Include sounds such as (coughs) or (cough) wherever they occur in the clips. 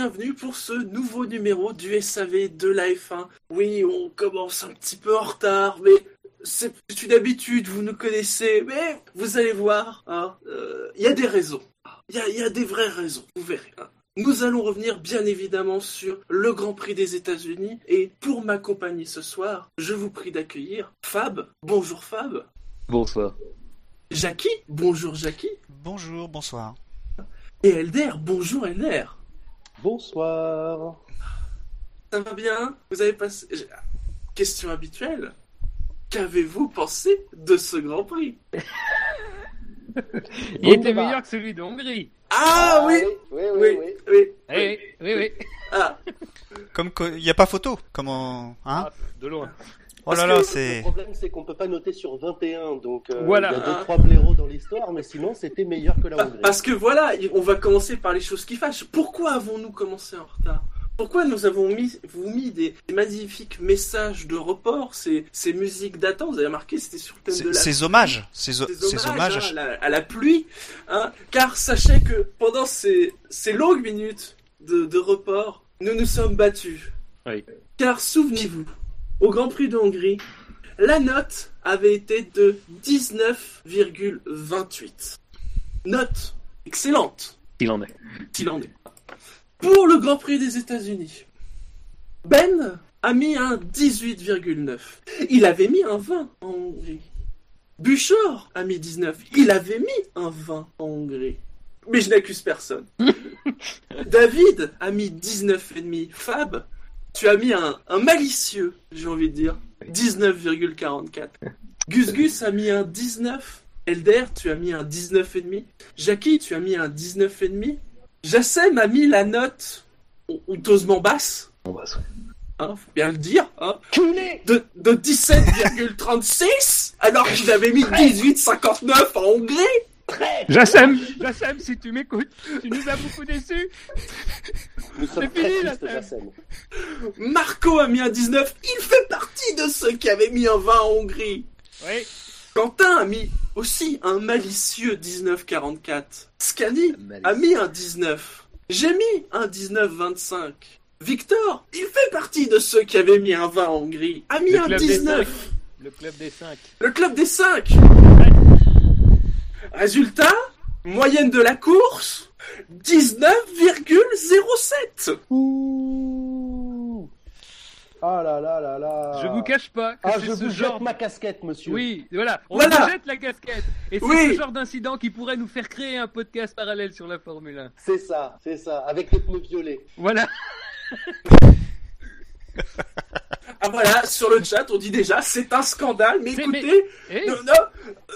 Bonjour et bienvenue pour ce nouveau numéro du SAV de la F1. Oui, on commence un petit peu en retard, mais c'est une habitude, vous nous connaissez, mais vous allez voir, il hein, euh, y a des raisons. Il y, y a, des vraies raisons, vous verrez. Hein. Nous allons revenir bien évidemment sur le Grand Prix des États-Unis et pour m'accompagner ce soir, je vous prie d'accueillir Fab. Bonjour Fab. Bonsoir. Jackie. Bonjour Jackie. Bonjour, bonsoir. Et Elder. Bonjour Elder. Bonsoir. Ça va bien? Vous avez passé. Question habituelle. Qu'avez-vous pensé de ce Grand Prix? Il était meilleur que celui de Hongrie. Ah, oui, oui, oui, oui, oui, oui, oui, Ah. Comme il n'y a pas photo, comment, hein? Ah, De loin. Oh là là, c'est. Le problème, c'est qu'on peut pas noter sur 21, donc euh, voilà. il y a deux trois blaireaux dans l'histoire, mais sinon c'était meilleur que la Hongrie. Parce que voilà, on va commencer par les choses qui fâchent. Pourquoi avons-nous commencé en retard? Pourquoi nous avons mis, vous mis des, magnifiques messages de report, ces, ces musiques d'attente? Vous avez remarqué, c'était sur le thème de la... Ces hommages, ces, hommages, hein, à, la, pluie. Hein, car sachez que pendant ces, ces longues minutes de, de report, nous nous sommes battus. Oui. Car souvenez-vous, au Grand Prix de Hongrie, la note avait été de 19,28. Note excellente. Il en est. Il en est. Pour le Grand Prix des États-Unis, Ben a mis un 18,9. Il avait mis un 20 en Hongrie. Buchor a mis 19. Il avait mis un 20 en Hongrie. Mais je n'accuse personne. (laughs) David a mis 19,5. Fab tu as mis un, malicieux, j'ai envie de dire, 19,44. (laughs) Gus Gus a mis un 19. Elder, tu as mis un 19,5. Jackie, tu as mis un 19,5. Jassem a mis la note honteusement basse. basse. Hein, faut bien le dire. Hein, de, de 17,36 alors qu'il avait mis 18,59 en Hongrie. Jassem, Jassem, si tu m'écoutes, tu nous as beaucoup déçus. C'est fini, Jassem. Marco a mis un 19. Il fait partie de ceux qui avaient mis un 20 en Hongrie. Oui. Quentin a mis aussi un malicieux 1944. Scani a mis un 19. J'ai mis un 19-25. Victor, il fait partie de ceux qui avaient mis un 20 en Hongrie, a mis un 19. Le club des 5. Le club des 5. Résultat, moyenne de la course, 19,07. Ouh. Ah là là là là. Je vous cache pas que ah, c'est ce genre ma casquette, monsieur. Oui, voilà, on voilà. jette la casquette. Et c'est ce genre d'incident qui pourrait nous faire créer un podcast parallèle sur la Formule 1. C'est ça, c'est ça, avec les pneus violets. Voilà. (laughs) Ah voilà, sur le chat, on dit déjà, c'est un scandale, mais écoutez, eh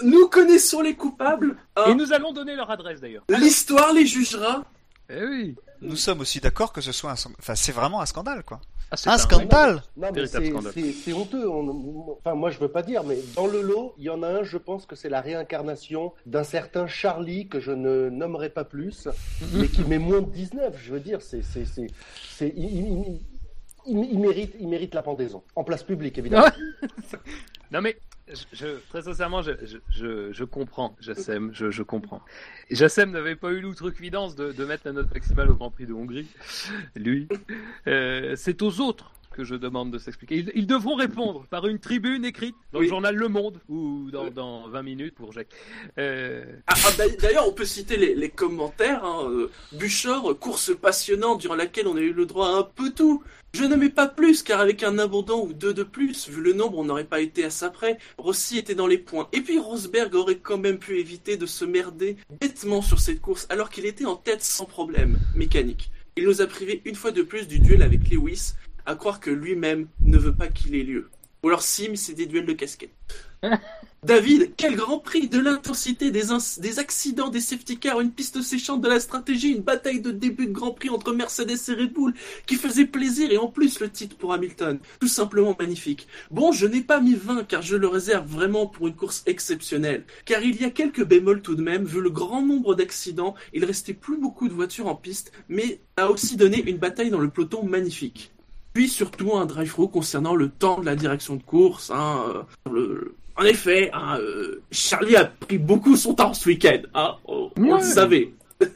nous, connaissons les coupables. Hein. Et nous allons donner leur adresse d'ailleurs. L'histoire les jugera. Eh oui. Nous sommes aussi d'accord que ce soit un, enfin, c'est vraiment un scandale, quoi. Ah, un, scandale. Non, mais c'est honteux. Enfin, moi, je veux pas dire, mais dans le lot, il y en a un. Je pense que c'est la réincarnation d'un certain Charlie que je ne nommerai pas plus, mais qui met moins de 19. Je veux dire, c'est, il, mérite, il mérite la pendaison. En place publique, évidemment. (laughs) non, mais je, très sincèrement, je, je, je comprends, Jassem, je, je comprends. Jassem n'avait pas eu l'outrecuidance de, de mettre la note maximale au Grand Prix de Hongrie, lui. Euh, c'est aux autres que je demande de s'expliquer. Ils, devront répondre par une tribune écrite dans le journal Le Monde ou dans, dans 20 minutes pour Jacques. Euh... Ah, ah, d'ailleurs, on peut citer les, les commentaires. Hein. Euh, course passionnante durant laquelle on a eu le droit à un peu tout. Je ne mets pas plus, car avec un abandon ou deux de plus, vu le nombre, on n'aurait pas été à ça près. Rossi était dans les points. Et puis Rosberg aurait quand même pu éviter de se merder bêtement sur cette course, alors qu'il était en tête sans problème mécanique. Il nous a privé une fois de plus du duel avec Lewis, à croire que lui-même ne veut pas qu'il ait lieu. Ou alors Sim, c'est des duels de casquettes. (laughs) David, quel grand prix de l'intensité des, des, accidents, des safety cars, une piste séchante de la stratégie, une bataille de début de grand prix entre Mercedes et Red Bull qui faisait plaisir et en plus le titre pour Hamilton. Tout simplement magnifique. Bon, je n'ai pas mis 20 car je le réserve vraiment pour une course exceptionnelle. Car il y a quelques bémols tout de même, vu le grand nombre d'accidents, il restait plus beaucoup de voitures en piste, mais a aussi donné une bataille dans le peloton magnifique. Puis surtout un drive-through concernant le temps de la direction de course, hein, euh, le, en effet, hein, euh, Charlie a pris beaucoup son temps ce week-end. Hein, on, le savait. (laughs)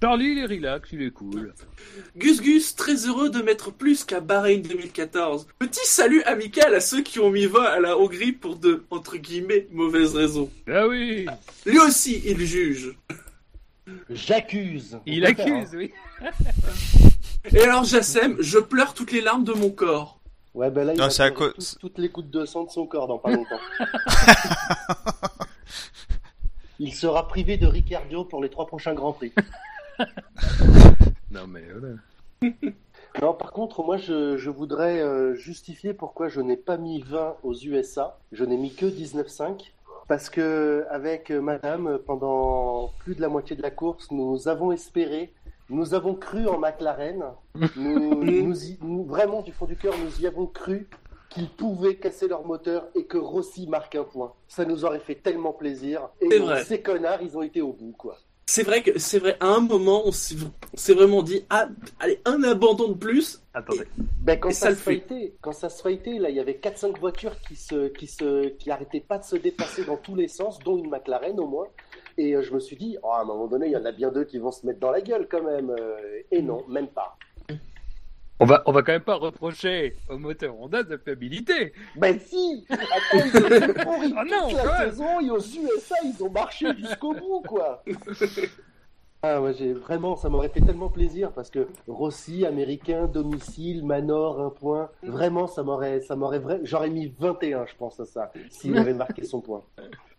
Charlie, il est relax, il est cool. Gus Gus, très heureux de mettre plus qu'à Bahreïn 2014. Petit salut amical à ceux qui ont mis 20 à la Hongrie pour de, entre guillemets, mauvaises raisons. Ah oui, Lui aussi, il juge. J'accuse. il accuse, oui. (laughs) Et alors, Jassem, je pleure toutes les larmes de mon corps. Ouais, ben là, il Non, va à tout- toutes les gouttes de sang de son corps dans pas longtemps. (laughs) il sera privé de Ricciardo pour les trois prochains Grands Prix. (laughs) Non mais voilà. (laughs) Non, par contre, moi, je, je voudrais euh, justifier pourquoi je n'ai pas mis 20 aux USA. Je n'ai mis que 19,5. Parce que, avec euh, madame, pendant plus de la moitié de la course, nous avons espéré, nous avons cru en McLaren. (laughs) Nous, nous y- nous- vraiment, du fond du cœur, nous y avons cru qu'ils pouvaient casser leur moteur et que Rossi marque un point. Ça nous aurait fait tellement plaisir. Et C'est vrai. ces connards, ils ont été au bout, quoi. C'est vrai que, c'est vrai, à un moment, on s'est vraiment dit, ah, allez, un abandon de plus. Attendez. Ben, quand Et ça, ça le se fait. fightait, quand ça se fightait, là, il y avait 4-5 voitures qui se, qui se, qui arrêtaient pas de se dépasser dans tous les sens, dont une McLaren au moins. Et euh, je me suis dit, oh, à un moment donné, il y en a bien deux qui vont se mettre dans la gueule quand même. Euh, Et non, même pas. On va, on va quand même pas reprocher au moteur Honda de fiabilité. Ben si Attends, ils ont Oh non, toute la saison et aux USA, ils ont marché jusqu'au bout, quoi (laughs) Ah ouais, j'ai vraiment, ça m'aurait fait tellement plaisir parce que Rossi, américain, domicile, Manor, un point. Vraiment, ça m'aurait, ça m'aurait vrai, j'aurais mis 21, je pense à ça, s'il avait marqué son point.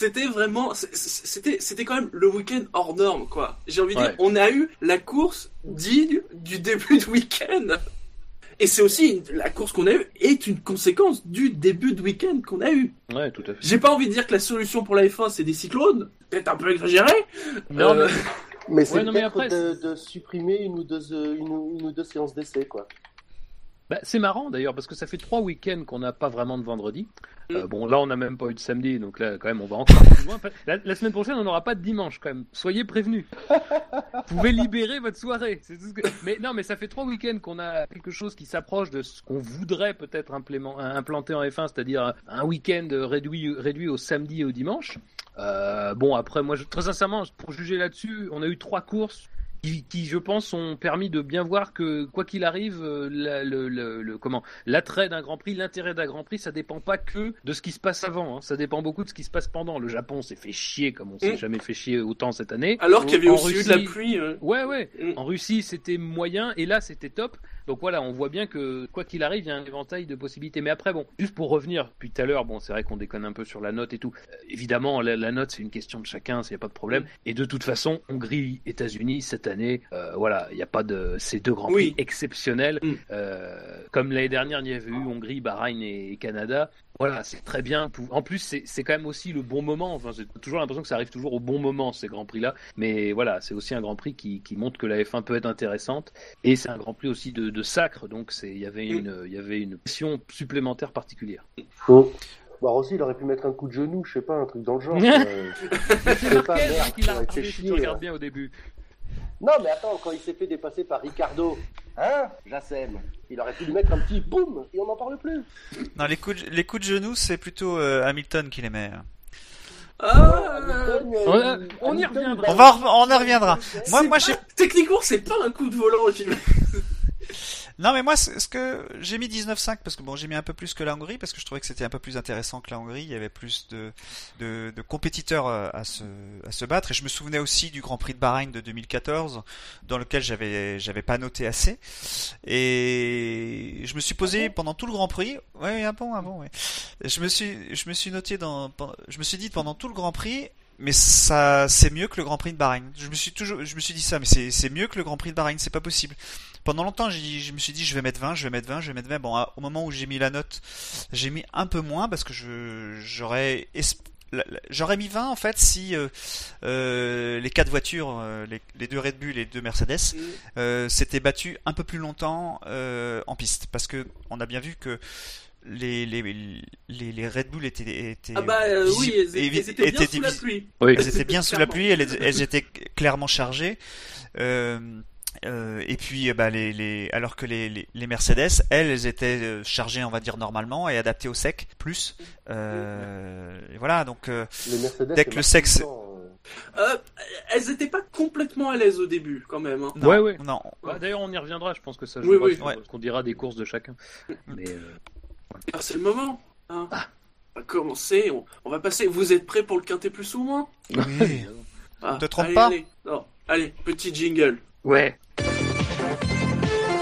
C'était vraiment, c'était, c'était quand même le week-end hors norme, quoi. J'ai envie de Ouais. dire, on a eu la course digne du début de week-end. Et c'est aussi une- la course qu'on a eue est une conséquence du début de week-end qu'on a eu. Ouais, tout à fait. J'ai pas envie de dire que la solution pour la F1 c'est des cyclones, peut-être un peu exagéré. Non, Euh, mais- Mais c'est Ouais, peut-être de, supprimer une ou deux, euh, une ou deux séances d'essai, quoi. Bah, c'est marrant d'ailleurs parce que ça fait trois week-ends qu'on n'a pas vraiment de vendredi. Euh, bon, là on n'a même pas eu de samedi, donc là quand même on va encore plus loin. La, la semaine prochaine on n'aura pas de dimanche quand même. Soyez prévenus. Vous pouvez libérer votre soirée. C'est tout ce que- Mais non, mais ça fait trois week-ends qu'on a quelque chose qui s'approche de ce qu'on voudrait peut-être implanter en F1, c'est-à-dire un week-end réduit, réduit au samedi et au dimanche. Euh, bon après moi je- très sincèrement pour juger là-dessus, on a eu trois courses qui, qui, je pense, ont permis de bien voir que, quoi qu'il arrive, euh, la- le, le- le- comment l'attrait d'un Grand Prix, l'intérêt d'un Grand Prix, ça dépend pas que de ce qui se passe avant. hein. Ça dépend beaucoup de ce qui se passe pendant. Le Japon s'est fait chier comme on s'est Mm. jamais fait chier autant cette année. alors qu'il y avait En aussi eu de la pluie. euh. Ouais, ouais. Mm. En Russie, c'était moyen, et là, c'était top. Donc voilà, on voit bien que quoi qu'il arrive, il y a un éventail de possibilités. Mais après, bon, juste pour revenir, puis tout à l'heure, bon, c'est vrai qu'on déconne un peu sur la note et tout. Euh, évidemment, la, la note, c'est une question de chacun, il n'y a pas de problème. Et de toute façon, Hongrie, États-Unis, cette année, euh, voilà, il n'y a pas de ces deux grands prix Oui. exceptionnels. Mm. Euh, comme l'année dernière, il y avait eu Hongrie, Bahreïn et Canada. Voilà, c'est très bien. En plus, c'est c'est quand même aussi le bon moment. Enfin, j'ai toujours l'impression que ça arrive toujours au bon moment, ces grands prix-là. Mais voilà, c'est aussi un grand prix qui, qui montre que la F1 peut être intéressante. Et c'est un grand prix aussi de, de sacre. Donc, c'est- il y avait une, il y avait une pression supplémentaire particulière. Bon. Bah, Rossi, il aurait pu mettre un coup de genou, je sais pas, un truc dans le genre. (laughs) Je sais pas, Marquez, merde, qu'il a tu chier, regardes hein. bien au début. Non, mais attends, quand il s'est fait dépasser par Ricardo, hein, Jassem, il aurait pu lui mettre un petit boum et on n'en parle plus. Non, les coups de, les coups de genoux, c'est plutôt euh, Hamilton qui les met. Ah, Hamilton, euh, on- on y reviendra. On va, on en reviendra. Moi, moi, pas- Techniquement, c'est pas un coup de volant au (laughs) film. Non, mais moi, ce que j'ai mis 19,5 parce que bon, j'ai mis un peu plus que la Hongrie parce que je trouvais que c'était un peu plus intéressant que la Hongrie. Il y avait plus de, de, de compétiteurs euh, à se, à se battre. Et je me souvenais aussi du Grand Prix de Bahreïn de 2014 dans lequel j'avais, j'avais pas noté assez. Et je me suis posé pendant tout le Grand Prix. Ouais, ah bon, ah bon, ouais. Je me suis, je me suis noté dans, je me suis dit pendant tout le Grand Prix, mais ça, c'est mieux que le Grand Prix de Bahreïn. Je me suis toujours, je me suis dit ça, mais c'est, mieux que le Grand Prix de Bahreïn, c'est pas possible. Pendant longtemps, je me suis dit, je vais mettre 20, je vais mettre 20, je vais mettre 20. Bon, à- au moment où j'ai mis la note, j'ai mis un peu moins parce que je, j'aurais, j'aurais mis 20 en fait si euh, euh, les quatre voitures, euh, les, les deux Red Bull et les deux Mercedes, euh, s'étaient battus un peu plus longtemps en piste, parce que on a bien vu que les, les, les, les Red Bull étaient, étaient Ah bah euh, oui, elles, étaient bien étaient sous la pluie. Oui. elles étaient bien sous la Clairement. pluie, elles, (laughs) elles étaient clairement chargées. Euh, euh, et puis, bah, les, les, alors que les, les, les Mercedes, elles, elles étaient euh, chargées, on va dire normalement, et adaptées au sec plus. Euh, et voilà, donc euh, Les Mercedes, Dès que le sexe- euh. Elles étaient pas complètement à l'aise au début, quand même. hein. Non, Ouais, ouais. Non. Bah, D'ailleurs, on y reviendra. Je pense que ça Oui, jouera oui. sur Ouais. ce qu'on dira des courses de chacun. Mais euh, Alors, c'est le moment. Hein. Ah. On va commencer. On, on va passer. Vous êtes prêts pour le quintet plus ou moins? Oui. Ah, Te trompe allez, pas? allez. Non. Allez, petit jingle. ouais.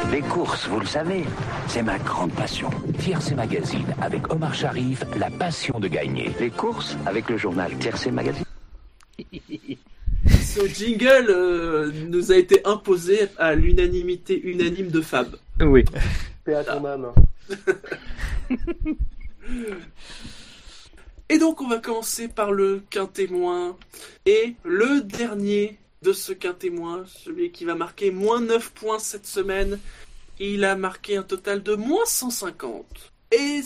Les courses, vous le savez, c'est ma grande passion. Tiercé Magazine avec Omar Sharif, la passion de gagner. Les courses avec le journal Tiercé Magazine. (laughs) Ce jingle euh, nous a été imposé à l'unanimité unanime de Fab. Oui. Paix à ton âme. (laughs) Et donc on va commencer par le quintémoin. Et le dernier de ce quintémoin, celui qui va marquer moins 9 points cette semaine, il a marqué un total de moins 150. Et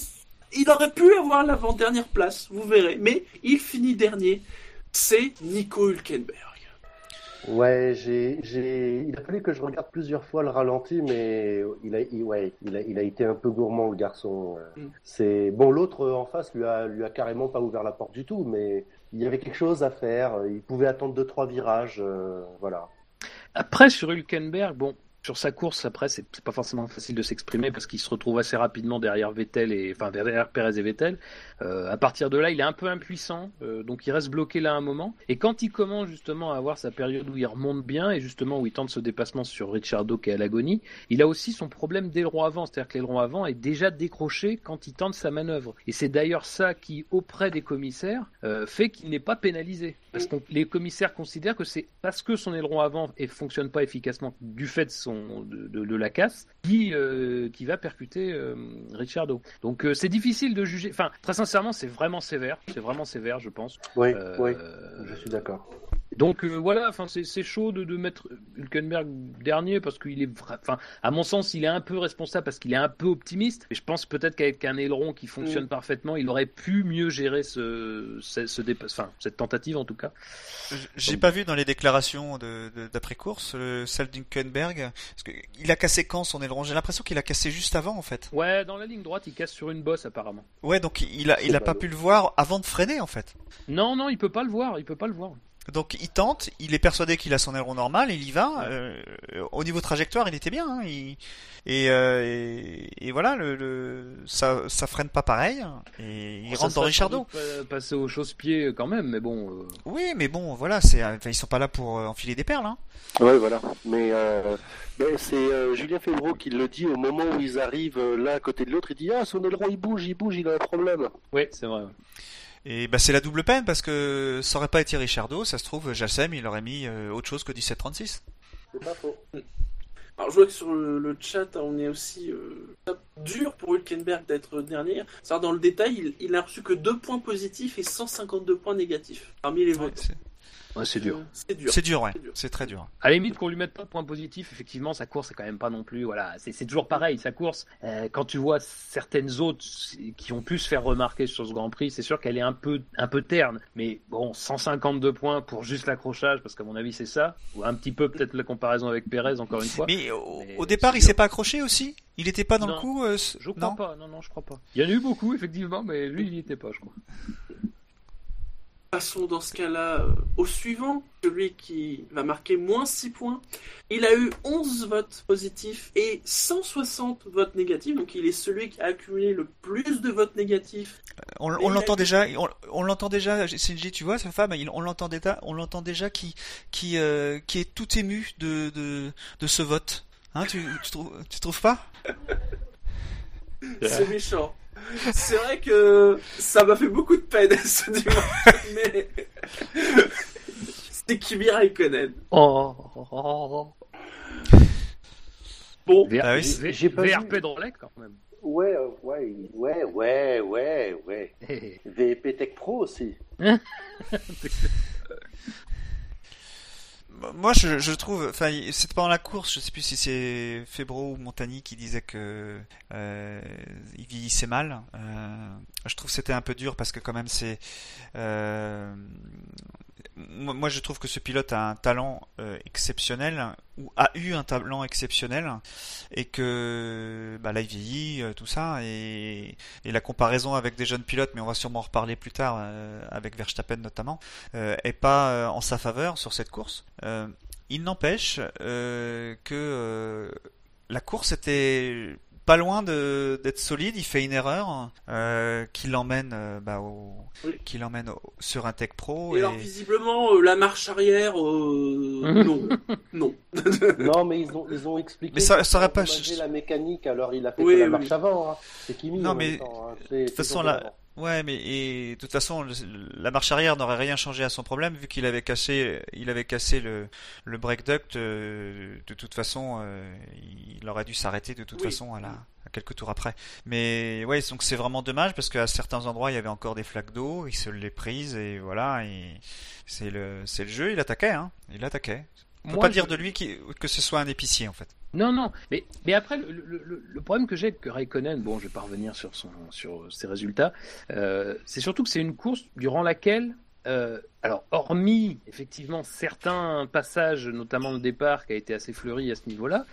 il aurait pu avoir l'avant-dernière place, vous verrez. Mais il finit dernier. C'est Nico Hülkenberg. Ouais, j'ai, j'ai, il a fallu que je regarde plusieurs fois le ralenti, mais il a, il- ouais, il a, il a été un peu gourmand le garçon. Mm. C'est bon, l'autre en face lui a, lui a carrément pas ouvert la porte du tout, mais il y avait quelque chose à faire. Il pouvait attendre deux trois virages, euh, voilà. Après, sur Hülkenberg, bon, sur sa course, après, c'est pas forcément facile de s'exprimer parce qu'il se retrouve assez rapidement derrière Vettel et enfin derrière Perez et Vettel. Euh, à partir de là, il est un peu impuissant, euh, donc il reste bloqué là un moment. Et quand il commence justement à avoir sa période où il remonte bien et justement où il tente ce dépassement sur Ricciardo qui est à l'agonie, il a aussi son problème d'aileron avant, c'est-à-dire que l'aileron avant est déjà décroché quand il tente sa manœuvre. Et c'est d'ailleurs ça qui, auprès des commissaires, euh, fait qu'il n'est pas pénalisé. Parce que les commissaires considèrent que c'est parce que son aileron avant ne fonctionne pas efficacement du fait de, son, de, de- de la casse qui, euh, qui va percuter euh, Ricciardo. Donc euh, c'est difficile de juger. Enfin, très sincèrement, c'est vraiment sévère. C'est vraiment sévère, je pense. Oui, Euh, oui, je suis d'accord. Donc euh, voilà, enfin c'est chaud de, de mettre Hülkenberg dernier parce qu'il est, enfin à mon sens il est un peu responsable parce qu'il est un peu optimiste. Et je pense peut-être qu'avec un aileron qui fonctionne parfaitement, il aurait pu mieux gérer ce, ce, ce dépa- enfin cette tentative en tout cas. J'ai pas vu dans les déclarations de, de- d'après-course, le, celle d'Hülkenberg. Il a cassé quand son aileron? J'ai l'impression qu'il a cassé juste avant, en fait. Ouais, dans la ligne droite, il casse sur une bosse apparemment. Ouais, donc il a, il a pas pu le voir avant de freiner, en fait. Non, non, il peut pas le voir, il peut pas le voir. Donc il tente, il est persuadé qu'il a son aileron normal, il y va. euh, au niveau trajectoire, il était bien. hein, il- et, euh, et, et voilà, le, le- ça, ça freine pas pareil. Et il rentre dans Richardo. Passer au chausse-pied quand même, mais bon. euh, Oui, mais bon, voilà, c'est, enfin, ils sont pas là pour euh, enfiler des perles. Hein. Ouais, voilà. Mais, euh, mais c'est euh, Julien Febro qui le dit au moment où ils arrivent euh, l'un à côté de l'autre. Il dit Ah, son aileron il bouge, il bouge, il a un problème. Ouais, c'est vrai. Et bah c'est la double peine parce que ça aurait pas été Richardo, ça se trouve, Jalsem, il aurait mis euh, autre chose que 1736. C'est pas faux. Alors je vois que sur le, le chat, on est aussi euh, dur pour Hülkenberg d'être dernier. Dans le détail, il, il a reçu que 2 points positifs et 152 points négatifs parmi les votes. Ouais, c'est dur. C'est dur. c'est dur, ouais, C'est très dur. À la limite qu'on lui mette pas de points positifs, effectivement, sa course est quand même pas non plus. Voilà, c'est c'est toujours pareil. Sa course, euh, quand tu vois certaines autres qui ont pu se faire remarquer sur ce Grand Prix, c'est sûr qu'elle est un peu un peu terne. Mais bon, 152 points pour juste l'accrochage, parce qu'à mon avis c'est ça, ou un petit peu peut-être la comparaison avec Pérez encore une fois. Mais au, Mais au départ, il s'est pas accroché aussi? Il était pas dans Non. le coup euh, Je crois Non? pas. Non, non, je crois pas. Il y en a eu beaucoup effectivement, mais lui il y était pas, je crois. Passons dans ce cas-là euh, au suivant, celui qui va marquer moins 6 points. Il a eu 11 votes positifs et 160 votes négatifs, donc il est celui qui a accumulé le plus de votes négatifs. On, Mais on l'entend a- déjà, on, on l'entend déjà, Shinji, tu vois, sa femme, il- on l'entend déjà, on l'entend déjà qui, qui, euh, qui est tout ému de, de, de ce vote. Hein, tu, tu, trouves, tu trouves pas? C'est méchant. C'est vrai que ça m'a fait beaucoup de peine (laughs) ce dimanche, mais c'est Kimi Raikkonen. Oh, oh, oh, oh. Bon, Ah oui, j'ai pas VRP vu. Drolek quand même. Ouais, ouais, ouais, ouais, ouais, ouais. Hé. VP Tech Pro aussi. (laughs) Moi, je, trouve, enfin, c'était pendant la course, je sais plus si c'est Febro ou Montagny qui disait que euh, il vieillissait mal. Euh, je trouve que c'était un peu dur parce que quand même c'est euh, moi, je trouve que ce pilote a un talent euh, exceptionnel ou a eu un talent exceptionnel et que bah, là il vieillit euh, tout ça et, la comparaison avec des jeunes pilotes, mais on va sûrement en reparler plus tard euh, avec Verstappen notamment, est pas en sa faveur sur cette course. Il n'empêche que la course était pas loin de- d'être solide. Il fait une erreur euh, qui l'emmène euh, bah, au, Oui. qui l'emmène au- sur un Tech Pro. Et Et, alors visiblement euh, la marche arrière, euh, (laughs) non, non. (laughs) Non, mais ils ont, ils ont expliqué. Mais ça- ça aurait pas- endommagé la mécanique, alors il a fait Oui, que la oui. marche avant. Hein. C'est Kimi. Non, en mais hein. De toute façon, là- avant. Ouais, mais et, de toute façon, le- la marche arrière n'aurait rien changé à son problème vu qu'il avait cassé, il avait cassé le, le brake duct. euh, de toute façon, euh, il aurait dû s'arrêter de toute Oui. façon à la, à quelques tours après. Mais ouais, donc c'est vraiment dommage parce qu'à certains endroits il y avait encore des flaques d'eau, il se les prise et voilà. Et c'est le, c'est le jeu. Il attaquait, hein. Il attaquait. On peut Moi, pas je- dire de lui que ce soit un épicier en fait. Non, non, mais, après, le, problème que j'ai avec Raikkonen, bon, je vais pas revenir sur, son, ses résultats, euh, c'est surtout que c'est une course durant laquelle, euh, alors, hormis effectivement certains passages, notamment le départ qui a été assez fleuri à ce niveau-là,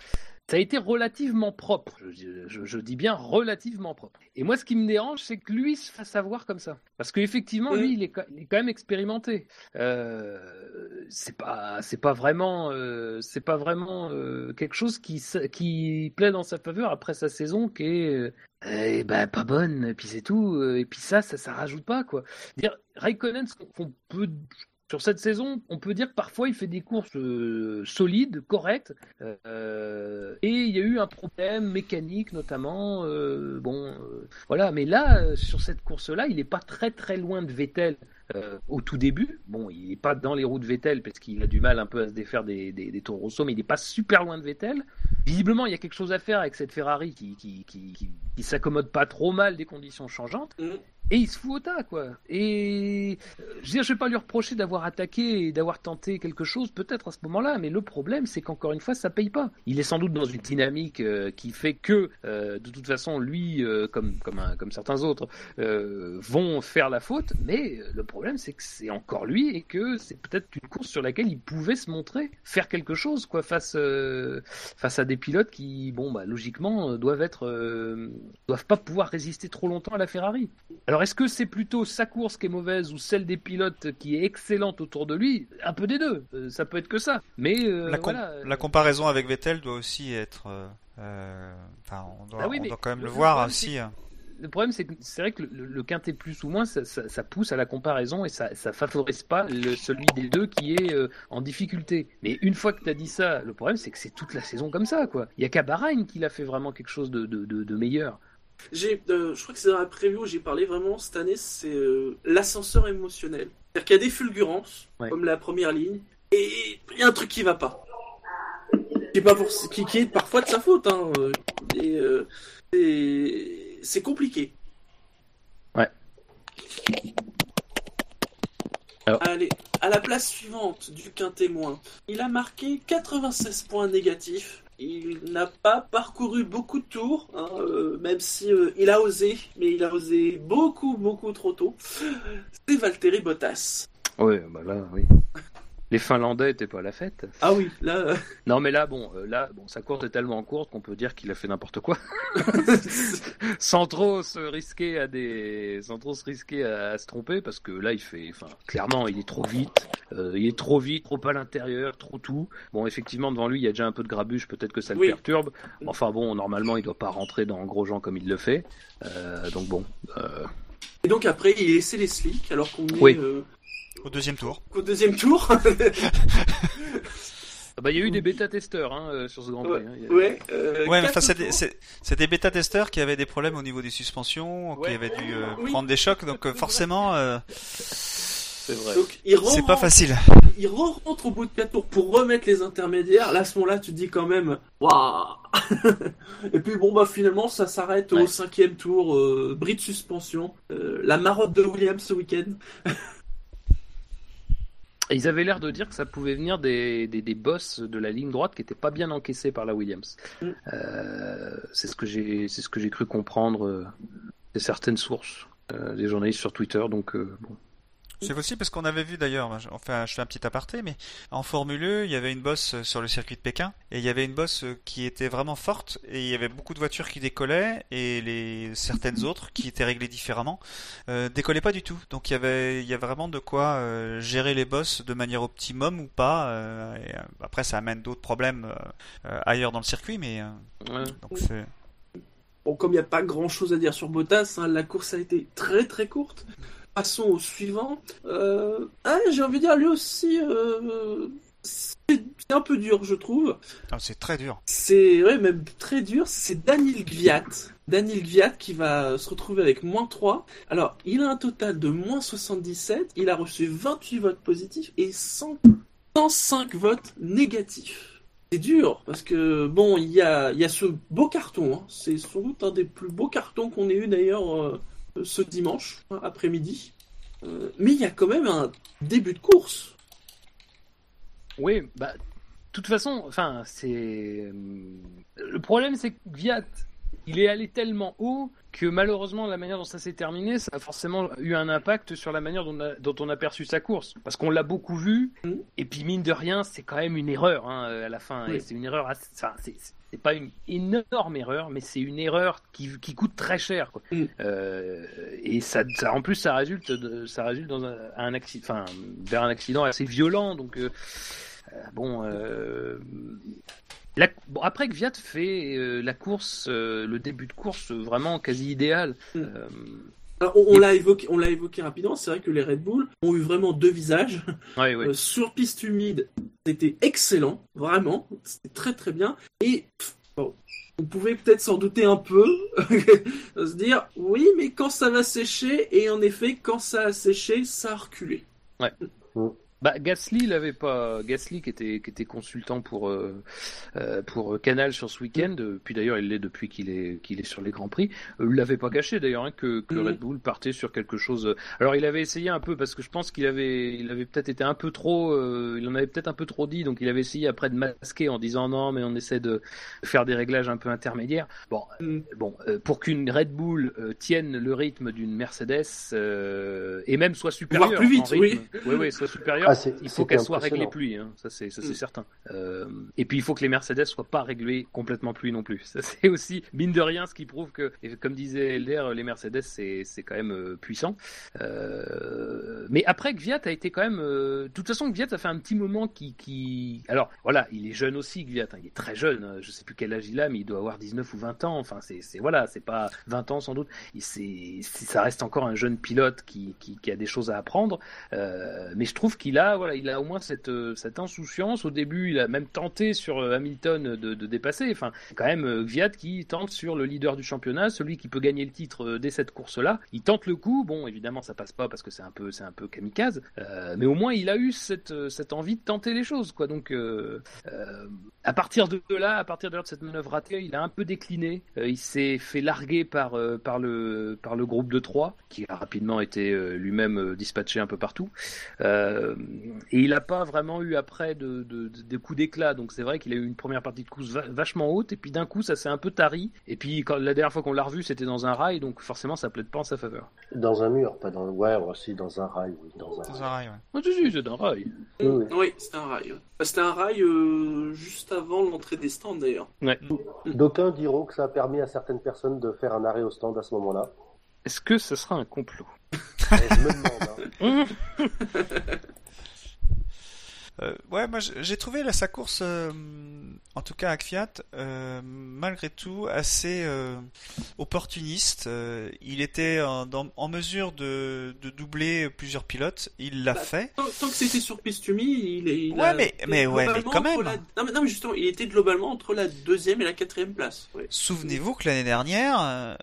ça a été relativement propre. Je, je- je dis bien relativement propre. Et moi, ce qui me dérange, c'est que lui se fasse avoir comme ça. Parce qu'effectivement, Mm. lui, il est, ca- il est quand même expérimenté. Euh, c'est pas, c'est pas vraiment, euh, c'est pas vraiment euh, quelque chose qui, qui plaît dans sa faveur après sa saison qui est, euh, eh ben, pas bonne. Et puis c'est tout. euh, Et puis ça, ça, ça rajoute pas quoi. Dire Raikkonen, ce qu'on peut sur cette saison, on peut dire que parfois il fait des courses euh, solides, correctes, euh, et il y a eu un problème mécanique notamment. euh, bon, voilà. Mais là, sur cette course-là, il n'est pas très très loin de Vettel. au tout début, bon, il n'est pas dans les roues de Vettel parce qu'il a du mal un peu à se défaire des, des, des Toro Rosso, mais il n'est pas super loin de Vettel. Visiblement, il y a quelque chose à faire avec cette Ferrari qui, qui, qui, s'accommode pas trop mal des conditions changeantes. Et il se fout au tas, quoi. Et euh, je veux dire, je vais pas lui reprocher d'avoir attaqué et d'avoir tenté quelque chose, peut-être à ce moment-là, mais le problème, c'est qu'encore une fois, ça paye pas. Il est sans doute dans une dynamique euh, qui fait que, euh, de toute façon, lui, comme certains autres, vont faire la faute. Mais le problème, c'est que c'est encore lui et que c'est peut-être une course sur laquelle il pouvait se montrer, faire quelque chose, quoi, face à des pilotes qui, bon, bah, logiquement, doivent être, doivent pas pouvoir résister trop longtemps à la Ferrari. Alors, est-ce que c'est plutôt sa course qui est mauvaise ou celle des pilotes qui est excellente autour de lui? Un peu des deux. Euh, ça peut être que ça. Mais euh, la, com- voilà. la comparaison avec Vettel doit aussi être. euh, on doit, Ah oui, on mais doit quand même le- voir aussi. hein. Le problème, c'est que c'est vrai que le, le quintet plus ou moins, ça, ça- ça pousse à la comparaison et ça, ça favorise pas le, celui des deux qui est euh, en difficulté. Mais une fois que tu as dit ça, le problème, c'est que c'est toute la saison comme ça, quoi. Il y a qu'à Bahreïn qu'il a fait vraiment quelque chose de, de, de, de meilleur. J'ai, euh, je crois que c'est dans la preview où j'ai parlé vraiment cette année, c'est euh, l'ascenseur émotionnel. C'est-à-dire qu'il y a des fulgurances, Ouais. comme la première ligne, et il y a un truc qui va pas. Qui est, pas pour, qui, qui est parfois de sa faute, hein. euh, Et, euh, et c'est compliqué. Ouais. Alors- Allez, à la place suivante du quintet moins, il a marqué 96 points négatifs. Il n'a pas parcouru beaucoup de tours, hein, euh, même si euh, il a osé, mais il a osé beaucoup, beaucoup trop tôt. C'est Valtteri Bottas. Ouais, bah là, oui. Les Finlandais étaient pas à la fête. Ah oui, là, euh, Non, mais là, bon, là, bon, sa course est tellement courte qu'on peut dire qu'il a fait n'importe quoi. (laughs) sans trop se risquer à des, sans trop se risquer à, à se tromper, parce que là, il fait, enfin, clairement, il est trop vite, il est trop vite, trop à l'intérieur, trop tout. Bon, effectivement, devant lui, il y a déjà un peu de grabuge, peut-être que ça le Oui. perturbe. Enfin bon, normalement, il doit pas rentrer dans Grosjean comme il le fait. Euh, donc bon, euh, et donc après, il laissé les slicks, alors qu'on est Oui. euh, Au deuxième tour. qu'au deuxième tour. (laughs) ah bah, il y a eu des bêta-testeurs hein, euh, sur ce Grand Prix. ouais, hein. Ouais, euh, Ouais, mais quatre enfin, c'est des, bêta-testeurs qui avaient des problèmes au niveau des suspensions, Ouais. qui avaient dû euh, Oui. prendre des chocs, donc euh, forcément, euh, C'est vrai. Donc, il c'est pas facile. il re-rentre au bout de 4 tours pour remettre les intermédiaires. Là, à ce moment-là, tu te dis quand même, waouh (laughs) Et puis bon, bah finalement, ça s'arrête Ouais. au cinquième tour, euh, bris de suspension, euh, la marotte de Williams ce week-end. Ils avaient l'air de dire que ça pouvait venir des, des, des boss de la ligne droite qui n'étaient pas bien encaissés par la Williams. Mm. Euh, c'est ce que j'ai, c'est ce que j'ai cru comprendre euh, de certaines sources, euh, des journalistes sur Twitter. Donc euh, bon. C'est possible parce qu'on avait vu d'ailleurs, enfin je fais un petit aparté, mais en Formule 1, il y avait une bosse sur le circuit de Pékin et il y avait une bosse qui était vraiment forte et il y avait beaucoup de voitures qui décollaient et les certaines autres qui étaient réglées différemment euh, décollaient pas du tout. Donc il y avait il y a vraiment de quoi euh, gérer les bosses de manière optimum ou pas. Euh, et, après ça amène d'autres problèmes euh, ailleurs dans le circuit, mais Ouais. donc c'est Bon, comme il n'y a pas grand chose à dire sur Bottas, hein, la course a été très très courte. Passons au suivant. Euh, ah, j'ai envie de dire, lui aussi, euh, c'est un peu dur, je trouve. ah, c'est très dur. C'est ouais, même très dur. C'est Daniel Gviat. Daniel Gviat qui va se retrouver avec moins 3. Alors, il a un total de moins 77. Il a reçu 28 votes positifs et 100 105 votes négatifs. C'est dur parce que bon, il y a, il y a ce beau carton. hein. C'est sans doute un des plus beaux cartons qu'on ait eu d'ailleurs euh, ce dimanche hein, après-midi. Euh, mais il y a quand même un début de course. Oui, bah, de toute façon, enfin, c'est. euh, Le problème, c'est que Viat, il est allé tellement haut que malheureusement, la manière dont ça s'est terminé, ça a forcément eu un impact sur la manière dont on a, dont on a perçu sa course. Parce qu'on l'a beaucoup vu, Mhm. et puis mine de rien, c'est quand même une erreur hein, à la fin. Oui. Et c'est une erreur, assez- enfin, c'est c'est pas une énorme erreur, mais c'est une erreur qui, qui coûte très cher. Quoi. Mhm. Euh, et ça, ça, en plus, ça résulte, de, ça résulte dans un, un accident, vers un accident assez violent. Donc, euh, euh, bon, euh, la- bon, après que Viat fait la course, le début de course vraiment quasi idéal. Mm. Alors, on, on l'a évoqué, on l'a évoqué rapidement. C'est vrai que les Red Bull ont eu vraiment deux visages. (laughs) ouais, ouais. Euh, sur piste humide, c'était excellent, vraiment, c'était très très bien. Et bon, on pouvait peut-être s'en douter un peu, (laughs) se dire oui, mais quand ça va sécher, et en effet, quand ça a séché, ça a reculé. Bah, Gasly l'avait pas. Gasly qui était qui était consultant pour euh, euh, pour Canal sur ce week-end. euh, Puis d'ailleurs, il l'est depuis qu'il est qu'il est sur les grands prix. Euh, l'avait pas caché d'ailleurs hein, que que Mhm. Red Bull partait sur quelque chose. Alors il avait essayé un peu parce que je pense qu'il avait il avait peut-être été un peu trop. euh, il en avait peut-être un peu trop dit. Donc il avait essayé après de masquer en disant non, mais on essaie de faire des réglages un peu intermédiaires. Bon, Mm. bon, euh, pour qu'une Red Bull euh, tienne le rythme d'une Mercedes euh, et même soit supérieure, plus vite, en rythme, oui, oui, soit supérieure, Ah, il faut qu'elle soit réglée pluie, hein. ça c'est ça c'est Mm. certain. Euh, et puis il faut que les Mercedes soient pas réglées complètement pluie non plus. Ça (laughs) c'est aussi mine de rien ce qui prouve que, comme disait Elder, les Mercedes c'est quand même euh, puissant. Euh, mais après Gviat a été quand même, de toute façon Gviat a fait un petit moment qui qui, alors voilà, il est jeune aussi Gviat, hein. il est très jeune, hein. je sais plus quel âge il a, mais il doit avoir 19 ou 20 ans. Enfin c'est voilà, c'est pas 20 ans sans doute. Il ça reste encore un jeune pilote qui qui, qui a des choses à apprendre. Euh, mais je trouve qu'il a, voilà, il a au moins cette, euh, cette insouciance. Au début, il a même tenté sur euh, Hamilton de, dépasser. Enfin, quand même, euh, Gviat qui tente sur le leader du championnat, celui qui peut gagner le titre dès cette course-là. Il tente le coup. Bon, évidemment, ça passe pas parce que c'est un peu, c'est un peu kamikaze. Mais au moins, il a eu cette, envie de tenter les choses, quoi. Donc, à partir de là, à partir de, là, de cette manœuvre ratée, il a un peu décliné. Il s'est fait larguer par, le, groupe de trois, qui a rapidement été lui-même dispatché un peu partout. Et il n'a pas vraiment eu après de, de, de- de coups d'éclat. Donc c'est vrai qu'il a eu une première partie de course va- vachement haute, et puis d'un coup ça s'est un peu tari. Et puis quand, la dernière fois qu'on l'a revu, c'était dans un rail, donc forcément ça plaide pas en sa faveur. Dans un mur, pas dans. Ouais, aussi dans un rail, oui, dans un Dans rail. un rail, ouais. Ah, si, c'est un rail. Oui, oui. Oui, c'était un rail. C'était un rail euh, juste avant l'entrée des stands d'ailleurs. D'aucuns diront que ça a permis à certaines personnes de faire un arrêt au stand à ce moment-là. Est-ce que ce sera un complot? (laughs) Je me demande. hein. (laughs) Euh, ouais, moi j'ai trouvé là, sa course, euh, en tout cas à Fiat, euh, malgré tout assez opportuniste. Il était en, dans- en mesure de, de doubler plusieurs pilotes. Il l'a Bah, fait. Tant, tant que c'était sur piste humide, il, est- il Ouais, a mais- mais ouais, mais quand même. la- Non, mais, non, mais justement, il était globalement entre la deuxième et la quatrième place. ouais. Souvenez-vous que l'année dernière,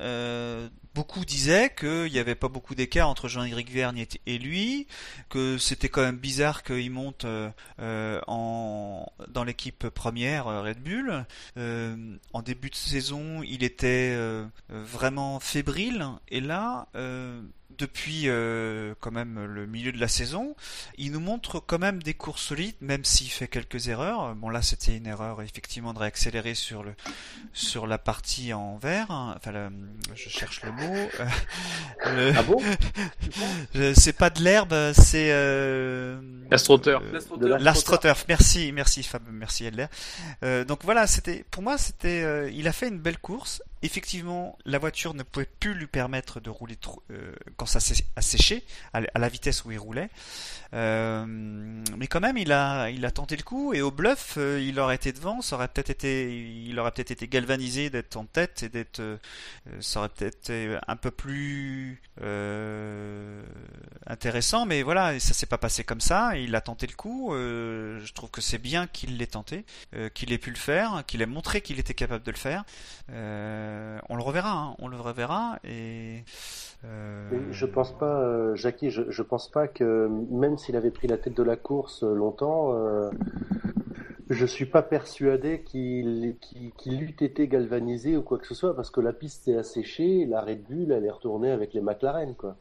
beaucoup disaient qu'il n'y avait pas beaucoup d'écart entre Jean-Éric Vergne et- lui, que c'était quand même bizarre qu'il monte euh, euh, dans l'équipe première euh, Red Bull. En début de saison, il était vraiment fébrile, et là, depuis euh, quand même le milieu de la saison, il nous montre quand même des courses solides, même s'il fait quelques erreurs. Bon là c'était une erreur effectivement de réaccélérer sur le sur la partie en vert. hein. Enfin le- je cherche le mot. Euh, le- Ah bon? (laughs) C'est pas de l'herbe, c'est euh, L'astroturf. euh, L'astroturf. Merci, merci Fab, merci Elder. Euh, donc voilà, c'était pour moi c'était euh, il a fait une belle course. Effectivement, la voiture ne pouvait plus lui permettre de rouler trop, euh, quand ça a séché à la- vitesse où il roulait. Euh, mais quand même, il a tenté le coup et au bluff, euh, il aurait été devant, été il aurait peut-être été galvanisé d'être en tête et d'être ça un peu plus intéressant, mais voilà, ça s'est pas passé comme ça. Il a tenté le coup. je trouve que c'est bien qu'il l'ait tenté, qu'il ait pu le faire, qu'il ait montré qu'il était capable de le faire. On le reverra, hein, on le reverra et. euh, Je pense pas, euh, Jackie, je, je pense pas que même s'il avait pris la tête de la course euh, longtemps, euh, je suis pas persuadé qu'il eût été galvanisé ou quoi que ce soit parce que la piste s'est asséchée, la Red Bull elle est retournée avec les McLaren quoi.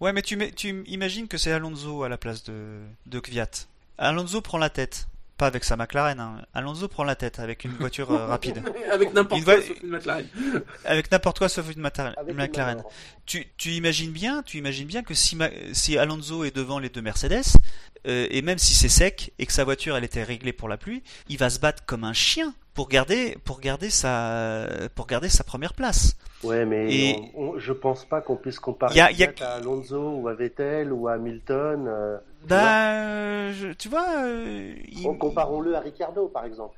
Ouais, mais tu, imagines que c'est Alonso à la place de, de Kvyat. Alonso prend la tête. Pas avec sa McLaren. hein. Alonso prend la tête avec une voiture euh, rapide. (laughs) (laughs) Avec n'importe quoi, sauf une McLaren. Avec n'importe quoi sauf une McLaren. les Tu, tu imagines bien, tu imagines bien que si, Ma- si Alonso est devant les deux Mercedes, euh, et même si c'est sec et que sa voiture elle était réglée pour la pluie, il va se battre comme un chien pour garder pour garder sa pour garder sa première place. Ouais, mais Et- on- on- je pense pas qu'on puisse comparer Y a- y a- à Alonso ou à Vettel ou à Hamilton. euh, Bah, je- tu vois, euh, il- bon, comparons-le à Ricardo par exemple.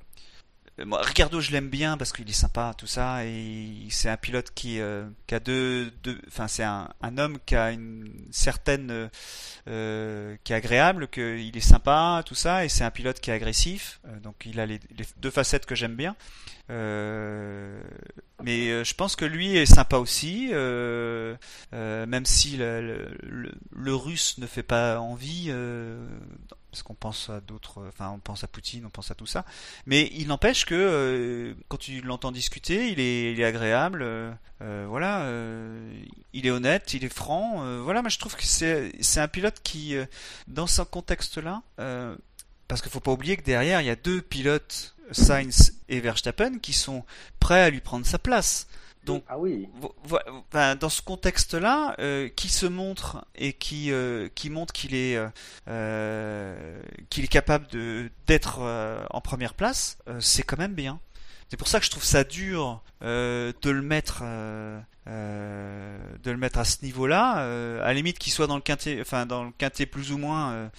Euh, Ricardo, je l'aime bien parce qu'il est sympa, tout ça, et c'est un pilote qui, euh, qui a deux, deux- enfin, c'est un, homme qui a une certaine, euh, qui est agréable, que il est sympa, tout ça, et c'est un pilote qui est agressif, donc il a les, deux facettes que j'aime bien. Mais je pense que lui est sympa aussi, même si le, russe ne fait pas envie, parce qu'on pense à d'autres, enfin on pense à Poutine, on pense à tout ça. Mais il n'empêche que euh, quand tu l'entends discuter, il est, agréable. euh, euh, voilà, euh, il est honnête, il est franc. euh, voilà, moi je trouve que c'est un pilote qui, euh, dans ce contexte-là, euh, parce qu'il faut pas oublier que derrière il y a deux pilotes, Sainz et Verstappen, qui sont prêts à lui prendre sa place. Donc Ah oui. Dans ce contexte-là, euh, qui se montre et qui euh, qui montre qu'il est euh, qu'il est capable de d'être en première place, c'est quand même bien. C'est pour ça que je trouve ça dur de le mettre de le mettre à ce niveau-là. À la limite qu'il soit dans le quintet, enfin dans le quintet plus ou moins,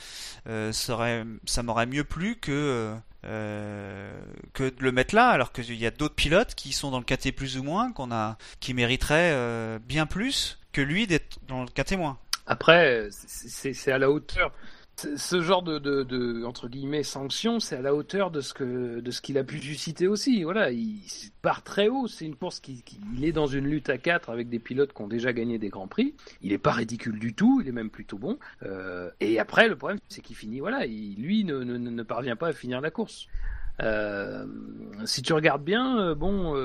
ça m'aurait mieux plu que euh, que de le mettre là, alors qu'il y a d'autres pilotes qui sont dans le quintet plus ou moins, qu'on a, qui mériteraient euh, bien plus que lui d'être dans le quintet moins. Après, c'est à la hauteur. Ce- genre de, de, de entre guillemets sanction, c'est à la hauteur de ce que de ce qu'il a pu susciter aussi. Voilà, il part très haut. C'est une course qui, qui- il est dans une lutte à quatre avec des pilotes qui ont déjà gagné des grands prix. Il est pas ridicule du tout. Il est même plutôt bon. Euh, et après, le problème, c'est qu'il finit. Voilà, il, lui ne, ne, ne parvient pas à finir la course. Euh, si tu regardes bien, euh, bon,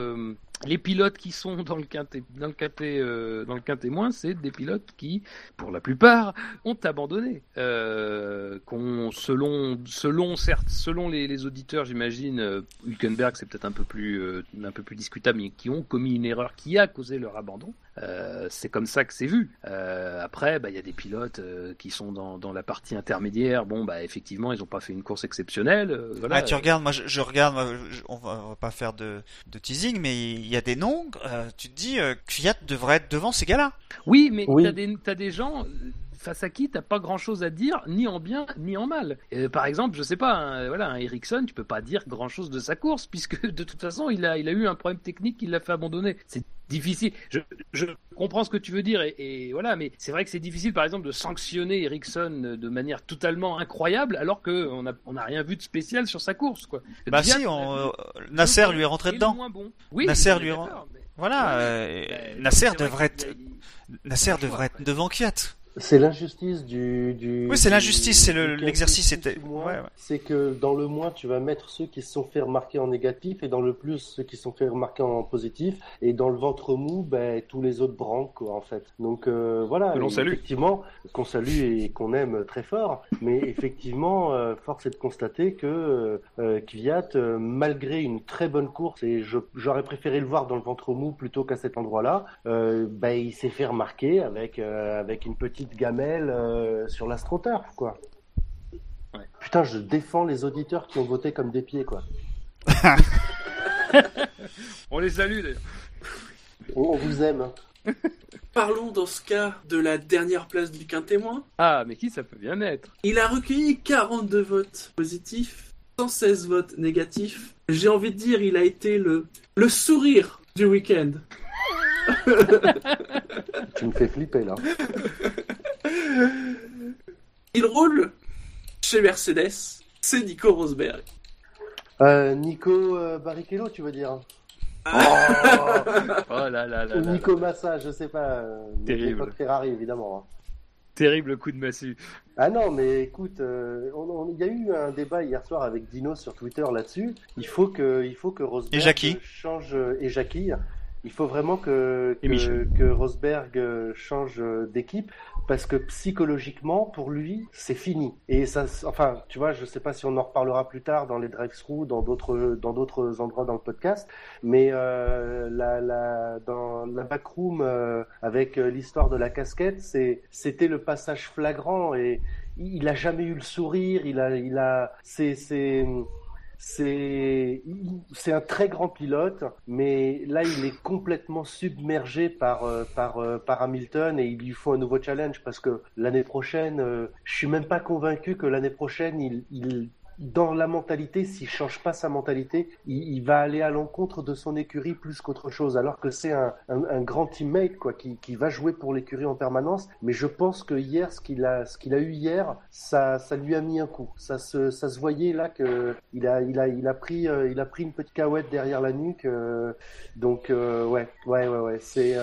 les pilotes qui sont dans le quintet, dans le quintet, euh, moins, c'est des pilotes qui, pour la plupart, ont abandonné. Euh, qu'on, selon, selon certes, selon les, auditeurs, j'imagine, euh, Hülkenberg, c'est peut-être un peu plus, un peu plus discutable, mais qui ont commis une erreur qui a causé leur abandon. C'est comme ça que c'est vu. Après, bah, il y a des pilotes qui sont dans, dans la partie intermédiaire. Bon, bah, effectivement, ils n'ont pas fait une course exceptionnelle. Ah, tu regardes, moi je, regarde, on, va, va pas faire de, teasing, mais y a des noms, euh, tu te dis, euh, Fiat devrait être devant ces gars-là. Oui, mais Oui. t'as des, t'as des gens face à qui t'as pas grand chose à dire, ni en bien ni en mal. Euh, par exemple, je sais pas, un, voilà, un Ericsson, tu peux pas dire grand chose de sa course, (laughs) puisque de toute façon, il a, il a eu un problème technique qui l'a fait abandonner. C'est difficile. Je, je comprends ce que tu veux dire, et, et voilà, mais c'est vrai que c'est difficile, par exemple, de sanctionner Ericsson de manière totalement incroyable, alors qu'on a, on a rien vu de spécial sur sa course, quoi. Bah Bien, si, on euh, Nasser lui est rentré dedans. bon. Oui, Nasser lui est mais- Voilà, Ouais, euh, mais- Nasser devrait être, Nasser devrait être devant Kvyat. C'est l'injustice du, du. Oui, c'est l'injustice, c'est l'exercice, c'était- ouais, ouais. C'est que dans le moins, tu vas mettre ceux qui se sont fait remarquer en négatif, et dans le plus, ceux qui se sont fait remarquer en positif, et dans le ventre mou, ben, tous les autres branques, quoi, en fait. Donc, euh, voilà. Que l'on salue. Effectivement, qu'on salue et qu'on aime très fort, mais effectivement, euh, force est de constater que euh, euh, Kvyat, malgré une très bonne course, et j'aurais préféré le voir dans le ventre mou plutôt qu'à cet endroit-là, ben, il s'est fait remarquer avec, avec une petite gamelle euh, sur l'astroturf, quoi. Ouais. Putain, je défends les auditeurs qui ont voté comme des pieds, quoi. (laughs) On les salue d'ailleurs. On, on vous aime. Parlons dans ce cas de la dernière place du quintémoin. Ah, mais qui ça peut bien être? Il a recueilli 42 votes positifs, 116 votes négatifs. J'ai envie de dire, il a été le, le sourire du week-end. (laughs) Tu me fais flipper, là. (laughs) Il roule chez Mercedes. C'est Nico Rosberg. Euh, Nico euh, Barrichello, tu veux dire (laughs) Oh là là là Ou là. Nico Massa, je sais pas. euh, Terrible. Ferrari, évidemment. hein. Terrible coup de massue. Ah non, mais écoute, euh, on- on- il y a eu un débat hier soir avec Dino sur Twitter là-dessus. Il faut que, il faut que Rosberg Et Jackie. change et Jackie. Il faut vraiment que que, que Rosberg euh, change euh, d'équipe parce que psychologiquement pour lui c'est fini. Et ça, enfin, tu vois, je sais pas si on en reparlera plus tard dans les drive-through, dans d'autres dans d'autres endroits dans le podcast, mais euh, la, la, dans la backroom euh, avec euh, l'histoire de la casquette, c'est c'était le passage flagrant et il a jamais eu le sourire. Il a il a c'est c'est c'est un très grand pilote, mais là il est complètement submergé par euh, par euh, par Hamilton et il lui faut un nouveau challenge parce que l'année prochaine, euh, je suis même pas convaincu que l'année prochaine il il dans la mentalité, s'il change pas sa mentalité, il, va aller à l'encontre de son écurie plus qu'autre chose. Alors que c'est un, un, grand teammate quoi, qui, qui va jouer pour l'écurie en permanence. Mais je pense que hier, ce qu'il a, ce a eu hier, ça, ça lui a mis un coup. Ça se, ça se voyait là que il a, il a, il a pris, euh, a pris une petite cahouette derrière la nuque. euh, donc euh, ouais, ouais, ouais, ouais. C'est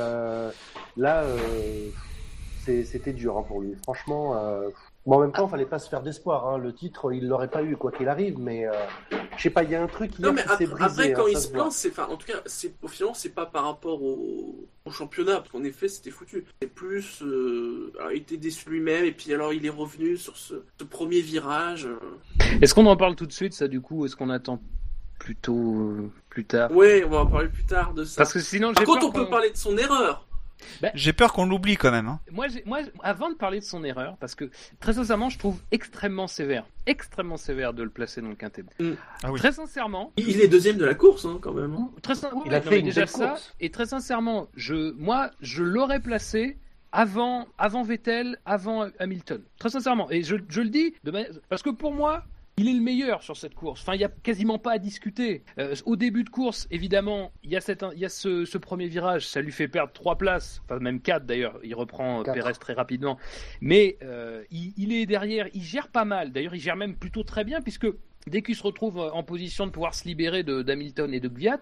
là, c'était dur hein, pour lui. Franchement. Bon, en même temps, fallait pas se faire d'espoir. Hein. Le titre, il l'aurait pas eu quoi qu'il arrive, mais euh, je sais pas, il y a un truc Non, mais qui s'est après, brisé. après, quand hein, il se plaint, c'est, enfin, en tout cas, c'est, au final, c'est pas par rapport au, au championnat, parce qu'en effet, c'était foutu. C'est plus, euh, alors, il était déçu lui-même, et puis alors, il est revenu sur ce, ce premier virage. euh. Est-ce qu'on en parle tout de suite, ça, du coup Est-ce qu'on attend plutôt euh, plus tard? Ouais, on va en parler plus tard de ça. Parce que sinon, j'ai Par contre, peur on peut parler de son erreur. J'ai peur qu'on l'oublie quand même. Hein. Moi, moi, avant de parler de son erreur, parce que très sincèrement, je trouve extrêmement sévère, extrêmement sévère de le placer dans le quintet. Ah oui. Très sincèrement, Il est deuxième de la course, hein, quand même. hein. très sin- Il a fait déjà belle ça. course. Et très sincèrement, je, moi, je l'aurais placé avant, avant Vettel, avant Hamilton. Très sincèrement, et je, je le dis de manière- parce que pour moi. Il est le meilleur sur cette course. Enfin, il n'y a quasiment pas à discuter. Euh, au début de course, évidemment, il y a, cette, il y a ce, ce premier virage. Ça lui fait perdre trois places, enfin même quatre d'ailleurs. Il reprend euh. Pérez très rapidement. Mais euh, il, il est derrière, il gère pas mal. D'ailleurs, il gère même plutôt très bien puisque dès qu'il se retrouve euh, en position de pouvoir se libérer de- d'Hamilton et de Gviat,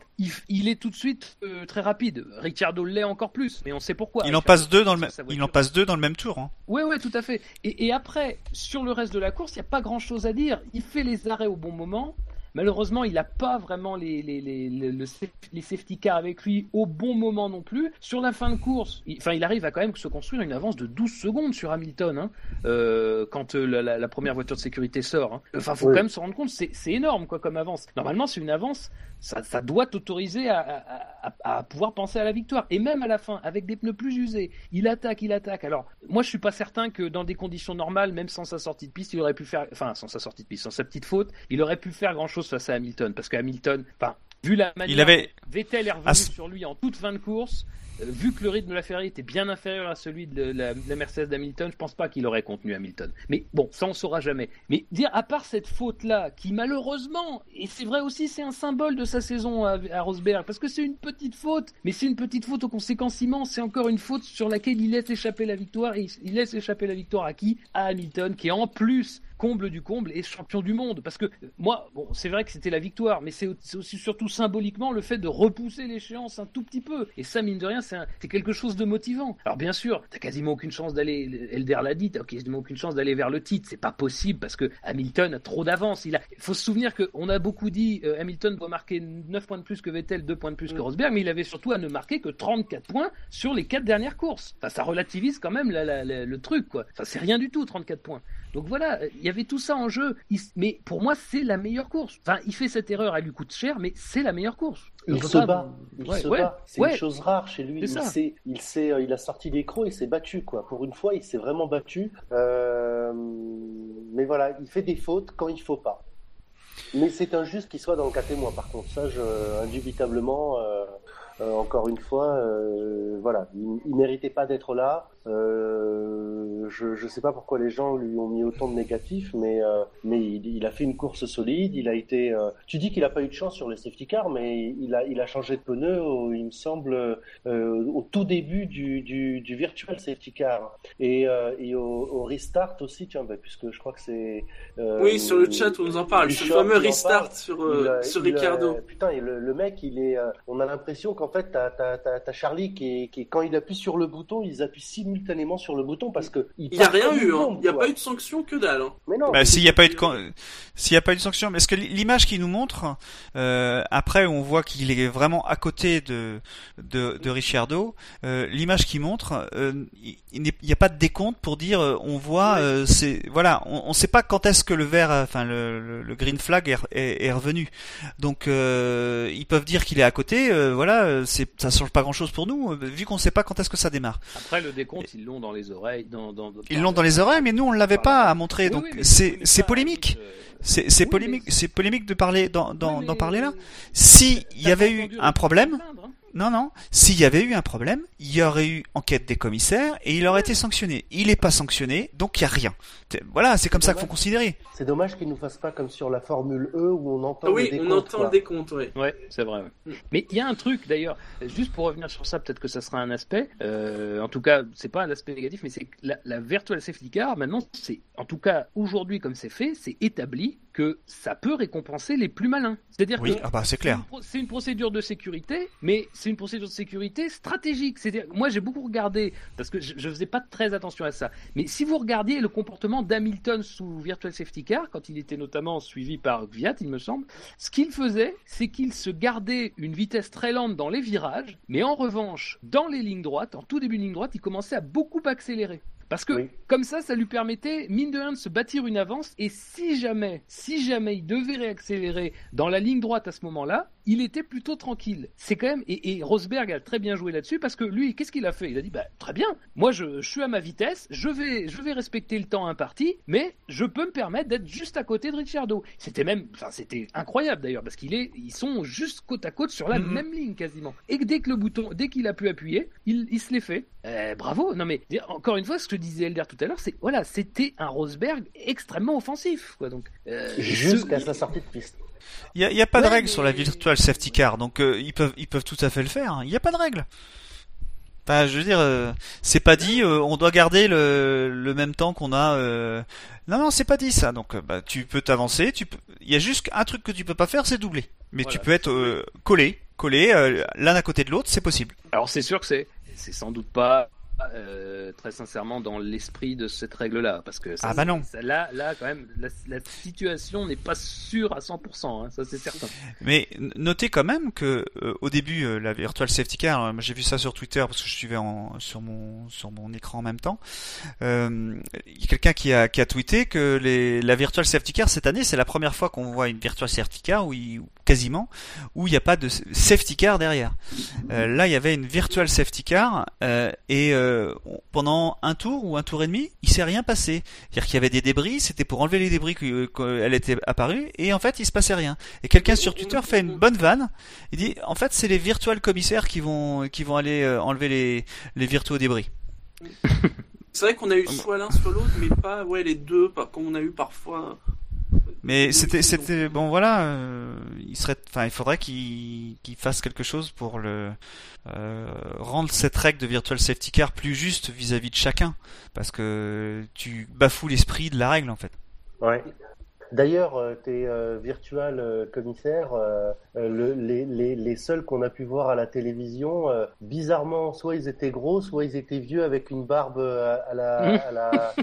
il, est tout de suite euh, très rapide. Ricciardo l'est encore plus, mais on sait pourquoi. Il en passe deux dans le même. sa Il voiture. en passe deux dans le même tour. Hein. Ouais, ouais, tout à fait. Et, et après, sur le reste de la course, il n'y a pas grand chose à dire. Il fait les arrêts au bon moment. Malheureusement, il n'a pas vraiment les, les, les, les, le saf- les safety cars avec lui au bon moment non plus. Sur la fin de course, il, enfin, il arrive à quand même se construire une avance de 12 secondes sur Hamilton hein, euh, quand euh, la, la- la première voiture de sécurité sort. Hein. Enfin, faut Oui. quand même se rendre compte, c'est c'est énorme quoi comme avance. Normalement, c'est une avance, ça, ça doit t'autoriser à, à, à- à pouvoir penser à la victoire. Et même à la fin, avec des pneus plus usés, il attaque, il attaque. Alors, moi, je suis pas certain que dans des conditions normales, même sans sa sortie de piste, il aurait pu faire, enfin, sans sa sortie de piste, sans sa petite faute, il aurait pu faire grand chose face à Hamilton. Parce que Hamilton, enfin, vu la manière Il avait. Vettel est revenu sur lui en toute fin de course, euh, vu que le rythme de la Ferrari était bien inférieur à celui de la, de la Mercedes d'Hamilton, je pense pas qu'il aurait contenu Hamilton. Mais bon, ça on saura jamais. Mais dire à part cette faute-là, qui malheureusement, et c'est vrai aussi, c'est un symbole de sa saison à, à Rosberg, parce que c'est une petite faute, mais c'est une petite faute aux conséquences immenses. C'est encore une faute sur laquelle il laisse échapper la victoire, et il, il laisse échapper la victoire à qui? À Hamilton, qui en plus comble du comble, est champion du monde. Parce que moi, bon, c'est vrai que c'était la victoire, mais c'est aussi surtout symboliquement le fait de repousser l'échéance un tout petit peu. Et ça, mine de rien, c'est quelque chose de motivant. Alors bien sûr, t'as quasiment aucune chance d'aller, Elder l'a dit, t'as quasiment aucune chance d'aller vers le titre. C'est pas possible parce que Hamilton a trop d'avance. Il a, faut se souvenir qu'on a beaucoup dit euh, Hamilton doit marquer 9 points de plus que Vettel, 2 points de plus que mm. Rosberg, mais il avait surtout à ne marquer que 34 points sur les 4 dernières courses. Enfin, ça relativise quand même le truc, quoi. Enfin, c'est rien du tout, 34 points. Donc voilà, il y avait tout ça en jeu. mais pour moi, c'est la meilleure course. Enfin, il fait cette erreur, elle lui coûte cher, mais c'est la meilleure course. Il se bat. Il se bat. C'est une chose rare chez lui. Il, euh, il a sorti les crocs, il s'est battu, quoi. Pour une fois, il s'est vraiment battu. Euh, mais voilà, il fait des fautes quand il faut pas. Mais c'est injuste qu'il soit dans le cas témoin, par contre. Ça, je, indubitablement, euh, encore une fois, voilà, il, il méritait pas d'être là. Euh, je ne sais pas pourquoi les gens lui ont mis autant de négatifs, mais euh, mais il, il, a fait une course solide. Il a été. Euh, tu dis qu'il a pas eu de chance sur les safety cars, mais il a il a changé de pneu. Au, il me semble au tout début du, du, du virtual safety car et, et au, au, restart aussi. Tiens, bah, puisque je crois que c'est. oui, sur le chat on nous en parle. Ce fameux restart sur sur Ricardo. putain, et le, le, mec, il est. on a l'impression qu'en fait, t'as as, Charlie qui, qui quand il appuie sur le bouton, ils appuient six simultanément sur le bouton parce que il n'y a rien eu, hein. il n'y a pas eu de sanction que dalle. Hein. Mais non. Bah, s'il n'y a pas eu de s'il n'y a pas eu de sanction, mais est-ce que l'image qu'il nous montre euh, après on voit qu'il est vraiment à côté de de, de Ricciardo, euh, l'image qu'il montre, euh, il n'y a pas de décompte pour dire on voit euh, c'est voilà on ne sait pas quand est-ce que le vert enfin le, le, green flag est, est, revenu donc euh, ils peuvent dire qu'il est à côté voilà c'est ça change pas grand chose pour nous vu qu'on ne sait pas quand est-ce que ça démarre après le décompte ils l'ont dans les oreilles dans, dans, ils l'ont dans les oreilles mais nous on l'avait pas à montrer. Donc c'est c'est polémique. c'est c'est polémique c'est polémique de parler d'en parler là. si il y avait eu un problème hein. Non, non. S'il y avait eu un problème, il y aurait eu enquête des commissaires et il aurait été sanctionné. Il n'est pas sanctionné, donc il n'y a rien. Voilà, c'est comme ça qu'il faut considérer. C'est dommage qu'il ne nous fasse pas comme sur la Formule E où on entend oui, on entend le décompte, oui. Ouais, c'est vrai. Mm. Mais il y a un truc d'ailleurs, juste pour revenir sur ça, peut-être que ça sera un aspect. Euh, en tout cas, c'est pas un aspect négatif, mais c'est la, la virtual safety car. Maintenant, c'est en tout cas aujourd'hui comme c'est fait, c'est établi que ça peut récompenser les plus malins. C'est-à-dire oui, ah bah, c'est clair. C'est une, procédure de sécurité, mais c'est une procédure de sécurité stratégique. C'est-à-dire, moi j'ai beaucoup regardé parce que je, je faisais pas très attention à ça. Mais si vous regardiez le comportement d'Hamilton sous Virtual Safety Car, quand il était notamment suivi par Gviat, il me semble, ce qu'il faisait, c'est qu'il se gardait une vitesse très lente dans les virages, mais en revanche, dans les lignes droites, en tout début de ligne droite, il commençait à beaucoup accélérer. Parce que comme ça, ça lui permettait, mine de rien, de se bâtir une avance. Et si jamais, si jamais il devait réaccélérer dans la ligne droite à ce moment-là, il était plutôt tranquille. C'est quand même et, Rosberg a très bien joué là-dessus parce que lui, qu'est-ce qu'il a fait? Il a dit bah très bien, moi je, suis à ma vitesse, je vais je vais respecter le temps imparti, mais je peux me permettre d'être juste à côté de Ricciardo. C'était même, enfin c'était incroyable d'ailleurs parce qu'il est, ils sont juste côte à côte sur la mm-hmm. même ligne quasiment. Et dès que le bouton, dès qu'il a pu appuyer, il, il se l'est fait. Euh, bravo. Non mais encore une fois, ce que disait Elder tout à l'heure, c'est voilà, c'était un Rosberg extrêmement offensif quoi. Donc euh, jusqu'à sa sortie de piste. Il n'y a, pas de règle sur la virtual safety car, donc euh, ils peuvent ils peuvent tout à fait le faire. Il n'y a pas de règle. Enfin, je veux dire, euh, c'est pas dit. Euh, on doit garder le, le même temps qu'on a. Non, non, c'est pas dit ça. Donc, bah, tu peux t'avancer. Tu peux. Il y a juste un truc que tu peux pas faire, c'est doubler. Mais tu peux être collé, collé l'un à côté de l'autre, c'est possible. Alors, c'est sûr que c'est c'est sans doute pas euh, très sincèrement dans l'esprit de cette règle-là, parce que ah bah non. là, là quand même, la, situation n'est pas sûre à 100%, hein, ça c'est certain. Mais notez quand même que euh, au début, euh, la virtual safety car, j'ai vu ça sur Twitter parce que je suivais en, sur mon sur mon écran en même temps. Il y a quelqu'un qui a qui a tweeté que les, la virtual safety car cette année, c'est la première fois qu'on voit une virtual safety car où il, quasiment où il n'y a pas de safety car derrière. là, il y avait une virtual safety car et euh, pendant un tour ou un tour et demi, il s'est rien passé. C'est-à-dire qu'il y avait des débris, c'était pour enlever les débris qu'elle était apparue, et en fait, il se passait rien. Et quelqu'un sur Twitter fait une bonne vanne. Il dit, en fait, c'est les virtual commissaires qui vont qui vont aller euh, enlever les les virtuaux débris. C'est vrai qu'on a eu soit l'un soit l'autre, mais pas ouais les deux, pas comme on a eu parfois mais c'était, c'était bon voilà, euh, il serait, enfin il faudrait qu'il qu'il fasse quelque chose pour le euh, rendre cette règle de virtual safety car plus juste vis-à-vis de chacun, parce que tu bafoues l'esprit de la règle en fait. Ouais. D'ailleurs, euh, tes euh, virtual euh, commissaires, euh, euh, le- les, les, les seuls qu'on a pu voir à la télévision, euh, bizarrement, soit ils étaient gros, soit ils étaient vieux avec une barbe euh, à la, à la,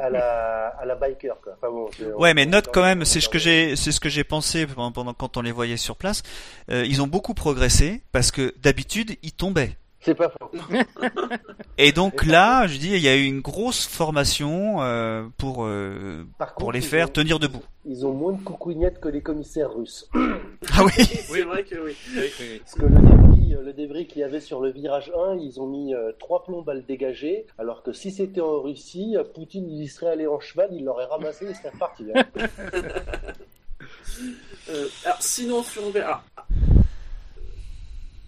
à la, à la biker. Quoi. Enfin bon, Ouais, mais note quand même, c'est ce que j'ai, c'est ce que j'ai pensé pendant, pendant- quand on les voyait sur place. Euh, ils ont beaucoup progressé parce que d'habitude ils tombaient. C'est pas faux. (laughs) Et donc là, je dis, il y a eu une grosse formation euh, pour euh, Par pour contre, les faire ont- tenir debout. Ils ont moins de coucouignettes que les commissaires russes. Ah oui. (laughs) C'est vrai que oui. Oui, oui, oui. Parce que le débris, euh, le débris qu'il y avait sur le virage 1, ils ont mis euh, trois plombes à le dégager, alors que si c'était en Russie, Poutine il y serait allé en cheval, il l'aurait ramassé et serait reparti. hein. (laughs) Euh, alors, sinon, sur, alors,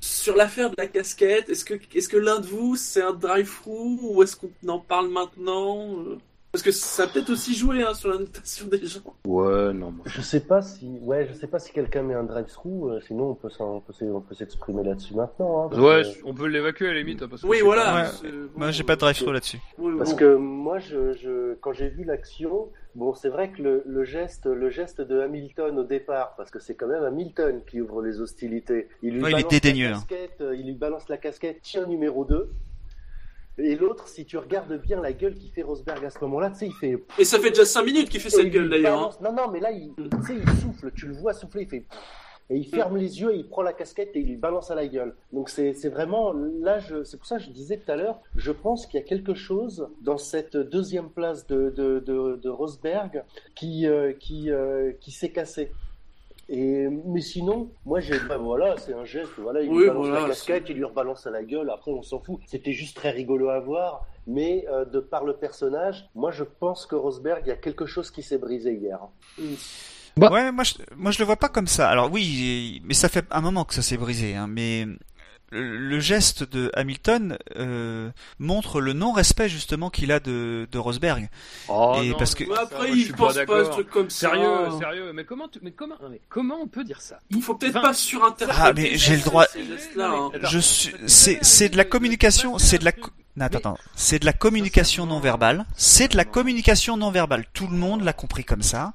sur l'affaire de la casquette, est-ce que, est-ce que l'un de vous, c'est un drive-through ou est-ce qu'on en parle maintenant euh? Parce que ça a peut-être aussi joué hein, sur la notation des gens. Ouais, non. moi. Je sais pas si, ouais, je sais pas si quelqu'un met un drive-through, euh, sinon on peut s'en- on peut on peut s'exprimer là-dessus maintenant. Hein, Ouais, que- on peut l'évacuer à la limite. hein, Parce que Oui, voilà. Ouais. c'est- bon, Moi, j'ai pas de drive-through là-dessus. oui, Parce bon. que moi, je, je, quand j'ai vu l'action, bon, c'est vrai que le, le geste, le geste de Hamilton au départ, parce que c'est quand même Hamilton qui ouvre les hostilités. Il lui Ouais, il est balance la casquette, euh, il lui balance la casquette, tiens numéro 2. Et l'autre, si tu regardes bien la gueule qu'il fait Rosberg à ce moment-là, tu sais, il fait. Et ça fait déjà 5 minutes qu'il fait et cette gueule d'ailleurs. hein. Non, non, mais là, il, tu sais, il souffle, tu le vois souffler, il fait. Et il ferme les yeux, et il prend la casquette et il lui balance à la gueule. Donc c'est c'est vraiment là, je- c'est pour ça que je disais tout à l'heure, je pense qu'il y a quelque chose dans cette deuxième place de de, de, de Rosberg qui euh, qui euh, qui s'est cassé. Et mais sinon, moi j'ai bah, voilà, c'est un geste, voilà, il Oui, lui balance voilà, la casquette, il lui rebalance à la gueule. Après, on s'en fout. C'était juste très rigolo à voir. Mais euh, de par le personnage, moi je pense que Rosberg, il y a quelque chose qui s'est brisé hier. Bah. Ouais, moi je, moi je le vois pas comme ça. Alors oui, mais ça fait un moment que ça s'est brisé. Hein, mais le, le geste de Hamilton euh, montre le non-respect justement qu'il a de, de Rosberg. Oh, Et non, parce que- Mais ça, après, moi, je il suis pense pas, d'accord. à ce truc comme ça. Sérieux, sérieux. Mais comment, tu- mais comment, mais comment on peut dire ça? Il faut peut-être Enfin, pas surinterpréter. Ah, mais j'ai le droit- ces Non, hein. Je suis, c'est de la communication, c'est de la, attends, attends. c'est de la communication non verbale. C'est de la communication non verbale. Tout le monde l'a compris comme ça.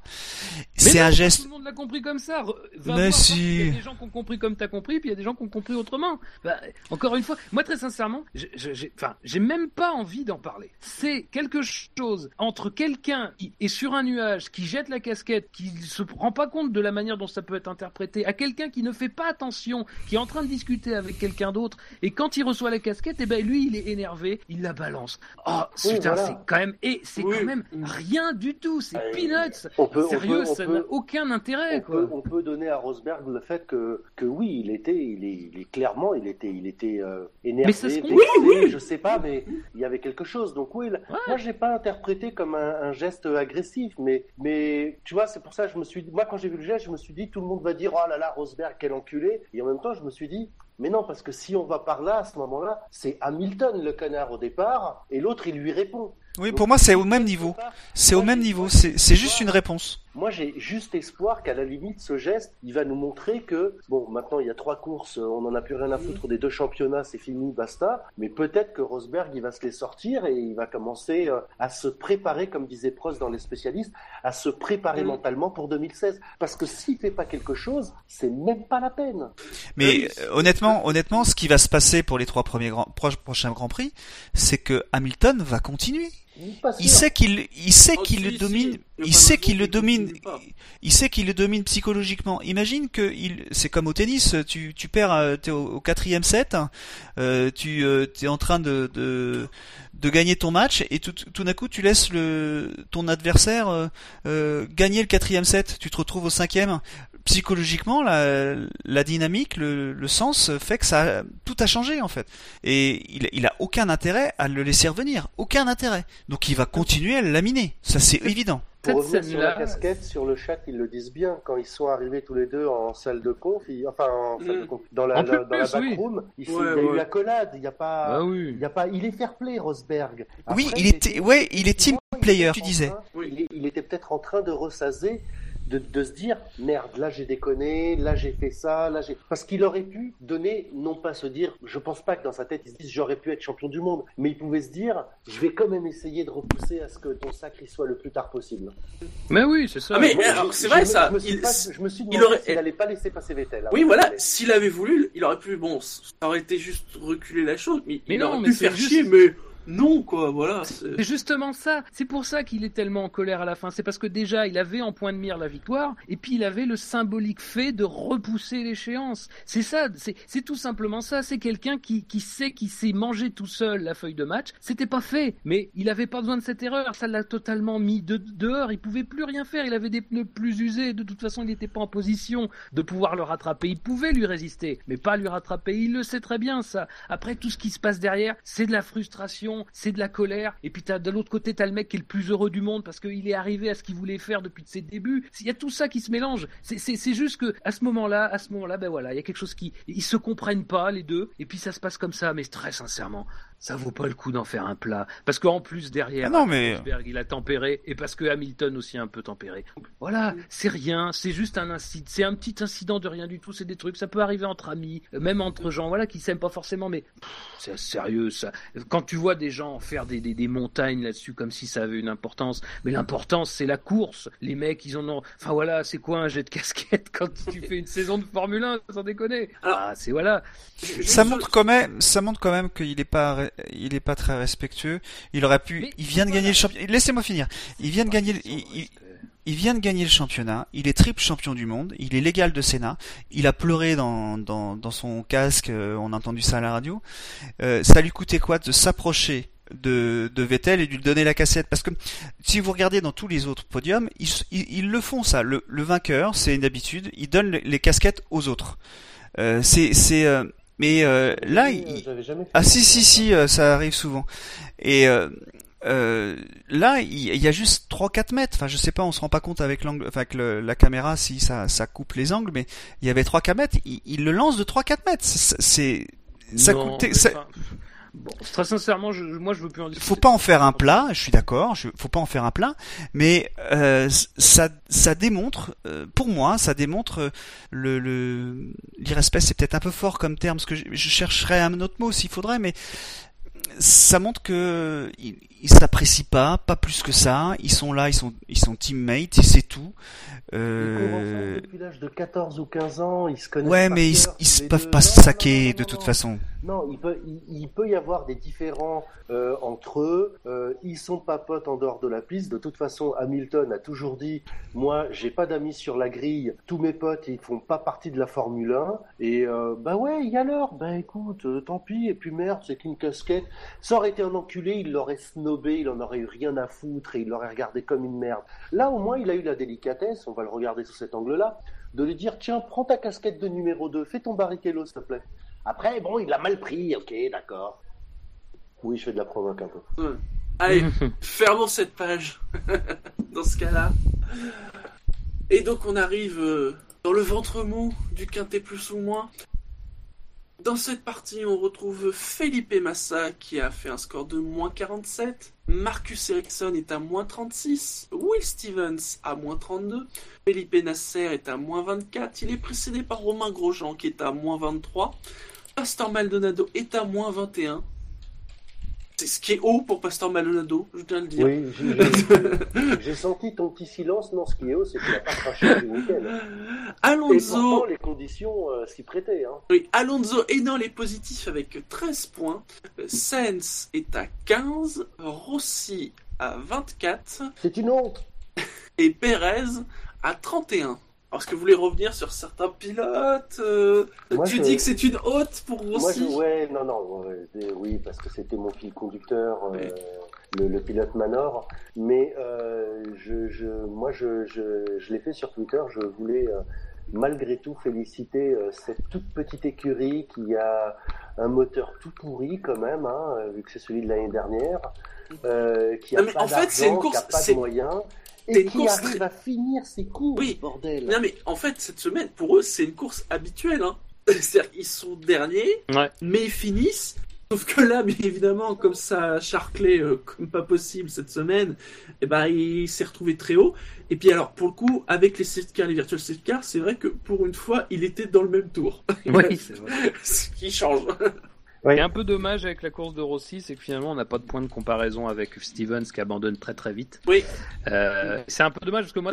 C'est un Tout geste. le monde l'a compris comme ça. Re- va Mais voir, si. Il y a des gens qui ont compris comme t'as compris, puis il y a des gens qui ont compris autrement. Bah, encore une fois, moi très sincèrement, j'ai, enfin, même pas envie d'en parler. C'est quelque chose entre quelqu'un qui est sur un nuage, qui jette la casquette, qui se rend pas compte de la manière dont ça peut être interprété, à quelqu'un qui ne fait pas attention, qui est en train de discuter avec quelqu'un d'autre, et quand il reçoit la casquette, et ben lui il est énervé, il la balance. Oh, Oui, putain, voilà. c'est quand même, et c'est Oui. quand même rien du tout. C'est Euh, peanuts. On peut, on Sérieux, peut, on ça n'a aucun intérêt, on quoi. peut, on peut donner à Rosberg le fait que, que oui, il était, il est, il est clairement, il était, il était euh, énervé, Mais vexé, comprend. je sais pas, mais il y avait quelque chose. Donc oui, là, Ouais. moi j'ai pas interprété comme un, un geste agressif, mais, mais tu vois, c'est pour ça que je me suis, moi quand j'ai vu le geste, je me suis dit tout le monde va dire oh là là Rosberg quel enculé, et en même temps je me suis dit mais non parce que si on va par là à ce moment-là, c'est Hamilton le connard au départ, et l'autre il lui répond. Oui, Donc, pour moi, c'est au même niveau. C'est au même niveau. C'est juste une réponse. Moi, j'ai juste espoir qu'à la limite, ce geste, il va nous montrer que, bon, maintenant, il y a trois courses, euh, on n'en a plus rien à foutre des deux championnats, c'est fini, basta. Mais peut-être que Rosberg, il va se les sortir et il va commencer euh, à se préparer, comme disait Prost dans les spécialistes, à se préparer Mm. mentalement pour 2016. Parce que s'il fait pas quelque chose, c'est même pas la peine. Mais Oui, euh, honnêtement, honnêtement, ce qui va se passer pour les trois premiers grands, pro- prochains grands prix, c'est que Hamilton va continuer. Il sait qu'il, il sait Oh, qu'il si, le si. domine. Il sait qu'il le domine. Il sait qu'il le domine psychologiquement. Imagine que il, c'est comme au tennis, tu, tu perds, euh, t'es au, au quatrième set, euh, tu euh, es en train de, de de gagner ton match et tout, tout d'un coup tu laisses le ton adversaire euh, euh, gagner le quatrième set. Tu te retrouves au cinquième. Psychologiquement, la, la dynamique, le, le sens fait que ça tout a changé en fait. Et il, il a aucun intérêt à le laisser revenir, aucun intérêt. Donc il va continuer à le laminer. Ça c'est évident. Pour Cette revenir sur la casquette, sur le chat, ils le disent bien. Quand ils sont arrivés tous les deux en salle de conf, ils- enfin en salle de Mm. conf, dans la, En la- dans la plus, oui. backroom, il, s'est- Ouais, il y a eu accolade. Il n'y a pas, oui. il y a pas, il est fair play, Rosberg. oui, il était, ouais, il est team player, tu disais. train- il, est- il était peut-être en train de ressaser de, de se dire merde, là j'ai déconné, là j'ai fait ça, là j'ai. Parce qu'il aurait pu donner, non pas se dire, je pense pas que dans sa tête il se dise j'aurais pu être champion du monde, mais il pouvait se dire je vais quand même essayer de repousser à ce que ton sacre il soit le plus tard possible. Mais oui, c'est ça. Ah, mais je- c'est vrai me- ça. Je me suis, Il- pas- je me suis il demandé aurait- s'il allait pas laisser passer Vettel. hein. Oui, voilà, s'il avait voulu, il aurait pu, bon, ça aurait été juste reculer la chose, mais, Mais il non, aurait mais pu faire juste- chier, mais non, quoi, voilà. c'est- justement ça. C'est pour ça qu'il est tellement en colère à la fin. C'est parce que déjà, il avait en point de mire la victoire, et puis il avait le symbolique fait de repousser l'échéance. C'est ça. C'est c'est tout simplement ça. C'est quelqu'un qui, qui sait qu'il s'est mangé tout seul la feuille de match. C'était pas fait, mais il avait pas besoin de cette erreur. Ça l'a totalement mis de, dehors. Il pouvait plus rien faire. Il avait des pneus plus usés. De toute façon, il n'était pas en position de pouvoir le rattraper. Il pouvait lui résister, mais pas lui rattraper. Il le sait très bien, ça. Après, tout ce qui se passe derrière, c'est de la frustration, c'est de la colère. Et puis, t'as, de l'autre côté, t'as le mec qui est le plus heureux du monde parce qu'il est arrivé à ce qu'il voulait faire depuis ses débuts. Il y a tout ça qui se mélange. C'est, c'est, c'est juste que, à ce moment-là, à ce moment-là, ben voilà, il y a quelque chose qui, ils se comprennent pas, les deux. Et puis, ça se passe comme ça. Mais très sincèrement, ça vaut pas le coup d'en faire un plat. Parce qu'en plus, derrière, Ah non, mais- Rosberg, il a tempéré. Et parce que Hamilton aussi a un peu tempéré. Voilà, c'est rien, c'est juste un incident, c'est un petit incident de rien du tout, c'est des trucs, ça peut arriver entre amis, même entre gens, voilà, qui s'aiment pas forcément, mais c'est sérieux ça. Quand tu vois des gens faire des, des, des montagnes là-dessus comme si ça avait une importance, mais l'importance c'est la course. Les mecs, ils en ont, enfin voilà, c'est quoi un jet de casquette (laughs) quand tu fais une saison de Formule 1, sans déconner? Ah, c'est voilà. Ça montre quand même, ça montre quand même qu'il est pas, il est pas très respectueux. Il aurait pu, Mais il vient de gagner le championnat. Laissez-moi finir. Il vient de gagner, le- il, il- il vient de gagner le championnat. Il est triple champion du monde. Il est légal de Sénat. Il a pleuré dans, dans, dans son casque. euh, On a entendu ça à la radio. Euh, ça lui coûtait quoi de s'approcher de, de Vettel et de lui donner la cassette? Parce que si vous regardez dans tous les autres podiums, ils, ils, ils le font ça. Le, le vainqueur, c'est une habitude. Il donne les, casquettes aux autres. Euh, c'est, c'est, euh, mais euh, là, Oui, il, fait ah si si si, euh, ça arrive souvent. Et euh, euh, là, il y a juste 3-4 mètres. Enfin, je sais pas, on se rend pas compte avec l'angle, enfin, avec le- la caméra si ça, ça coupe les angles, mais il y avait 3-4 mètres. Il, il le lance de 3-4 mètres. C'est, ça mais ça- enfin, Bon, très sincèrement, je, moi je veux plus en discuter. faut pas en faire un plat. Je suis d'accord. Faut pas en faire un plat, mais euh, ça, ça démontre, euh, pour moi, ça démontre euh, le, le l'irrespect. C'est peut-être un peu fort comme terme, parce que je, je chercherais un autre mot s'il faudrait, mais ça montre que ils ils s'apprécient pas, pas plus que ça. Ils sont là, ils sont, ils sont teammates, c'est tout. Ils Euh, depuis l'âge de 14 ou 15 ans, ils se connaissent ouais, mais ils, cœur, ils peuvent deux. pas se saquer non, de non, toute façon. Non, il peut, il, il peut y avoir des différends euh, entre eux. Euh, ils sont pas potes en dehors de la piste. De toute façon, Hamilton a toujours dit moi, j'ai pas d'amis sur la grille. Tous mes potes, ils font pas partie de la Formule 1. Et euh, bah ouais, y alors. Bah écoute, euh, tant pis. Et puis merde, c'est qu'une casquette. Ça aurait été un enculé, il l'aurait il en aurait eu rien à foutre et il l'aurait regardé comme une merde. Là, au moins, il a eu la délicatesse. On va le regarder sous cet angle-là, de lui dire tiens, prends ta casquette de numéro 2, fais ton barrichello, s'il te plaît. Après, bon, il l'a mal pris, ok, d'accord. Oui, je fais de la provoque un peu. Ouais. Allez, (laughs) fermons cette page. (laughs) dans ce cas-là. Et donc on arrive euh, dans le ventre mou du quintet plus ou moins. Dans cette partie, on retrouve Felipe Massa qui a fait un score de moins 47. Marcus Ericsson est à moins 36. Will Stevens à moins 32. Felipe Nasser est à moins 24. Il est précédé par Romain Grosjean qui est à moins 23. Pastor Maldonado est à moins 21. C'est ce qui est haut pour Pastor Maldonado, je tiens à le dire. Oui, j'ai- senti ton petit silence. Non, ce qui est haut, c'est qu'il n'a pas craché du week-end. Et Alonso, pourtant, les conditions euh, s'y prêtaient. Hein. oui, Alonso est dans les positifs avec 13 points. Sainz est à 15. Rossi à 24. C'est une honte. Et Perez à 31. Est-ce que vous voulez revenir sur certains pilotes euh, Moi, Tu je- dis que c'est une haute pour Moi, Rossi je, ouais, non, non, euh, oui, parce que c'était mon fil conducteur, euh, le, le pilote Manor. Mais euh, je, je, moi, je, je, je l'ai fait sur Twitter. Je voulais euh, malgré tout féliciter euh, cette toute petite écurie qui a un moteur tout pourri quand même, hein, vu que c'est celui de l'année dernière, euh, qui a Non, mais pas en fait, c'est une course- c'est- de moyens. c'est Et une qui course arrive très- à finir ses courses, Oui. bordel. Non mais en fait cette semaine pour eux c'est une course habituelle. Hein. (laughs) C'est-à-dire qu'ils sont derniers, Ouais. mais ils finissent Sauf que là, bien évidemment, comme ça a charclé euh, comme pas possible cette semaine, eh ben, il s'est retrouvé très haut. Et puis alors, pour le coup, avec les safety cars, les virtual safety cars, c'est vrai que pour une fois, il était dans le même tour. Oui, c'est (laughs) vrai. Ce qui change. Oui. Et un peu dommage avec la course de Rossi, c'est que finalement on n'a pas de point de comparaison avec Stevens qui abandonne très très vite. Oui. Euh, c'est un peu dommage parce que moi,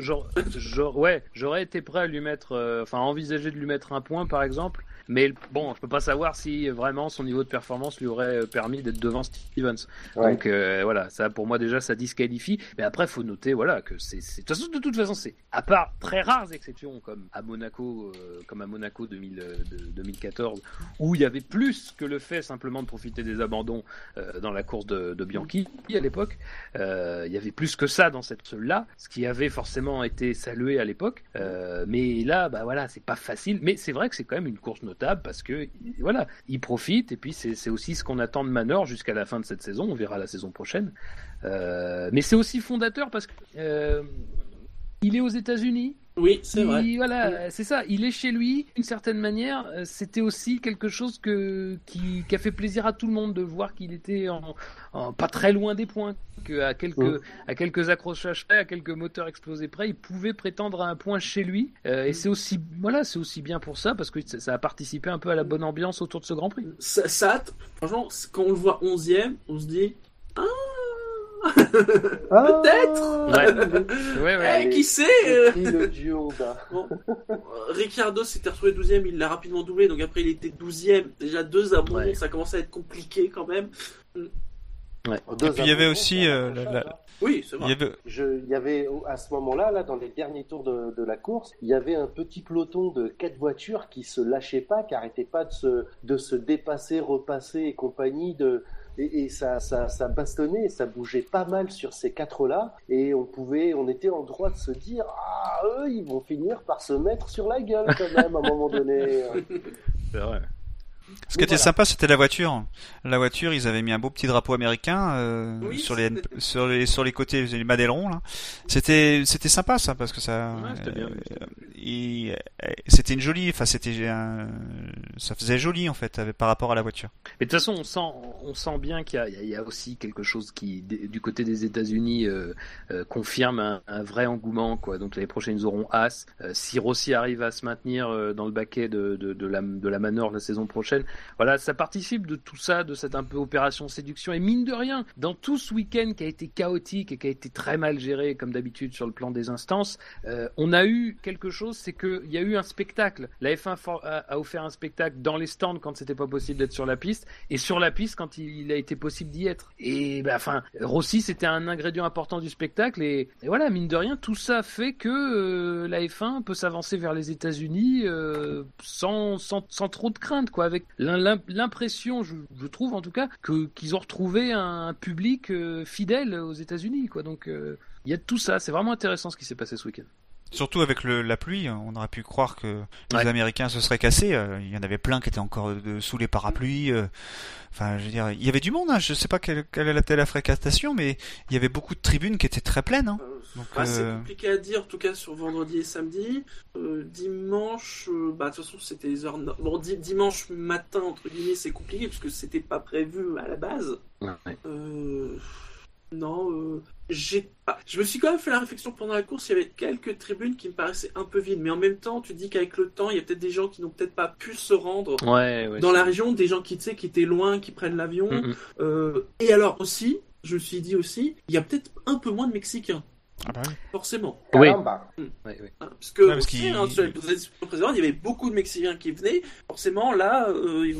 j'aurais- ouais, j'aurais été prêt à lui mettre, euh, enfin, à envisager de lui mettre un point par exemple. Mais bon, je peux pas savoir si vraiment son niveau de performance lui aurait euh, permis d'être devant Stevens. Ouais. Donc euh, voilà, ça pour moi déjà ça disqualifie. Mais après faut noter voilà que c'est de toute façon c'est à part très rares exceptions comme à Monaco euh, comme à Monaco 2000, euh, de- 2014 où il y avait plus que le fait simplement de profiter des abandons dans la course de, de Bianchi à l'époque. Il y avait plus que ça dans cette là, ce qui avait forcément été salué à l'époque. Mais là, bah voilà, c'est pas facile. Mais c'est vrai que c'est quand même une course notable parce que voilà, il profite et puis c'est aussi ce qu'on attend de Manor jusqu'à la fin de cette saison. On verra la saison prochaine. Euh, mais c'est aussi fondateur parce que euh, il est aux États-Unis. Oui, c'est vrai. Voilà, c'est ça. Il est chez lui, d'une certaine manière. euh, C'était aussi quelque chose que qui, qui a fait plaisir à tout le monde de voir qu'il était en, en- pas très loin des points, que à quelques Mm. à quelques accrochages près, à quelques moteurs explosés près, il pouvait prétendre à un point chez lui. Euh, et c'est aussi voilà, c'est aussi bien pour ça parce que ça, a participé un peu à la bonne ambiance autour de ce Grand Prix. Ça, ça, franchement, quand on le voit 11ème, on se dit Ah Ah, Peut-être. (laughs) Ouais, ouais, Eh. Qui sait le. (laughs) Bon, Ricciardo s'était retrouvé 12ème, il l'a rapidement doublé, donc après il était 12ème. Déjà deux Ouais. ça commençait à être compliqué quand même. Deux puis il y avait aussi, euh, accrochage, la- la-. Oui, c'est Il vrai. y avait, Je, il y avait à ce moment-là, là, dans les derniers tours de, de la course, il y avait un petit peloton de quatre voitures qui se lâchaient pas, qui arrêtaient pas de se, de se dépasser, repasser et compagnie de, et, ça, ça, ça bastonnait, ça bougeait pas mal sur ces quatre-là, et on pouvait, on était en droit de se dire, ah, eux, ils vont finir par se mettre sur la gueule quand même à un moment donné. (laughs) C'est vrai. Ce qui était Voilà. sympa, c'était la voiture. La voiture, ils avaient mis un beau petit drapeau américain euh, Oui, sur les c'était- sur les sur les côtés, les madélerons là. C'était c'était sympa ça parce que ça. Ouais, euh, euh, c'était une jolie, enfin c'était un, ça faisait joli en fait avec- par rapport à la voiture. Mais de toute façon, on sent, on sent bien qu'il y a, y aussi quelque chose qui, du côté des États-Unis, euh, confirme un, un vrai engouement. Quoi. Donc l'année prochaine, ils auront As. Si Rossi arrive à se maintenir dans le baquet de, de, de la, de la Manor la saison prochaine, voilà, ça participe de tout ça, de cette un peu opération séduction. Et mine de rien, dans tout ce week-end qui a été chaotique et qui a été très mal géré, comme d'habitude sur le plan des instances, euh, on a eu quelque chose, c'est qu'il y a eu un spectacle. La F1 for- a, offert un spectacle dans les stands quand c'était pas possible d'être sur la piste, et sur la piste quand il, a été possible d'y être. Et bah, enfin, Rossi c'était un ingrédient important du spectacle, et, voilà, mine de rien, tout ça fait que euh, la F1 peut s'avancer vers les États-Unis euh, sans, sans, sans trop de crainte, quoi, avec l'impression, je, je trouve en tout cas, que qu'ils ont retrouvé un public euh, fidèle aux États-Unis, quoi. Donc euh, il y a tout ça, c'est vraiment intéressant ce qui s'est passé ce week-end. Surtout avec le, la pluie, on aurait pu croire que les Ouais. Américains se seraient cassés. euh, Il y en avait plein qui étaient encore de- sous les parapluies. Enfin, je veux dire, il y avait du monde. Hein, je sais pas quelle, quelle était la fréquentation, mais il y avait beaucoup de tribunes qui étaient très pleines. Hein. Euh, Donc, bah, C'est euh, compliqué à dire, en tout cas sur vendredi et samedi. Euh, dimanche, euh, bah, de toute façon, c'était les heures. Bon, di- dimanche matin, entre guillemets, c'est compliqué parce que c'était pas prévu à la base. Euh, non, euh, j'ai pas. Je me suis quand même fait la réflexion pendant la course. Il y avait quelques tribunes qui me paraissaient un peu vides, mais en même temps, tu dis qu'avec le temps, il y a peut-être des gens qui n'ont peut-être pas pu se rendre Ouais, ouais. dans la région, des gens qui tu sais qui étaient loin, qui prennent l'avion. Mm, mm. Euh, et alors aussi, je me suis dit aussi, il y a peut-être un peu moins de Mexicains, ah bah oui. forcément. Oui. Ouais. Hein, Parce que Ouais, parce aussi, qu'il- hein, sur les précédentes, il y avait beaucoup de Mexicains qui venaient. Forcément, là, euh,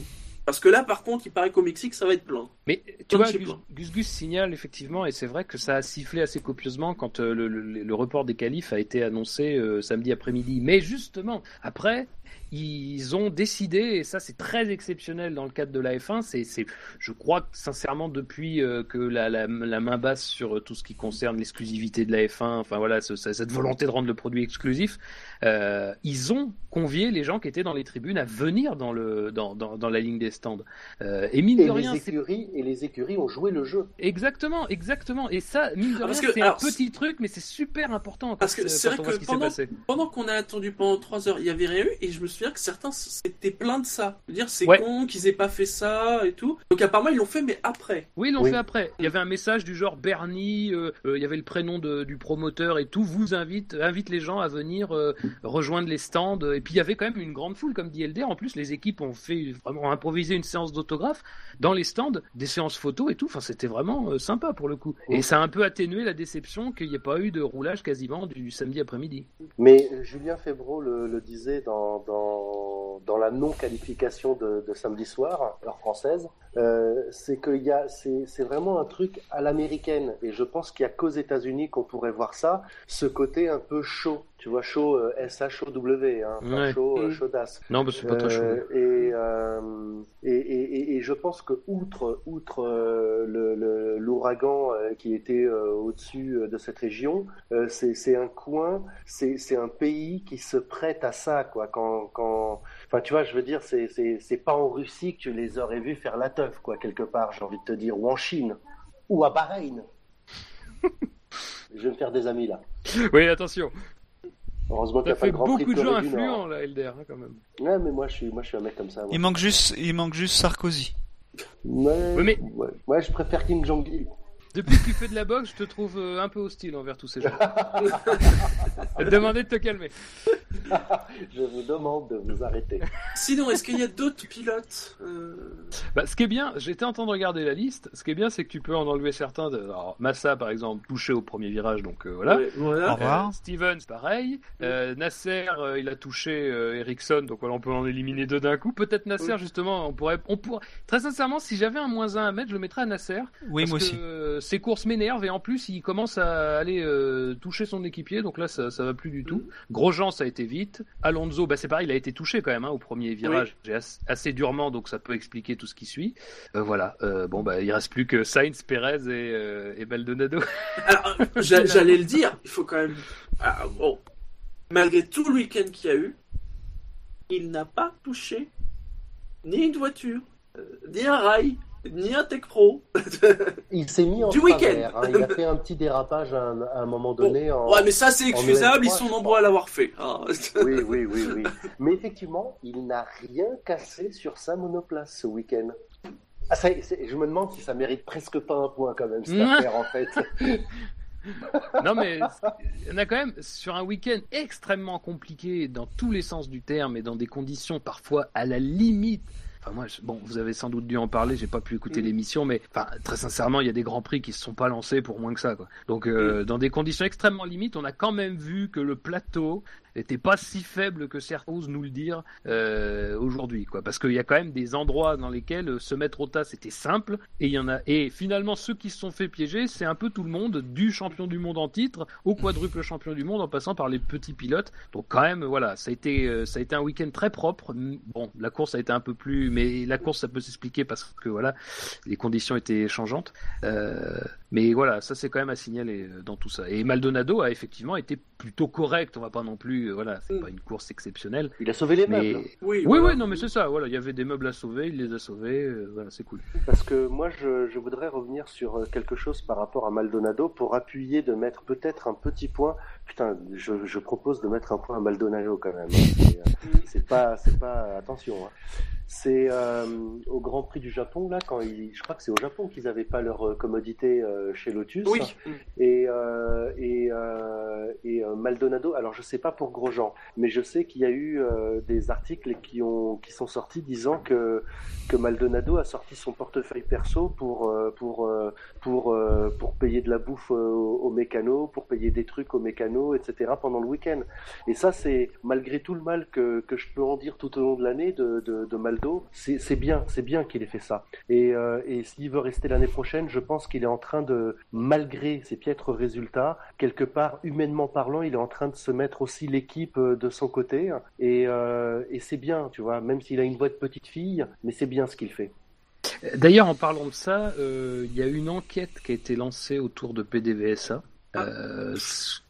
parce que là, par contre, il paraît qu'au Mexique, ça va être plein. Mais tu vois, Gus. Gus Gus signale effectivement, et c'est vrai que ça a sifflé assez copieusement quand euh, le, le- le report des qualifs a été annoncé euh, samedi après-midi. Mais justement, après, ils ont décidé, et ça c'est très exceptionnel dans le cadre de la F1, c'est, je crois que sincèrement depuis euh, que la, la, la main basse sur euh, tout ce qui concerne l'exclusivité de la F1, enfin voilà, ce- ce- cette volonté de rendre le produit exclusif, euh, ils ont convié les gens qui étaient dans les tribunes à venir dans, le, dans, dans, dans la ligne des stands. Euh, et mine Et de les rien, c'est écuries, et les écuries ont joué le jeu. Exactement, exactement. Et ça, mine de Ah, rien, c'est un petit truc, mais c'est super important. Parce que c'est vrai que pendant- passé. Pendant qu'on a attendu pendant 3 heures, il y avait rien eu, et je me souviens que certains s'étaient pleins de ça. Je veux dire, c'est Ouais. con qu'ils aient pas fait ça et tout. Donc apparemment, ils l'ont fait, mais après. Oui, ils l'ont Oui. fait après. Il y avait un message du genre Bernie, euh, euh, il y avait le prénom de- du promoteur et tout, vous invite, invite les gens à venir euh, rejoindre les stands. Et puis il y avait quand même une grande foule, comme dit Elder. En plus, les équipes ont fait vraiment ont improvisé une séance d'autographe dans les stands, des séances photos et tout. Enfin, c'était vraiment euh, sympa pour le coup. Et ça a un peu atténué la déception qu'il n'y ait pas eu de roulage quasiment du samedi après-midi. Mais Julien Febro le, le disait dans, dans, dans la non-qualification de, samedi soir, heure française, euh, c'est qu'il y a, c'est, c'est vraiment un truc à l'américaine. Et je pense qu'il y a qu'aux États-Unis qu'on pourrait voir ça, ce côté un peu chaud. Tu vois, chaud, euh, S-H-O-W, hein, Ouais. chaud, euh, chaudasse. Non, bah, c'est pas très chaud. Euh, et, euh, et, et, je pense que outre, outre euh, le- le- l'ouragan euh, qui était euh, au-dessus euh, de cette région, euh, c'est c'est un coin, c'est c'est un pays qui se prête à ça, quoi. Quand, quand, enfin, tu vois, je veux dire, c'est pas en Russie que tu les aurais vus faire la teuf, quoi, quelque part, j'ai envie de te dire, ou en Chine, ou à Bahreïn. (laughs) je vais me faire des amis là. Oui, attention. Heureusement qu'il a pas fait le Grand Prix beaucoup de gens influents là, Elder, hein, quand même. Ouais, mais moi je suis, moi je suis un mec comme ça. moi. Il manque juste, il manque juste Sarkozy. Oui, mais- ouais, ouais, je préfère Kim Jong-il. Depuis que tu fais de la boxe, je te trouve euh, un peu hostile envers tous ces gens. (laughs) Je te de te calmer. Je vous demande de vous arrêter. Sinon, est-ce qu'il y a d'autres pilotes euh, Bah, ce qui est bien, j'étais en train de regarder la liste. Ce qui est bien, c'est que tu peux en enlever certains. De... Alors, Massa, par exemple, touché au premier virage, donc euh, voilà. ouais, voilà. Au revoir. Euh, Stevens, pareil. Euh, Nasser, euh, il a touché euh, Ericsson, donc voilà, on peut en éliminer deux d'un coup. Peut-être Nasser, Oui. justement, on pourrait, on pourrait. Très sincèrement, si j'avais un moins 1 à mettre, je le mettrais à Nasser. Oui, parce moi que aussi. Ses courses m'énervent et en plus, il commence à aller euh, toucher son équipier, donc là, ça, ça va plus du tout. Grosjean, ça a été vite. Alonso, bah, c'est pareil, il a été touché quand même hein, au premier virage, as- assez durement, donc ça peut expliquer tout ce qui suit. Euh, voilà. Euh, bon, bah, il reste plus que Sainz, Perez et, et. (laughs) Alors, j'a- j'allais le dire, il faut quand même. Ah, bon, malgré tout le week-end qu'il y a eu, il n'a pas touché ni une voiture, ni un rail, ni un Tech Pro. (laughs) Il s'est mis en Du travers. week-end. hein. Il a fait un petit dérapage à un, à un moment donné. en... Ouais, mais ça c'est excusable, ils EL3, sont nombreux à l'avoir fait. Ah. (laughs) Oui, oui, oui, oui. Mais effectivement, il n'a rien cassé sur sa monoplace ce week-end. Ah, ça, je me demande si ça mérite presque pas un point quand même, cette Mmh. affaire en fait. (laughs) Non, mais on a quand même, sur un week-end extrêmement compliqué dans tous les sens du terme et dans des conditions parfois à la limite. Enfin, moi, je- bon, vous avez sans doute dû en parler, j'ai pas pu écouter Mm. l'émission, mais enfin, très sincèrement, il y a des grands prix qui se sont pas lancés pour moins que ça, quoi. Donc, euh, dans des conditions extrêmement limites, on a quand même vu que le plateau n'était pas si faible que certains osent nous le dire euh, aujourd'hui, quoi. Parce qu'il y a quand même des endroits dans lesquels euh, se mettre au tas c'était simple, et y en a. Et finalement, ceux qui se sont fait piéger, c'est un peu tout le monde, du champion du monde en titre au quadruple champion du monde, en passant par les petits pilotes. Donc quand même, voilà, ça a été, euh, ça a été un week-end très propre. Bon, la course a été un peu plus, mais la course ça peut s'expliquer parce que voilà, les conditions étaient changeantes. Mais voilà, ça c'est quand même à signaler dans tout ça. Et Maldonado a effectivement été plutôt correct. On va pas non plus, euh, voilà, c'est Mm. pas une course exceptionnelle. Il a sauvé les Mais meubles. Oui, oui, voilà. oui, non, mais c'est ça. Voilà, il y avait des meubles à sauver, il les a sauvés. euh, voilà, c'est cool. Parce que moi, je, je voudrais revenir sur euh, quelque chose par rapport à Maldonado pour appuyer de mettre peut-être un petit point. Putain, je, je propose de mettre un point à Maldonado quand même. hein. C'est, euh, C'est pas, c'est pas, attention. hein. C'est euh, au Grand Prix du Japon là, quand ils, je crois que c'est au Japon qu'ils avaient pas leur euh, commodité euh, chez Lotus. Oui. Et euh, et, et euh, Maldonado. Alors je sais pas pour Grosjean, mais je sais qu'il y a eu des articles qui ont qui sont sortis disant que que Maldonado a sorti son portefeuille perso pour pour pour pour payer de la bouffe aux, aux mécanos, pour payer des trucs aux mécanos, etc. pendant le week-end. Et ça c'est malgré tout le mal que que je peux en dire tout au long de l'année de de, de Maldo, c'est c'est bien, c'est bien qu'il ait fait ça. Et euh, et s'il veut rester l'année prochaine, je pense qu'il est en train de malgré ses piètres résultats, quelque part humainement parlant, il est en train de se mettre aussi l'équipe euh, de son côté. Et euh, et c'est bien, tu vois, même s'il a une voix de petite fille, mais c'est bien ce qu'il fait. D'ailleurs, en parlant de ça, euh, il y a une enquête qui a été lancée autour de PDVSA. Euh,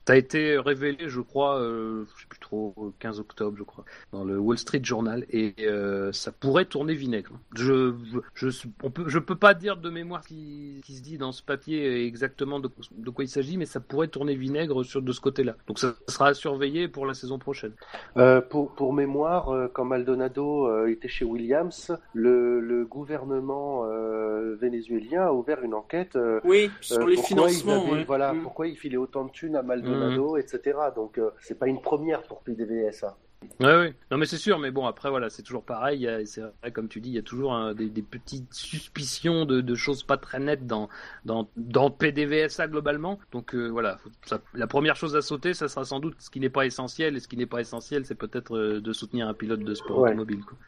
ça a été révélé, je crois, euh, je sais plus trop 4 au 15 octobre, je crois, dans le Wall Street Journal, et euh, ça pourrait tourner vinaigre. Je, je, on peut, je peux pas dire de mémoire qui, qui se dit dans ce papier exactement de, de quoi il s'agit, mais ça pourrait tourner vinaigre sur de ce côté-là. Donc ça sera à surveiller pour la saison prochaine. Euh, pour, pour mémoire, euh, quand Maldonado euh, était chez Williams, le, le gouvernement euh, vénézuélien a ouvert une enquête. euh, Oui, sur euh, les financements. avaient- ouais. Voilà, Mm. pourquoi il filait autant de thunes à Maldonado, etc. Donc euh, c'est pas une première pour PDVS. hein. Ouais, ouais. Non, mais c'est sûr, mais bon, après, voilà, c'est toujours pareil. C'est vrai, comme tu dis, il y a toujours un- des, des petites suspicions de, de choses pas très nettes dans, dans, dans PDVSA globalement. Donc, euh, voilà, faut- ça- la première chose à sauter, ça sera sans doute ce qui n'est pas essentiel. Et ce qui n'est pas essentiel, c'est peut-être euh, de soutenir un pilote de sport Ouais. automobile. Quoi.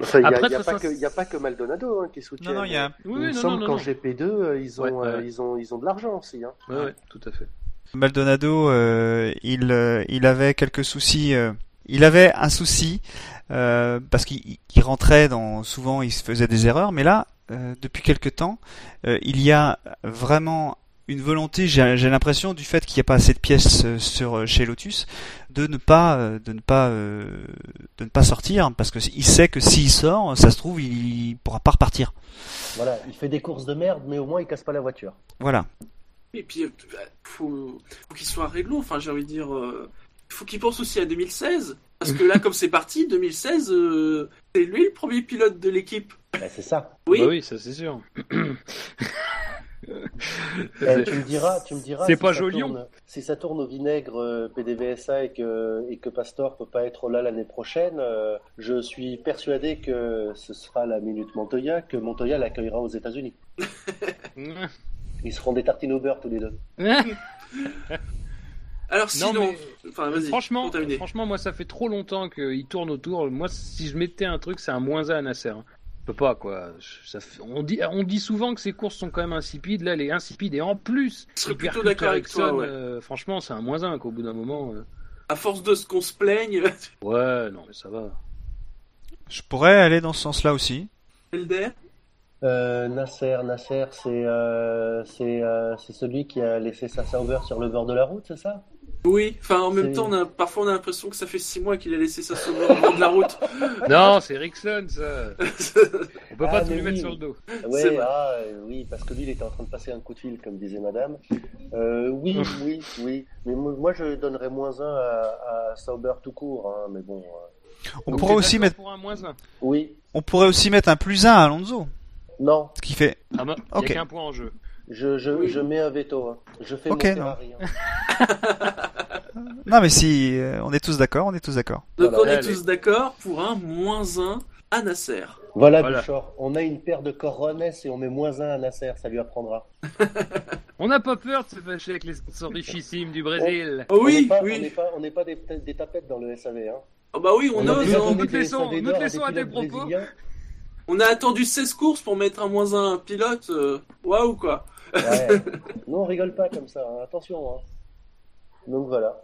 Enfin, il n'y a, Après, il y a ça, pas que- il y a pas que Maldonado hein, qui soutient. Non, non, il y a. Oui, Il oui, me non, semble non, non, qu'en non. GP2, euh, ils ont, Ouais, ouais, euh, ouais. ils ont, ils ont de l'argent aussi. Hein. Ouais, ouais, tout à fait. Maldonado, euh, il, euh, il avait quelques soucis. euh, il avait un souci parce qu'il il rentrait dans. Souvent, il se faisait des erreurs, mais là, depuis quelque temps, il y a vraiment une volonté. J'ai l'impression du fait qu'il n'y a pas assez de pièces sur chez Lotus de ne pas de ne pas de ne pas sortir parce que il sait que s'il sort, ça se trouve, il pourra pas repartir. Voilà, il fait des courses de merde, mais au moins il casse pas la voiture. Voilà. Et puis, euh, faut, faut qu'il soit réglo. Enfin, j'ai envie de dire, euh, faut qu'il pense aussi à 2016. Parce que là, (laughs) comme c'est parti, 2016, euh, c'est lui le premier pilote de l'équipe. Ben, c'est ça. Oui. Bah oui, ça c'est sûr. Eh, tu me diras, tu me diras. C'est si pas tourne- si ça tourne au vinaigre euh, PDVSA et que, et que Pastor peut pas être là l'année prochaine, euh, je suis persuadé que ce sera la minute Montoya, que Montoya l'accueillera aux États-Unis. (laughs) Ils seront des tartines au beurre tous les deux. (laughs) Alors, Non, sinon, mais- enfin, vas-y. franchement, franchement, moi, ça fait trop longtemps qu'il tourne autour. Moi, si je mettais un truc, c'est un moins 1 à Nasser. hein. Je peux pas, quoi. Ça fait- on, dit, on dit souvent que ces courses sont quand même insipides. Là, elle est insipide. Et en plus, Je serais plutôt d'accord avec toi, ouais. euh, franchement, c'est un moins 1 qu'au bout d'un moment. euh. À force de ce qu'on se plaigne, (laughs) Ouais, non, mais ça va. Je pourrais aller dans ce sens-là aussi. Elder, Euh, Nasser, Nasser, c'est euh, c'est euh, c'est celui qui a laissé sa Sauber sur le bord de la route, c'est ça? Oui. Enfin, en même temps, on a, parfois, on a l'impression que ça fait six mois qu'il a laissé ça sur le bord de la route. (laughs) non, c'est Ericsson, ça. (laughs) On peut Ah, pas tout mais lui mettre sur le dos. C'est Ouais, ah, euh, oui, parce que lui, il était en train de passer un coup de fil, comme disait Madame. Euh, oui, oui, oui. Mais moi, je donnerais moins un à, à Sauber tout court, hein, mais bon. euh, On Donc, pourrait aussi mettre, pour un moins 1. oui, on pourrait aussi mettre un plus 1 à Alonso, non, ce qui fait. Ah bah, il Ok. y a qu'un point en jeu. je, je, Oui. je mets un veto. hein. Je fais Ok, mon non. Ferrari. hein. (laughs) Non, mais si, euh, on est tous d'accord, on est tous d'accord. Donc, Voilà. on est Allez. tous d'accord pour un moins un à Nasser. Voilà, Voilà. Bouchard, on a une paire de Corones et on met moins un à Nasser, ça lui apprendra. (laughs) On n'a pas peur de se fâcher avec les sponsors richissimes du Brésil. Oh on oui, n'est pas, on oui. n'est pas, on n'est pas des, des tapettes dans le SAV. Hein. Oh bah oui, on, a ose. nous te des laissons- à pilotes propos. On a attendu 16 courses pour mettre un moins un à un pilote. euh, Waouh, quoi. Ouais. (laughs) Nous, on rigole pas comme ça, hein. attention. Hein. Donc voilà.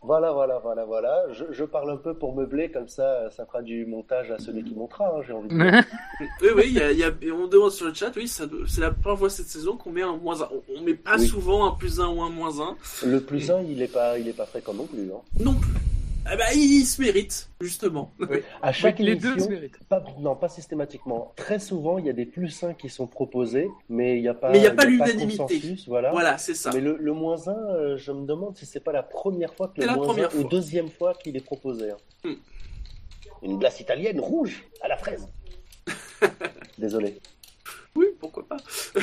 Voilà, voilà, voilà, voilà. Je, je parle un peu pour meubler, comme ça, ça fera du montage à celui qui montera, hein, j'ai envie de dire. (laughs) Oui, oui, il y a, il y a- et on demande sur le chat, oui, c'est la première fois cette saison qu'on met un moins un. On, on met pas Oui. souvent un plus un ou un moins un. Le plus 1, il est pas, il est pas fréquent non plus. Hein. Non plus. Ah bah, il, se mérite, justement. À chaque les deux se émission, méritent. pas, non, pas systématiquement. Très souvent, il y a des plus 1 qui sont proposés, mais il n'y a pas, Mais il y a pas l'unanimité. voilà. Voilà, c'est ça. Mais le, le moins 1, je me demande si c'est pas la première fois que le la moins première 1 ou deuxième fois qu'il est proposé. hein. Hmm. Une glace italienne rouge à la fraise. (laughs) Désolé. Oui, pourquoi pas. (laughs)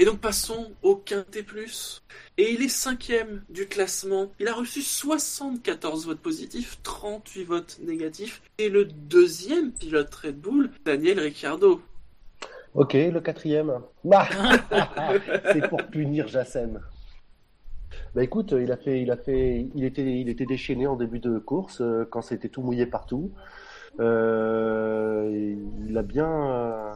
Et donc passons au Quintet Plus. Et il est cinquième du classement. Il a reçu 74 votes positifs, 38 votes négatifs. Et le deuxième pilote Red Bull, Daniel Ricciardo. Ok, le quatrième. Bah, (laughs) c'est pour punir Jassem. Bah écoute, il a fait, il a fait, il était, il était déchaîné en début de course euh, quand c'était tout mouillé partout. Euh, il a bien, euh,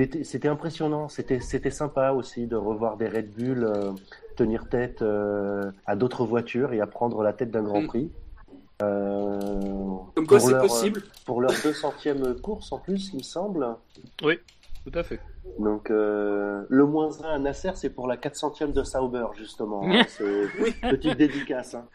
était, c'était impressionnant. C'était, c'était sympa aussi de revoir des Red Bull euh, tenir tête euh, à d'autres voitures et à prendre la tête d'un Grand Mm. Prix. Euh, Comme quoi c'est leur, possible. Pour leur 200e course en plus, il me semble. Oui, tout à fait. Donc euh, le moins 1 à Nasser, c'est pour la 400e de Sauber, justement. (laughs) hein. C'est Oui. petite dédicace. hein.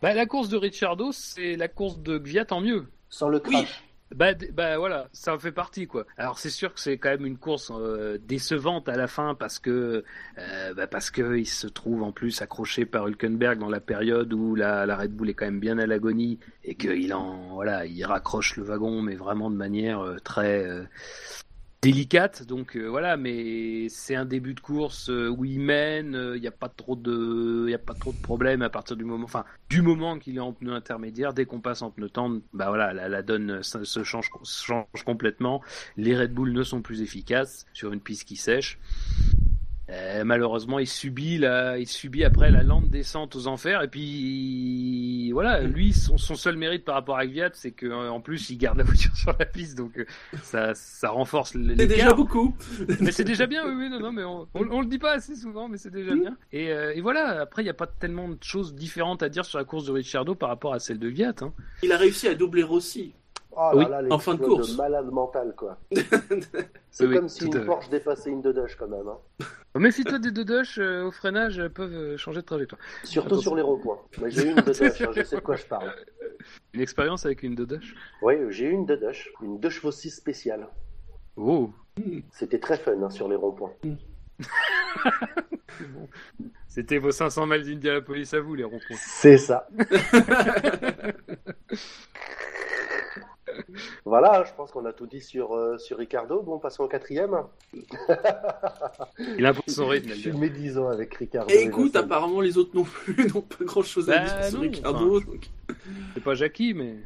Bah, la course de Ricciardo, c'est la course de Gviat en mieux. Sans le Oui. Bah, bah voilà, ça en fait partie quoi. Alors c'est sûr que c'est quand même une course euh, décevante à la fin parce que euh, bah, parce que il se trouve en plus accroché par Hülkenberg dans la période où la, la Red Bull est quand même bien à l'agonie et qu'il en voilà il raccroche le wagon mais vraiment de manière euh, très euh, délicate. Donc euh, voilà, mais c'est un début de course euh, où il mène, il n'y a pas trop de il a pas trop de problèmes à partir du moment enfin du moment qu'il est en pneu intermédiaire, dès qu'on passe en pneu tendre, bah voilà, la, donne se, change, change complètement. Les Red Bull ne sont plus efficaces sur une piste qui sèche. Euh, malheureusement, il subit la, il subit après la lente descente aux enfers. Et puis voilà, lui, son, son seul mérite par rapport à Gviat, c'est que euh, en plus, il garde la voiture (laughs) sur la piste, donc euh, ça, ça renforce C'est l'écart. déjà beaucoup. Mais c'est déjà bien, oui, oui, non, non, mais on, on, on le dit pas assez souvent, mais c'est déjà bien. Et, euh, et voilà, après, il n'y a pas tellement de choses différentes à dire sur la course de Ricciardo par rapport à celle de Viat. Hein. Il a réussi à doubler Rossi. Oh Oui, là là, les en fin de course. malade mental, quoi. (laughs) C'est Oui, comme si une. Porsche dépassait une Dodoche, quand même. Hein. Méfie-toi des deux Dosh euh, au freinage euh, peuvent euh, changer de trajectoire. Surtout Attention. sur les ronds-points. J'ai eu une Dodoche, hein, je sais de quoi je parle. Une expérience avec une Dodoche Oui, j'ai eu une Dodoche, une 2 chevaux 6 spéciale. Oh C'était très fun hein, sur les ronds-points. (laughs) C'était vos 500 miles d'Indianapolis à vous, les ronds-points. C'est ça. (laughs) (laughs) Voilà, je pense qu'on a tout dit sur, euh, sur Ricardo. Bon, passons au quatrième. Il impose son Je rythme, suis elle médisant avec Ricardo. Et écoute, Vincent. apparemment les autres non plus (laughs) n'ont pas grand chose à Bah, dire sur non, Ricardo. donc C'est pas Jackie, mais.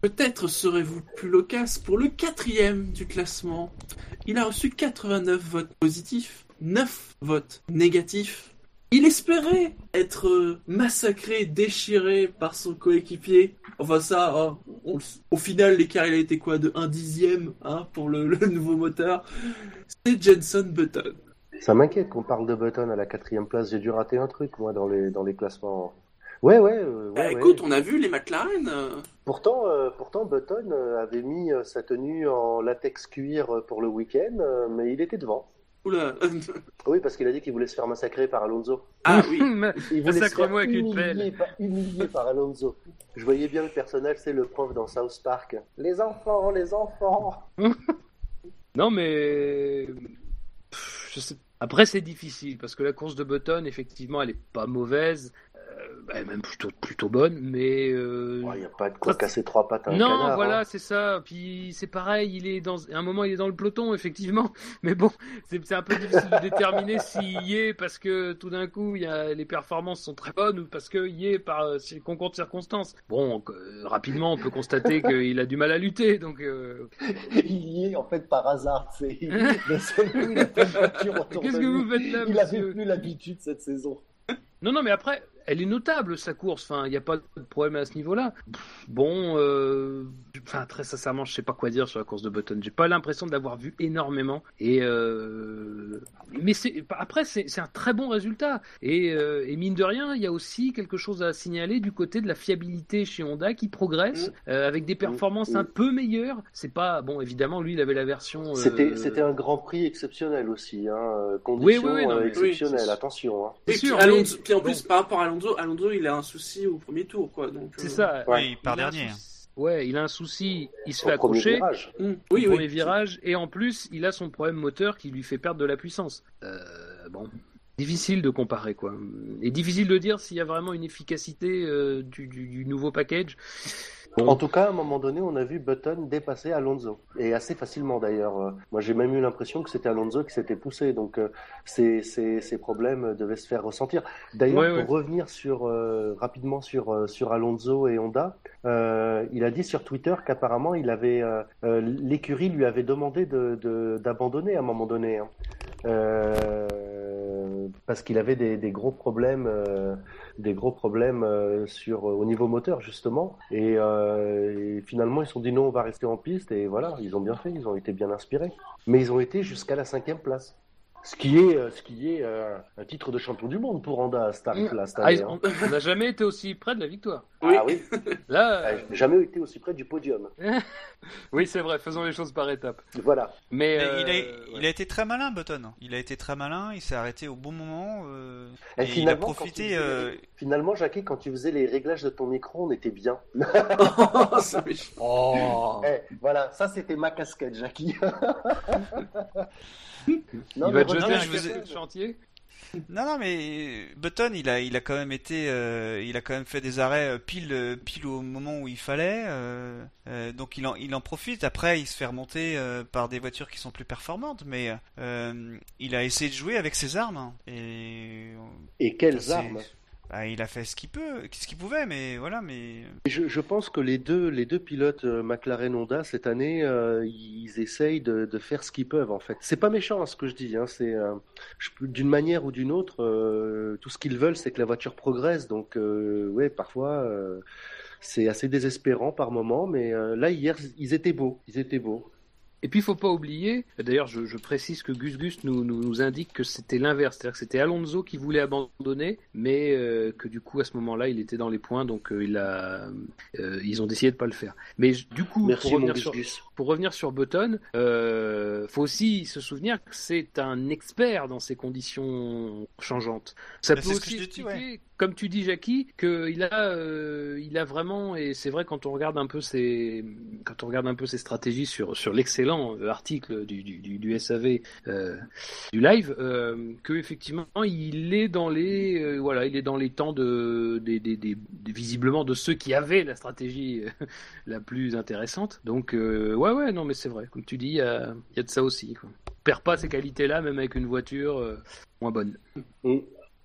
Peut-être serez-vous plus loquace pour le quatrième du classement. Il a reçu 89 votes positifs, 9 votes négatifs. Il espérait être euh, massacré, déchiré par son coéquipier. Enfin ça, hein, on au final l'écart il a été quoi de 1 dixième hein, pour le, (laughs) le nouveau moteur? C'est Jenson Button. Ça m'inquiète qu'on parle de Button à la quatrième place. J'ai dû rater un truc, moi, dans les, dans les classements. Ouais, ouais. euh, ouais, Bah, ouais. écoute, on a vu les McLaren. euh, Pourtant, euh, pourtant Button avait mis sa tenue en latex cuir pour le week-end, mais il était devant. Oula. Oui, parce qu'il a dit qu'il voulait se faire massacrer par Alonso. ah (laughs) oui. Il voulait se faire avec une humilier pelle. par, par Alonso. Je voyais bien le personnage, c'est le prof dans South Park. Les enfants, les enfants. (laughs) Non, mais. Pff, Je sais... Après, c'est difficile parce que la course de Button, effectivement, elle est pas mauvaise. Euh, elle est même plutôt, plutôt bonne, mais. euh, Il n'y a pas de quoi Ça, casser trois pattes à un non, canard. voilà, hein. c'est ça. Puis c'est pareil, il est dans à un moment, il est dans le peloton, effectivement. (laughs) Mais bon, c'est un peu difficile de déterminer (laughs) s'il y est parce que tout d'un coup, il y a, les performances sont très bonnes ou parce qu'il y est par euh, concours de circonstances. Bon, rapidement, on peut constater (laughs) qu'il a du mal à lutter, donc. Il y est en fait par hasard. C'est... Qu'est-ce que vous faites là, Il avait monsieur plus l'habitude cette saison. Non, non, mais après, elle est notable sa course. Enfin, il n'y a pas de problème à ce niveau-là. Bon, euh... enfin, très sincèrement, je sais pas quoi dire sur la course de Button. J'ai pas l'impression de l'avoir vu énormément. Et euh... mais après, c'est un très bon résultat. Et, euh, et mine de rien, il y a aussi quelque chose à signaler du côté de la fiabilité chez Honda qui progresse euh, avec des performances Mm. un peu meilleures. C'est pas bon, évidemment, lui, il avait la version. euh, C'était, c'était un Grand Prix exceptionnel aussi. Hein. Oui, Conditions oui, oui, non, exceptionnelles, attention. Hein. Et puis, sûr, Alonso- mais- puis en bon. plus, par rapport à Alonso, Alonso, il a un souci au premier tour, quoi. Donc, C'est euh, ça. Ouais. Oui, il part Il a un dernier. souci- Ouais, il a un souci, il se Au fait accrocher. virage. hum, au Oui, premier oui. virage et en plus il a son problème moteur qui lui fait perdre de la puissance. Euh, bon, difficile de comparer quoi. Et difficile de dire s'il y a vraiment une efficacité euh, du, du- du nouveau package. Bon. En tout cas, à un moment donné, on a vu Button dépasser Alonso. Et assez facilement d'ailleurs. Moi, j'ai même eu l'impression que c'était Alonso qui s'était poussé. Donc, euh, ces, ces, ces problèmes devaient se faire ressentir. D'ailleurs, Ouais, pour ouais. revenir sur, euh, rapidement sur, sur Alonso et Honda, il a dit sur Twitter qu'apparemment, il avait l'écurie lui avait demandé de, de- d'abandonner à un moment donné. hein. Euh, parce qu'il avait des, des gros problèmes. euh, des gros problèmes euh, sur au niveau moteur justement et, euh, et finalement ils se sont dit non on va rester en piste et voilà ils ont bien fait ils ont été bien inspirés mais ils ont été jusqu'à la cinquième place ce qui est euh, ce qui est euh, un titre de champion du monde pour Honda à ce tarif là cette Ah, année hein. on n'a jamais été aussi près de la victoire. Oui. Ah oui, Là, Ah, j'ai jamais été aussi près du podium. (laughs) oui, c'est vrai, faisons les choses par étapes. Voilà. Mais, Mais euh, il, a, ouais. il a été très malin, Button. Il a été très malin, il s'est arrêté au bon moment. euh, Et et il a profité. faisais- euh, Finalement, Jackie, quand tu faisais les réglages de ton micro, on était bien. (laughs) C'est méchant. Oh (laughs) Eh, voilà, ça c'était ma casquette, Jackie. Il Non, va mais te jeter mais un je vous ai- café de chantier? Non, non, mais Button, il a, il a quand même été, euh, il a quand même fait des arrêts euh, pile, euh, pile au moment où il fallait. euh, euh, donc il en, il en profite. Après, il se fait remonter euh, par des voitures qui sont plus performantes, mais euh, il a essayé de jouer avec ses armes. hein. Et Et quelles armes? Bah, il a fait ce qu'il peut, ce qu'il pouvait, mais voilà, mais Je, pense que les deux, les deux pilotes euh, McLaren Honda cette année, euh, ils essayent de, faire ce qu'ils peuvent en fait. C'est pas méchant hein, ce que je dis. Hein, c'est euh, d'une manière ou d'une autre, tout ce qu'ils veulent, c'est que la voiture progresse. Donc ouais, parfois c'est assez désespérant par moment, mais là hier ils étaient beaux, ils étaient beaux. Et puis, il faut pas oublier, d'ailleurs, je, je précise que Gus Gus nous, nous, nous indique que c'était l'inverse, c'est-à-dire que c'était Alonso qui voulait abandonner, mais euh, que du coup, à ce moment-là, il était dans les points, donc euh, il a, euh, ils ont décidé de pas le faire. Mais du coup, Merci pour revenir, Gus sur, Gus. pour revenir sur Button, euh, faut aussi se souvenir que c'est un expert dans ces conditions changeantes. Ça Bah, peut aussi dis, expliquer, comme tu dis, Jackie, qu'il a, euh, il a vraiment, et c'est vrai quand on regarde un peu ses, quand on regarde un peu ses stratégies sur sur l'excellent article du du, du, du SAV euh, du live, euh, que effectivement il est dans les, euh, voilà, il est dans les temps de, des, des, des, des- visiblement de ceux qui avaient la stratégie (laughs) la plus intéressante. Donc euh, ouais ouais non mais c'est vrai, comme tu dis, il y a, il y a de ça aussi. Quoi. On perd pas ces qualités-là même avec une voiture euh, moins bonne. Mm.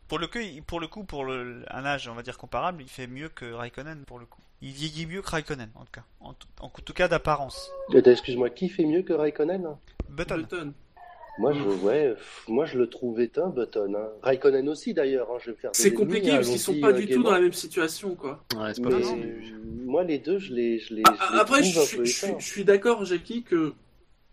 pour le coup, pour le coup, pour le, un âge, on va dire comparable, il fait mieux que Raikkonen pour le coup. Il vieillit mieux que Raikkonen en tout cas, en, tout- en tout cas d'apparence. Euh, Excuse-moi, qui fait mieux que Raikkonen hein? Button. Button. Moi, je, ouais, moi, je le trouve éteint, Button. Hein. Raikkonen aussi, d'ailleurs. Hein, je vais faire de C'est compliqué parce qu'ils sont allons-y, pas euh, du tout gaiement. dans la même situation, quoi. Ouais, c'est pas Mais facile. moi, les deux, je les, je les, Ah, je les Après, trouve je, un suis- peu je suis- éteints. je suis d'accord, Jackie, que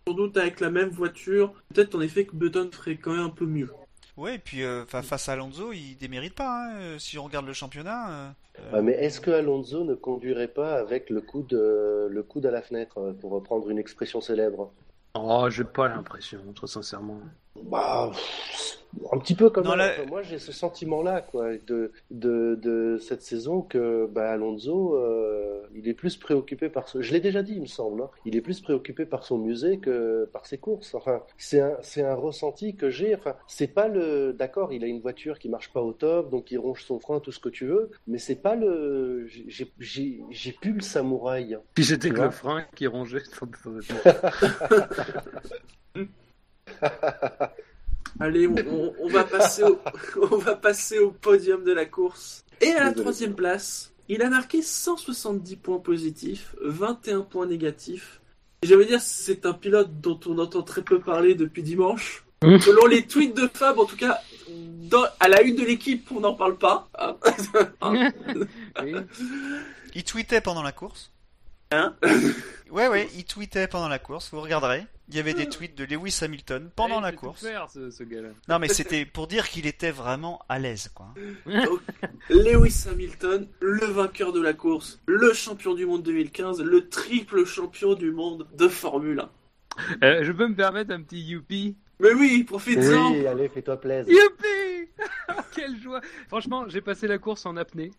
sans doute avec la même voiture, peut-être en effet que Button ferait quand même un peu mieux. Ouais, et puis euh, fa- face à Alonso, il démérite pas. hein, euh, si on regarde le championnat, euh, Ah, mais est-ce que Alonso ne conduirait pas avec le coude, euh, le coude à la fenêtre, euh, pour reprendre une expression célèbre? Oh, j'ai pas l'impression, très sincèrement. Bah, un petit peu comme moi, j'ai ce sentiment-là, quoi, de, de, de cette saison que bah, Alonso, euh, il est plus préoccupé par ce. Je l'ai déjà dit, il me semble. hein, il est plus préoccupé par son musée que par ses courses. Enfin, c'est un, c'est un ressenti que j'ai. Enfin, c'est pas le. D'accord, il a une voiture qui marche pas au top, donc il ronge son frein, tout ce que tu veux, mais c'est pas le. j'ai- J'ai j'ai plus le samouraï. Puis c'était que le frein qui rongeait. (laughs) (laughs) (laughs) Allez, on, on- on va passer au, (laughs) on va passer au podium de la course. Et à la troisième place, il a marqué 170 points positifs, 21 points négatifs. Et J'allais dire, c'est un pilote dont on entend très peu parler depuis dimanche. Mmh. Selon les tweets de Fab, en tout cas, dans- à la une de l'équipe, on n'en parle pas. hein. (laughs) Hein Oui. il tweetait pendant la course? Hein (coughs) Ouais, ouais, il tweetait pendant la course. Vous regarderez. Il y avait des tweets de Lewis Hamilton pendant Ouais, la course. faire, ce, ce gars-là. Non, mais (laughs) c'était pour dire qu'il était vraiment à l'aise, quoi. Lewis Hamilton, le vainqueur de la course, le champion du monde 2015, le triple champion du monde de Formule 1. Euh, je peux me permettre un petit youpi? Mais oui, profite-en Oui, allez, fais-toi plaisir. Youpi (laughs) Quelle joie Franchement, j'ai passé la course en apnée.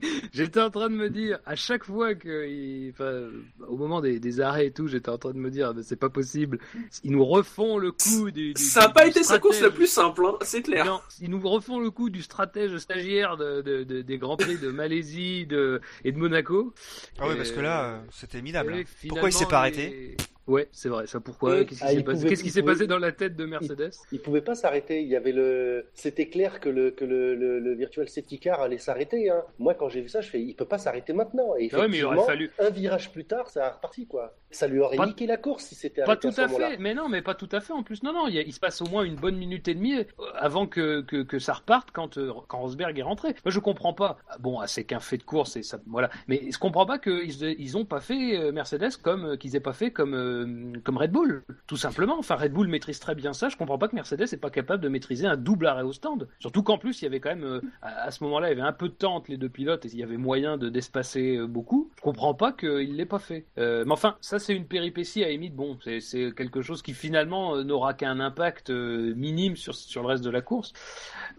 (laughs) J'étais en train de me dire, à chaque fois que, il- enfin, au moment des, des arrêts et tout, j'étais en train de me dire, c'est pas possible. Ils nous refont le coup du. du- Ça n'a pas été sa course la plus simple, hein, c'est clair. Non, ils nous refont le coup du stratège stagiaire de, de- de- des Grands Prix de Malaisie de, et de Monaco. Ah ouais, Et- parce que là, euh, c'était minable. hein. Pourquoi il s'est pas arrêté les- Ouais, c'est vrai. Ça pourquoi? Qu'est-ce qui ah, s'est passé? pouvait- Qu'est-ce qui il s'est pouvait- passé dans la tête de Mercedes? Il pouvait pas s'arrêter. Il y avait le. C'était clair que le que le, le, le virtual safety car allait s'arrêter. Hein. Moi, quand j'ai vu ça, je fais, il peut pas s'arrêter maintenant. Et Ah ouais, mais il aurait fallu. un virage plus tard, ça a reparti quoi. Ça lui aurait Pas- niqué la course si c'était Pas tout à moment-là. fait, mais non, mais pas tout à fait en plus. Non, non, il, y a- il se passe au moins une bonne minute et demie euh, avant que, que, que ça reparte quand, euh, quand Rosberg est rentré. Moi, je comprends pas. Ah, Bon, c'est qu'un fait de course et ça, voilà. Mais je comprends pas qu'ils ils ont pas fait euh, Mercedes comme qu'ils aient pas fait comme euh, comme Red Bull, tout simplement. Enfin, Red Bull maîtrise très bien ça. Je comprends pas que Mercedes n'est pas capable de maîtriser un double arrêt au stand. Surtout qu'en plus, il y avait quand même, euh, à, ce moment-là, il y avait un peu de temps entre les deux pilotes et il y avait moyen de d'espacer euh, beaucoup. Je comprends pas qu'il l'ait pas fait. Euh, mais enfin, ça c'est une péripétie à limite. Bon, c'est- quelque chose qui finalement euh, n'aura qu'un impact euh, minime sur, sur le reste de la course.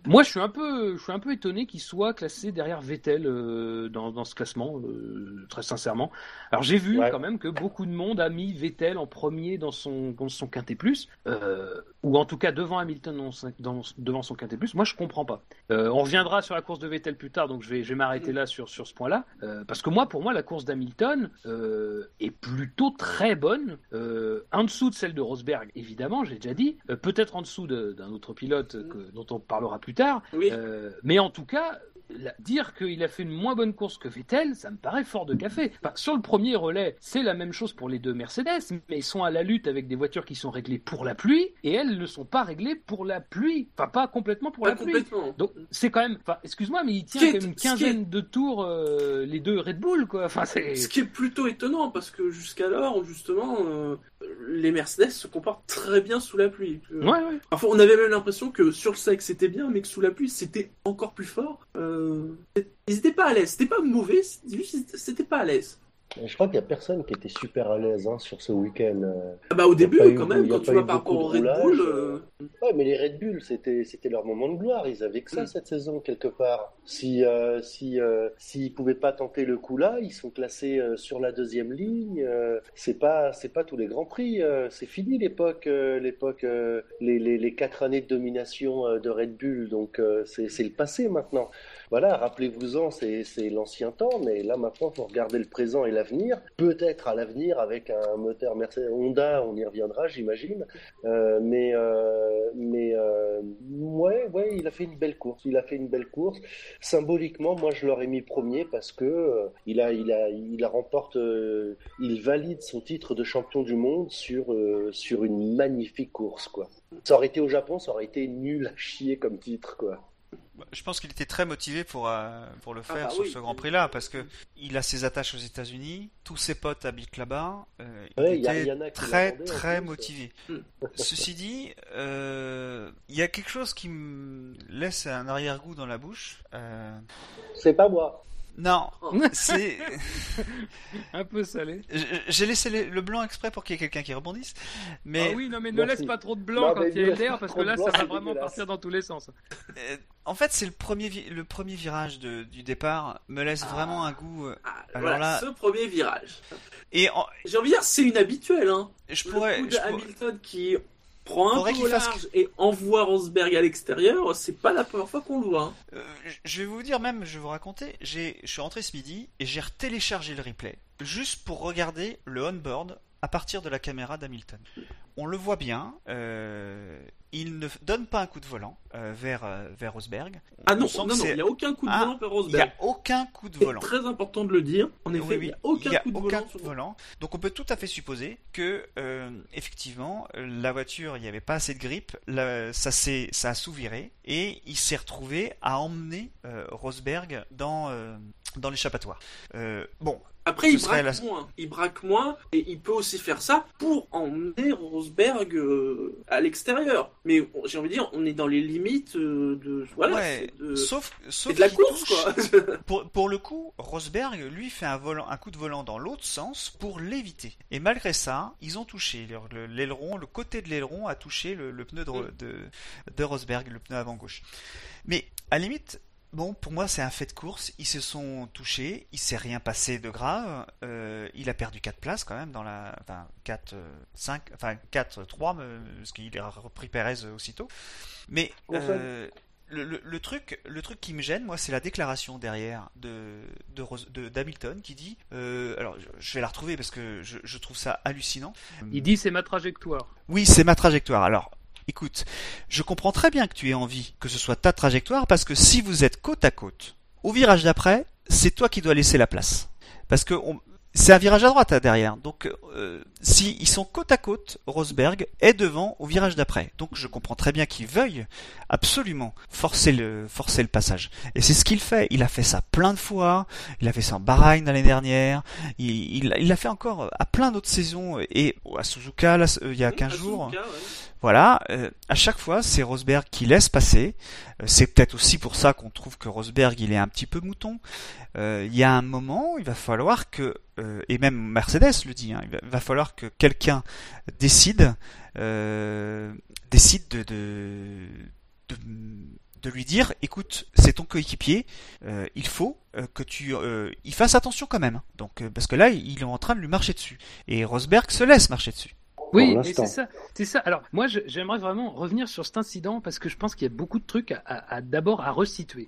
Moi, je suis un peu, je suis un peu étonné qu'il soit classé derrière Vettel euh, dans, dans ce classement, euh, très sincèrement. Alors j'ai vu Ouais. quand même que beaucoup de monde a mis Vettel en premier dans son, dans son quintet plus, euh, ou en tout cas devant Hamilton dans devant son quintet plus. Moi, je comprends pas. Euh, on reviendra sur la course de Vettel plus tard, donc je vais, je vais m'arrêter là sur, sur ce point-là, Euh, parce que moi, pour moi, la course d'Hamilton est plutôt très bonne, en dessous de celle de Rosberg, évidemment, j'ai déjà dit, peut-être en dessous de- d'un autre pilote que- dont on parlera plus tard, Oui. mais en tout cas, la- dire qu'il a fait une moins bonne course que Vettel, ça me paraît fort de café. Enfin, sur le premier relais, c'est la même chose pour les deux Mercedes, mais ils sont à la lutte avec des voitures qui sont réglées pour la pluie, et elles ne sont pas réglées pour la pluie. Enfin, pas complètement pour Pas la pluie. complètement. Donc c'est quand même, enfin, excuse-moi, mais il tient quand même une est- quinzaine de tours euh, les deux Red Bull, quoi. Enfin, c'est. Ce qui est plutôt étonnant parce que jusqu'alors, justement, euh, les Mercedes se comportent très bien sous la pluie. Euh, Ouais, ouais. Enfin, on avait même l'impression que sur le sec c'était bien, mais que sous la pluie c'était encore plus fort. Euh, Ils étaient pas à l'aise. C'était pas mauvais, c'était pas à l'aise. Je crois qu'il n'y a personne qui était super à l'aise hein, sur ce week-end. euh. Ah bah au début, eu- quand même, quand tu vois par rapport beaucoup au de Red Bull. euh, euh, Ouais, mais les Red Bull, c'était c'était leur moment de gloire. Ils avaient que ça Mm. cette saison quelque part. Si euh, si euh, s'ils pouvaient pas tenter le coup là, ils sont classés euh, sur la deuxième ligne. euh, c'est pas c'est pas tous les grands prix. euh, c'est fini l'époque euh, l'époque euh, les, les les quatre années de domination euh, de Red Bull. Donc euh, c'est c'est le passé maintenant. Voilà, rappelez-vous-en, c'est l'ancien temps, mais là maintenant, faut regarder le présent et l'avenir. Peut-être à l'avenir avec un moteur Mercedes Honda, on y reviendra, j'imagine. Euh, mais euh, mais euh, ouais, ouais, il a fait une belle course. Il a fait une belle course. Symboliquement, moi, je l'aurais mis premier parce que il a il a il remporte, il valide son titre de champion du monde sur sur une magnifique course, quoi. Ça aurait été au Japon, ça aurait été nul à chier comme titre, quoi. Je pense qu'il était très motivé pour, euh, pour le Ah faire bah sur oui. ce Grand Prix-là, parce que il a ses attaches aux États-Unis, tous ses potes habitent là-bas, euh, il Ouais, il y a était très très motivé. (laughs) Ceci dit, euh, il y a quelque chose qui me laisse un arrière-goût dans la bouche. C'est pas moi. Non, Oh. c'est (laughs) Un peu salé. j'ai laissé le blanc exprès pour qu'il y ait quelqu'un qui rebondisse, mais Ah oui, non, mais ne Merci. laisse pas trop de blanc Non, quand il y a l'air, parce que là, blanc, ça va vraiment partir dans tous les sens. euh, en fait c'est le premier le premier virage de- du départ me laisse Ah. vraiment un goût. euh, ah, Alors voilà, là- ce premier virage. et en- J'ai envie de dire, c'est une habituelle. Hein. je Le pourrais, coup de je pourrais- Hamilton qui prend un Faudrait peu fasse- et envoie Rosberg à l'extérieur, c'est pas la première fois qu'on le voit. hein. Euh, je vais vous dire même, je vais vous raconter, je suis rentré ce midi et j'ai téléchargé le replay juste pour regarder le on-board à partir de la caméra d'Hamilton. On le voit bien, euh, il ne donne pas un coup de volant euh, vers, euh, vers Rosberg. Ah On non, non, non, c'est- il n'y a aucun coup de Ah, volant vers il n'y Rosberg. a aucun coup de C'est volant. très important de le dire. En effet, Oui, il n'y a aucun y a coup de aucun volant. coup de sur- volant. Donc on peut tout à fait supposer que euh, effectivement la voiture, il n'y avait pas assez de grippe, la- ça s'est ça a sous-viré et il s'est retrouvé à emmener Rosberg dans dans l'échappatoire. Euh, bon, Après, il braque la- moins. Il braque moins et il peut aussi faire ça pour emmener Rosberg euh, à l'extérieur. Mais j'ai envie de dire, on est dans les limites euh, de. Voilà, ouais, de, sauf sauf de la course, touche- quoi. (laughs) Pour, pour le coup, Rosberg, lui, fait un, volant, un coup de volant dans l'autre sens pour l'éviter. Et malgré ça, ils ont touché. Le- le- L'aileron, le côté de l'aileron a touché le, le pneu de, Mm. de, de Rosberg, le pneu avant gauche. Mais à la limite, bon, pour moi, c'est un fait de course. Ils se sont touchés, il s'est rien passé de grave. Euh, il a perdu 4 places quand même dans la. Enfin, 4, 5, enfin 4, 3, parce qu'il a repris Perez aussitôt. Mais. Euh, le, le- le truc, le truc qui me gêne, moi, c'est la déclaration derrière de de d'Hamilton qui dit, euh, alors je- je vais la retrouver parce que je, je trouve ça hallucinant. Il dit c'est ma trajectoire. Oui, c'est ma trajectoire. Alors, écoute, je comprends très bien que tu aies envie que ce soit ta trajectoire parce que si vous êtes côte à côte, au virage d'après, c'est toi qui dois laisser la place. Parce que on- c'est un virage à droite hein, derrière. Donc, euh, si ils sont côte à côte, Rosberg est devant au virage d'après. Donc, je comprends très bien qu'il veuille absolument forcer le forcer le passage. Et c'est ce qu'il fait. Il a fait ça plein de fois. Il a fait ça en Bahreïn l'année dernière. Il l'a fait encore à plein d'autres saisons et à Suzuka là, il y a 15 jours. Voilà, euh, à chaque fois, c'est Rosberg qui laisse passer. Euh, c'est peut-être aussi pour ça qu'on trouve que Rosberg, il est un petit peu mouton. Euh, il y a un moment, il va falloir que, et même Mercedes le dit, hein, il va, falloir que quelqu'un décide, décide de, de, lui dire, écoute, c'est ton coéquipier, il faut que tu, il fasse attention quand même. Donc, parce que là, il est en train de lui marcher dessus. Et Rosberg se laisse marcher dessus. Oui, c'est ça, c'est ça. Alors moi, j'aimerais vraiment revenir sur cet incident parce que je pense qu'il y a beaucoup de trucs à, d'abord à resituer.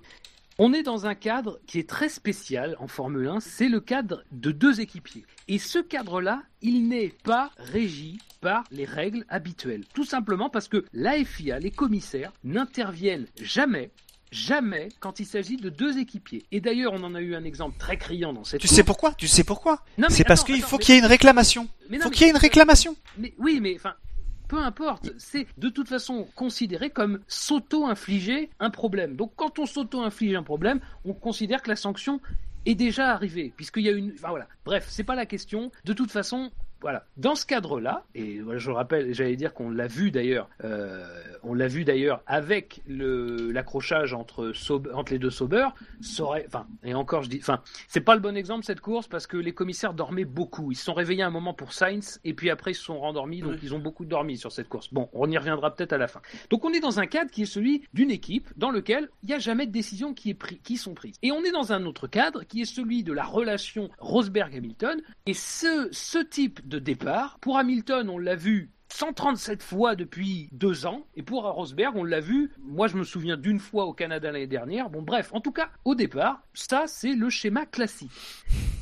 On est dans un cadre qui est très spécial en Formule 1, c'est le cadre de deux équipiers. Et ce cadre-là, il n'est pas régi par les règles habituelles. Tout simplement parce que la FIA, les commissaires, n'interviennent jamais jamais quand il s'agit de deux équipiers. Et d'ailleurs, on en a eu un exemple très criant dans cette. Tu sais pourquoi? Tu sais pourquoi? C'est parce qu'il faut qu'il y ait une réclamation. Il faut qu'il y ait une réclamation. Mais oui, mais enfin, peu importe, c'est de toute façon considéré comme s'auto-infliger un problème. Donc quand on s'auto-inflige un problème, on considère que la sanction est déjà arrivée, puisqu'il y a une... Enfin voilà, bref, c'est pas la question. De toute façon, voilà. Dans ce cadre-là, et je rappelle, j'allais dire qu'on l'a vu d'ailleurs, euh, on l'a vu d'ailleurs avec le l'accrochage entre entre les deux Sauber, enfin et encore je dis, enfin c'est pas le bon exemple cette course parce que les commissaires dormaient beaucoup. Ils se sont réveillés un moment pour Sainz et puis après ils se sont rendormis, donc ils ont beaucoup dormi sur cette course. Bon, on y reviendra peut-être à la fin. Donc on est dans un cadre qui est celui d'une équipe dans lequel il n'y a jamais de décisions qui, est pris, qui sont prises. Et on est dans un autre cadre qui est celui de la relation Rosberg-Hamilton et ce ce type de départ. Pour Hamilton, on l'a vu 137 fois depuis deux ans. Et pour Rosberg, on l'a vu, moi je me souviens d'une fois au Canada l'année dernière. Bon bref, en tout cas, au départ, ça c'est le schéma classique.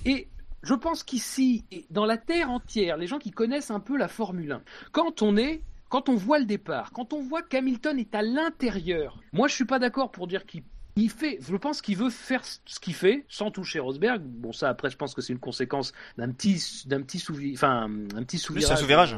Et je pense qu'ici, dans la Terre entière, les gens qui connaissent un peu la Formule 1, quand on est quand on voit le départ, quand on voit qu'Hamilton est à l'intérieur, moi je suis pas d'accord pour dire qu'il il fait, je pense qu'il veut faire ce qu'il fait sans toucher Rosberg. Bon, ça après, je pense que c'est une conséquence d'un petit, d'un petit enfin, un petit souvirage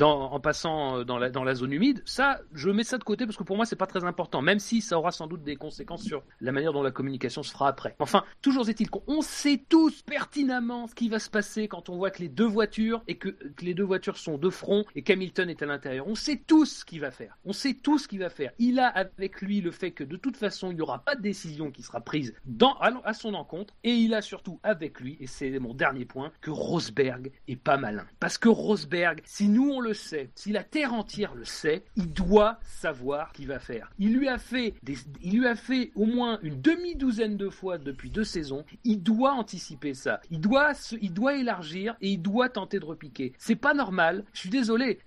en passant euh, dans la, dans la zone humide, ça, je mets ça de côté parce que pour moi, c'est pas très important, même si ça aura sans doute des conséquences sur la manière dont la communication se fera après. Enfin, toujours est-il qu'on sait tous pertinemment ce qui va se passer quand on voit que les deux voitures et que, les deux voitures sont de front et qu'Hamilton est à l'intérieur. On sait tous ce qu'il va faire. On sait tous ce qu'il va faire. Il a avec lui le fait que de toute façon, il n'y aura pas de décision qui sera prise dans, à, son encontre et il a surtout avec lui, et c'est mon dernier point, que Rosberg est pas malin. Parce que Rosberg, si nous on le sait, si la terre entière le sait, il doit savoir qu'il va faire. Il lui a fait il lui a fait au moins une demi-douzaine de fois depuis deux saisons. Il doit anticiper ça. Il doit, il doit élargir et il doit tenter de repiquer. C'est pas normal. Je suis désolé.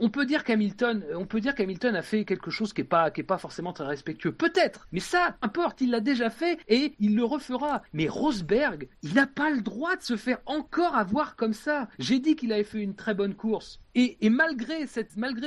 On peut dire qu'Hamilton, on peut dire qu'Hamilton a fait quelque chose qui est pas, qui est pas forcément très respectueux. Peut-être. Mais ça, Il l'a déjà fait et il le refera. Mais Rosberg, il n'a pas le droit de se faire encore avoir comme ça. J'ai dit qu'il avait fait une très bonne course. Et, malgré,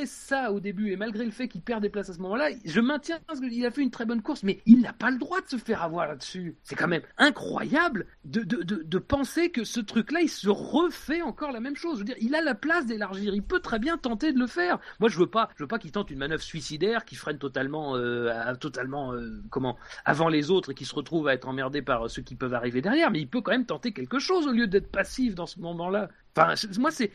ça au début, et malgré le fait qu'il perd des places à ce moment-là, je maintiens qu'il a fait une très bonne course, mais il n'a pas le droit de se faire avoir là-dessus. C'est quand même incroyable de, penser que ce truc-là, il se refait encore la même chose. Je veux dire, il a la place d'élargir, il peut très bien tenter de le faire. Moi, je veux pas, je veux pas qu'il tente une manœuvre suicidaire qui freine totalement, euh, totalement, euh, comment, avant les autres et qui se retrouve à être emmerdé par ceux qui peuvent arriver derrière, mais il peut quand même tenter quelque chose au lieu d'être passif dans ce moment-là. Enfin, moi, c'est,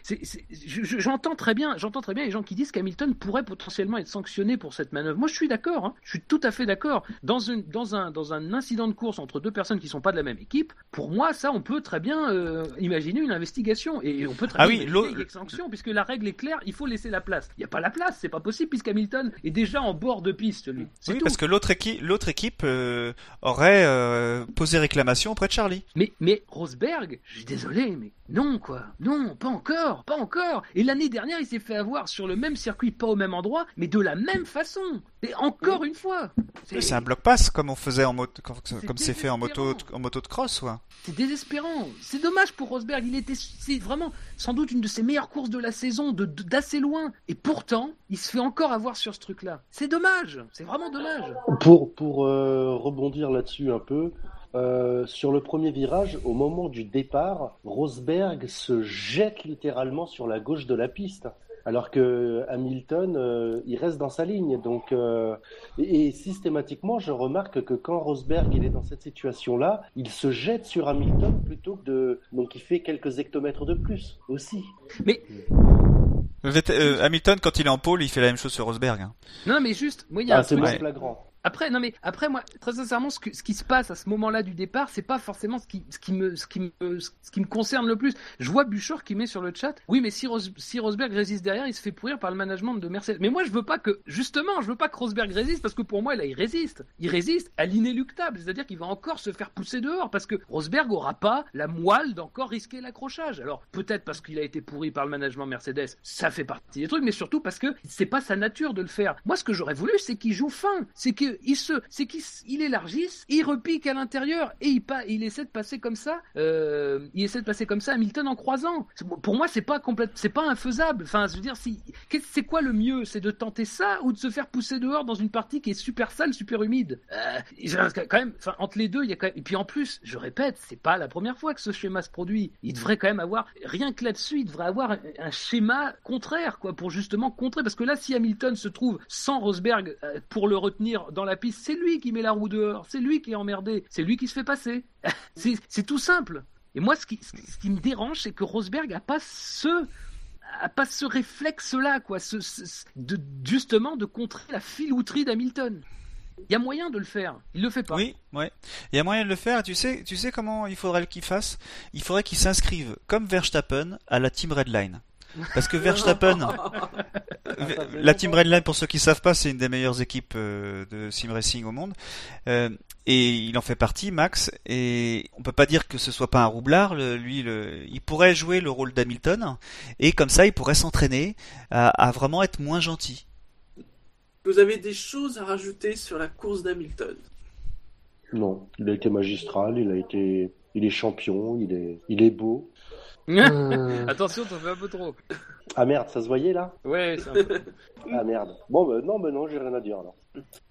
j'entends très bien, j'entends très bien les gens qui disent qu'Hamilton pourrait potentiellement être sanctionné pour cette manœuvre. Moi, je suis d'accord, hein. je suis tout à fait d'accord. Dans, un, dans un incident de course entre deux personnes qui sont pas de la même équipe, pour moi, ça, on peut très bien euh, imaginer une investigation et on peut très ah bien oui, imaginer une sanction puisque la règle est claire, il faut laisser la place. Il n'y a pas la place, c'est pas possible puisqu'Hamilton est déjà en bord de piste, lui. Oui, parce que l'autre équipe, l'autre équipe euh, aurait euh, posé réclamation auprès de Charlie. Mais, mais Rosberg, je suis désolé, mais non, quoi. Non, pas encore, pas encore. Et l'année dernière, il s'est fait avoir sur le même circuit, pas au même endroit, mais de la même façon. Et encore une fois. C'est un bloc pass comme on faisait en moto, comme c'est fait en moto, en moto de cross, ouais. C'est désespérant. C'est dommage pour Rosberg. Il était, c'est vraiment sans doute une de ses meilleures courses de la saison, de d'assez loin. Et pourtant, il se fait encore avoir sur ce truc-là. C'est dommage. C'est vraiment dommage. Pour pour euh, rebondir là-dessus un peu, euh, sur le premier virage, au moment du départ, Rosberg se jette littéralement sur la gauche de la piste. Alors que Hamilton, euh, il reste dans sa ligne. Donc, euh, et, et systématiquement, je remarque que quand Rosberg il est dans cette situation-là, il se jette sur Hamilton plutôt que de. Donc, il fait quelques hectomètres de plus aussi. Mais Euh, Hamilton, quand il est en pôle, il fait la même chose sur Rosberg. hein. non, mais juste, moi il y a Ah, un c'est truc. flagrant. Après, non mais après moi, très sincèrement, ce, qui se passe à ce moment-là du départ, c'est pas forcément ce qui, ce qui me, ce qui me, ce qui me concerne le plus. Je vois Buchor qui met sur le chat, oui, mais si, Ros- si Rosberg résiste derrière, il se fait pourrir par le management de Mercedes. Mais moi, je veux pas que, justement, je veux pas que Rosberg résiste parce que pour moi, là, il résiste. Il résiste à l'inéluctable, c'est-à-dire qu'il va encore se faire pousser dehors parce que Rosberg aura pas la moelle d'encore risquer l'accrochage. Alors peut-être parce qu'il a été pourri par le management Mercedes, ça fait partie des trucs, mais surtout parce que c'est pas sa nature de le faire. Moi, ce que j'aurais voulu, c'est qu'il joue fin, c'est qu'il se, c'est qu'il il élargisse, il repique à l'intérieur et il il essaie de passer comme ça, euh, il essaie de passer comme ça Hamilton en croisant. Pour moi, c'est pas complète, c'est pas infaisable. Enfin, je veux dire, si, c'est quoi le mieux, c'est de tenter ça ou de se faire pousser dehors dans une partie qui est super sale, super humide? Euh, quand même, entre les deux, il y a quand même. Et puis en plus, je répète, c'est pas la première fois que ce schéma se produit. Il devrait quand même avoir, rien que là-dessus, il devrait avoir un, un schéma contraire, quoi, pour justement contrer. Parce que là, si Hamilton se trouve sans Rosberg euh, pour le retenir dans la piste, c'est lui qui met la roue dehors, c'est lui qui est emmerdé, c'est lui qui se fait passer. (laughs) c'est tout simple. Et moi, ce qui, me dérange, c'est que Rosberg a pas ce a pas ce réflexe-là, quoi, ce, de, justement de contrer la filouterie d'Hamilton. Il y a moyen de le faire, il le fait pas. Oui. Il y a moyen de le faire. Tu sais, tu sais comment il faudrait qu'il fasse? Il faudrait qu'il s'inscrive comme Verstappen à la Team Redline. Parce que Verstappen, (laughs) la Team Redline, pour ceux qui savent pas, c'est une des meilleures équipes euh, de sim racing au monde. Euh, et il en fait partie, Max. Et on peut pas dire que ce soit pas un roublard. le- lui, le, il pourrait jouer le rôle d'Hamilton. Et comme ça, il pourrait s'entraîner à, à vraiment être moins gentil. Vous avez des choses à rajouter sur la course d'Hamilton? Non, il a été magistral, il a été, il est champion, il est, il est beau. Euh, (laughs) Attention, t'en fais un peu trop. Ah merde, ça se voyait là? Ouais, c'est un peu- Ah merde. Bon, bah, non, bah, non, j'ai rien à dire alors.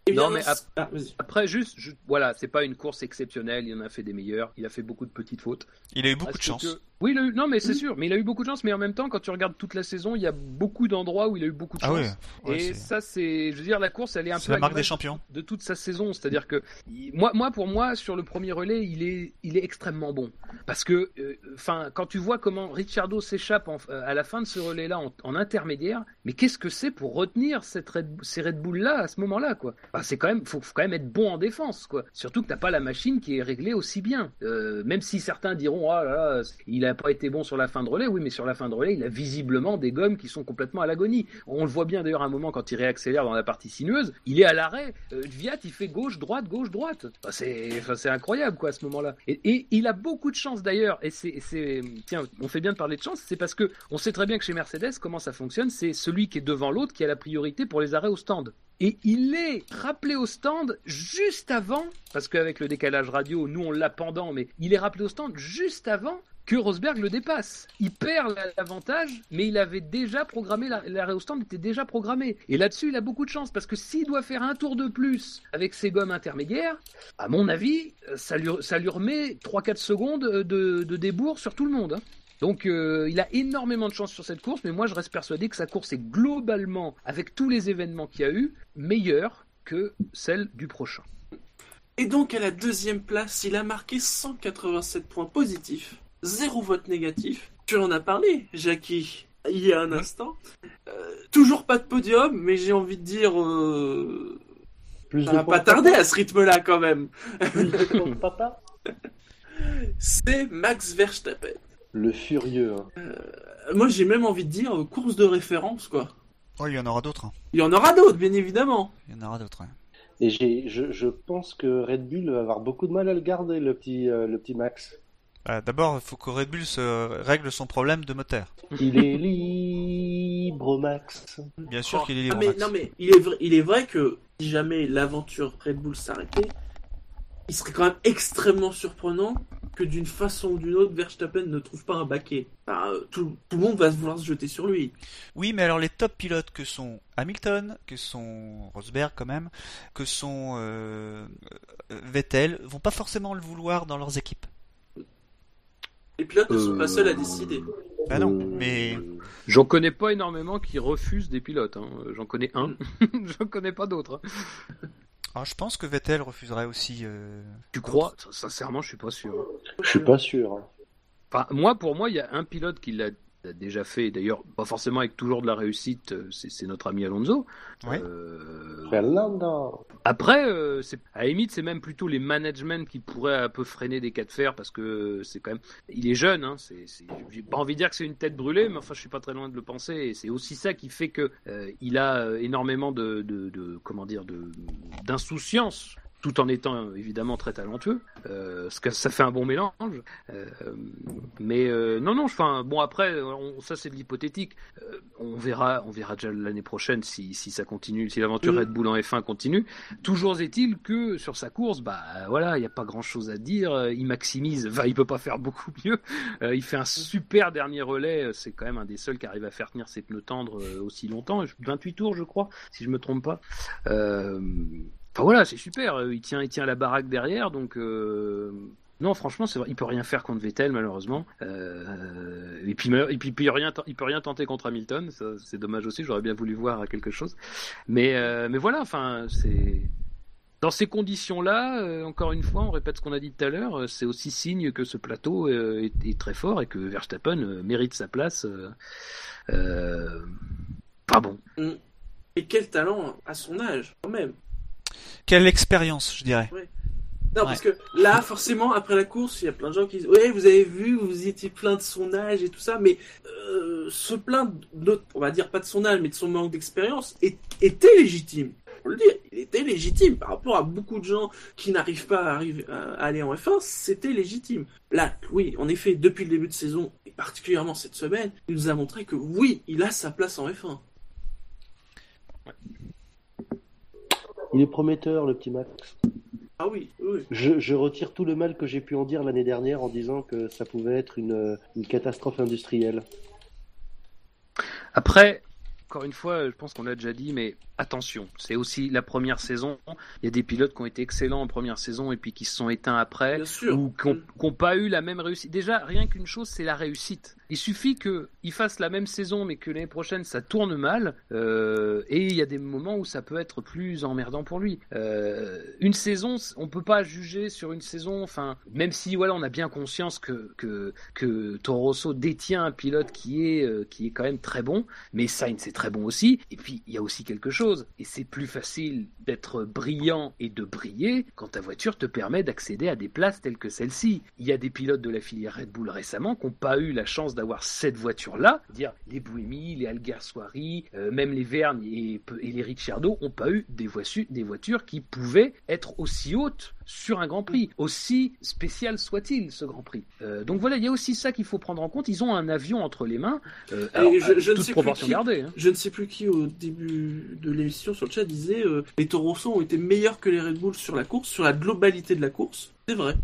Eh Non, mais ap- ah. Après, juste, je- voilà, c'est pas une course exceptionnelle, il en a fait des meilleures, il a fait beaucoup de petites fautes. Il a eu beaucoup de chance. que- Oui, il a eu... non, mais c'est sûr, mais il a eu beaucoup de chance, mais en même temps, quand tu regardes toute la saison, il y a beaucoup d'endroits où il a eu beaucoup de Ah chance. oui. Ouais, Et ça, c'est, je veux dire, la course, elle est un c'est peu la marque des champions. de toute sa saison. C'est-à-dire que moi, moi, pour moi, sur le premier relais, il est, il est extrêmement bon. Parce que, euh, enfin, quand tu vois comment Ricciardo s'échappe en- euh, à la fin de ce relais-là en, en intermédiaire, mais qu'est-ce que c'est pour retenir cette Red- ces Red Bull-là à ce moment-là, quoi? Enfin, C'est quand même, faut, faut quand même être bon en défense, quoi. Surtout que t'as pas la machine qui est réglée aussi bien. Euh, même si certains diront, ah là là, il a pas été bon sur la fin de relais. Oui, mais sur la fin de relais, il a visiblement des gommes qui sont complètement à l'agonie. On le voit bien d'ailleurs à un moment quand il réaccélère dans la partie sinueuse, il est à l'arrêt. Euh, Viat, il fait gauche, droite, gauche, droite. C'est, c'est incroyable quoi à ce moment-là. Et, il a beaucoup de chance d'ailleurs. Et c'est, tiens, on fait bien de parler de chance. C'est parce que on sait très bien que chez Mercedes, comment ça fonctionne, c'est celui qui est devant l'autre qui a la priorité pour les arrêts au stand. Et il est rappelé au stand juste avant, parce qu'avec le décalage radio, nous on l'a pendant, mais il est rappelé au stand juste avant que Rosberg le dépasse. Il perd la- l'avantage, mais il avait déjà programmé, la- l'arrêt au stand était déjà programmé. Et là-dessus, il a beaucoup de chance, parce que s'il doit faire un tour de plus avec ses gommes intermédiaires, à mon avis, ça lui, remet 3-4 secondes de, de débours sur tout le monde. hein. Donc euh, il a énormément de chance sur cette course, mais moi je reste persuadé que sa course est globalement, avec tous les événements qu'il y a eu, meilleure que celle du prochain. Et donc à la deuxième place, il a marqué 187 points positifs, zéro vote négatif. Tu en as parlé, Jackie, il y a un instant. Euh, toujours pas de podium, mais j'ai envie de dire, euh, Plus ça de va pas tarder à ce rythme-là quand même. Plus de points de papa (laughs) C'est Max Verstappen. Le furieux. hein. Euh, Moi j'ai même envie de dire euh, course de référence quoi. Oh, il y en aura d'autres. hein. Il y en aura d'autres, bien évidemment. Il y en aura d'autres. ouais. Et j'ai, je, je pense que Red Bull va avoir beaucoup de mal à le garder, le petit, euh, le petit Max. Bah, D'abord, il faut que Red Bull se règle son problème de moteur. Il est libre, Max. Bien sûr qu'il est libre. Ah, mais, Max. non mais il est, vrai, il est vrai que si jamais l'aventure Red Bull s'arrêtait, il serait quand même extrêmement surprenant que d'une façon ou d'une autre, Verstappen ne trouve pas un baquet. Enfin, euh, tout, tout, le monde va vouloir se jeter sur lui. Oui, mais alors les top pilotes que sont Hamilton, que sont Rosberg quand même, que sont euh, Vettel, vont pas forcément le vouloir dans leurs équipes. Les pilotes ne sont pas seuls à décider. Bah non, mais. J'en connais pas énormément qui refusent des pilotes. Hein. J'en connais un. (laughs) J'en connais pas d'autres. Hein. Ah, je pense que Vettel refuserait aussi. Euh... Tu crois? Sincèrement, je suis pas sûr. Je suis pas sûr. hein. Enfin, moi, pour moi, il y a un pilote qui l'a a déjà fait, d'ailleurs pas forcément avec toujours de la réussite, euh, c'est notre ami Alonso. Ouais. Euh, Fernando. Après, euh, c'est- à la limite, c'est même plutôt les managements qui pourraient un peu freiner des cas de fer parce que c'est quand même, il est jeune. Hein, j'ai pas envie de dire que c'est une tête brûlée, mais enfin, je suis pas très loin de le penser. Et c'est aussi ça qui fait que euh, il a énormément de, de, de- comment dire, de d'insouciance. Tout en étant évidemment très talentueux, euh, ça fait un bon mélange. Euh, mais euh, non, non. Enfin, bon après, on- ça c'est de l'hypothétique. Euh, on verra, on verra déjà l'année prochaine si, si ça continue, si l'aventure Mm. Red Bull en F1 continue. Toujours est-il que sur sa course, bah voilà, il n'y a pas grand-chose à dire. Il maximise, enfin, il peut pas faire beaucoup mieux. Il fait un super dernier relais. C'est quand même un des seuls qui arrive à faire tenir ses pneus tendres aussi longtemps. 28 tours, je crois, si je me trompe pas. Euh, Enfin voilà, c'est super. Euh, Il tient, il tient la baraque derrière, donc. euh, Non, franchement, c'est vrai, il peut rien faire contre Vettel malheureusement. Euh, et puis, il peut rien, il peut rien tenter contre Hamilton. C'est dommage aussi. J'aurais bien voulu voir quelque chose. Mais, mais voilà, enfin, c'est dans ces conditions-là. encore une fois, on répète ce qu'on a dit tout à l'heure. C'est aussi signe que ce plateau est, est très fort et que Verstappen mérite sa place. Pas bon. Et quel talent à son âge, quand même. Quelle expérience, je dirais. Non, Ouais. parce que là, forcément, après la course, il y a plein de gens qui disent Ouais, vous avez vu, vous étiez plein de son âge et tout ça, mais euh, se plaindre, de- on va dire pas de son âge, mais de son manque d'expérience, était légitime. Faut le dire, il était légitime par rapport à beaucoup de gens qui n'arrivent pas à, arriver, à aller en F1, c'était légitime. Là, oui, en effet, depuis le début de saison, et particulièrement cette semaine, il nous a montré que oui, il a sa place en F1. Il est prometteur, le petit Max. Ah oui, oui. Je, je retire tout le mal que j'ai pu en dire l'année dernière en disant que ça pouvait être une, une catastrophe industrielle. Après, encore une fois, je pense qu'on l'a déjà dit, mais attention, c'est aussi la première saison. Il y a des pilotes qui ont été excellents en première saison et puis qui se sont éteints après. Ou qui n'ont pas eu la même réussite. Déjà, rien qu'une chose, c'est la réussite. Il suffit qu'ils fassent la même saison, mais que l'année prochaine, ça tourne mal. euh, et il y a des moments où ça peut être plus emmerdant pour lui. Euh, une saison, on peut pas juger sur une saison. Enfin, même si voilà, on a bien conscience que que, que Toro Rosso détient un pilote qui est euh, qui est quand même très bon, mais Sainz c'est très bon aussi. Et puis il y a aussi quelque chose, et c'est plus facile d'être brillant et de briller quand ta voiture te permet d'accéder à des places telles que celle-ci. Il y a des pilotes de la filière Red Bull récemment qui n'ont pas eu la chance d'avoir cette voiture-là. Dire les Buemi, les Alguersuari, euh, même les Verne et, les Ricciardo n'ont pas eu des, des voitures qui pouvaient être aussi hautes sur un Grand Prix, aussi spécial soit-il ce Grand Prix. Euh, donc voilà, il y a aussi ça qu'il faut prendre en compte. Ils ont un avion entre les mains, euh, alors, je- je ne toute sais proportion qui- gardée. hein. Je ne sais plus qui au début de l'émission sur le chat disait euh, les Toro Rosso ont été meilleurs que les Red Bull sur la course, sur la globalité de la course. C'est vrai.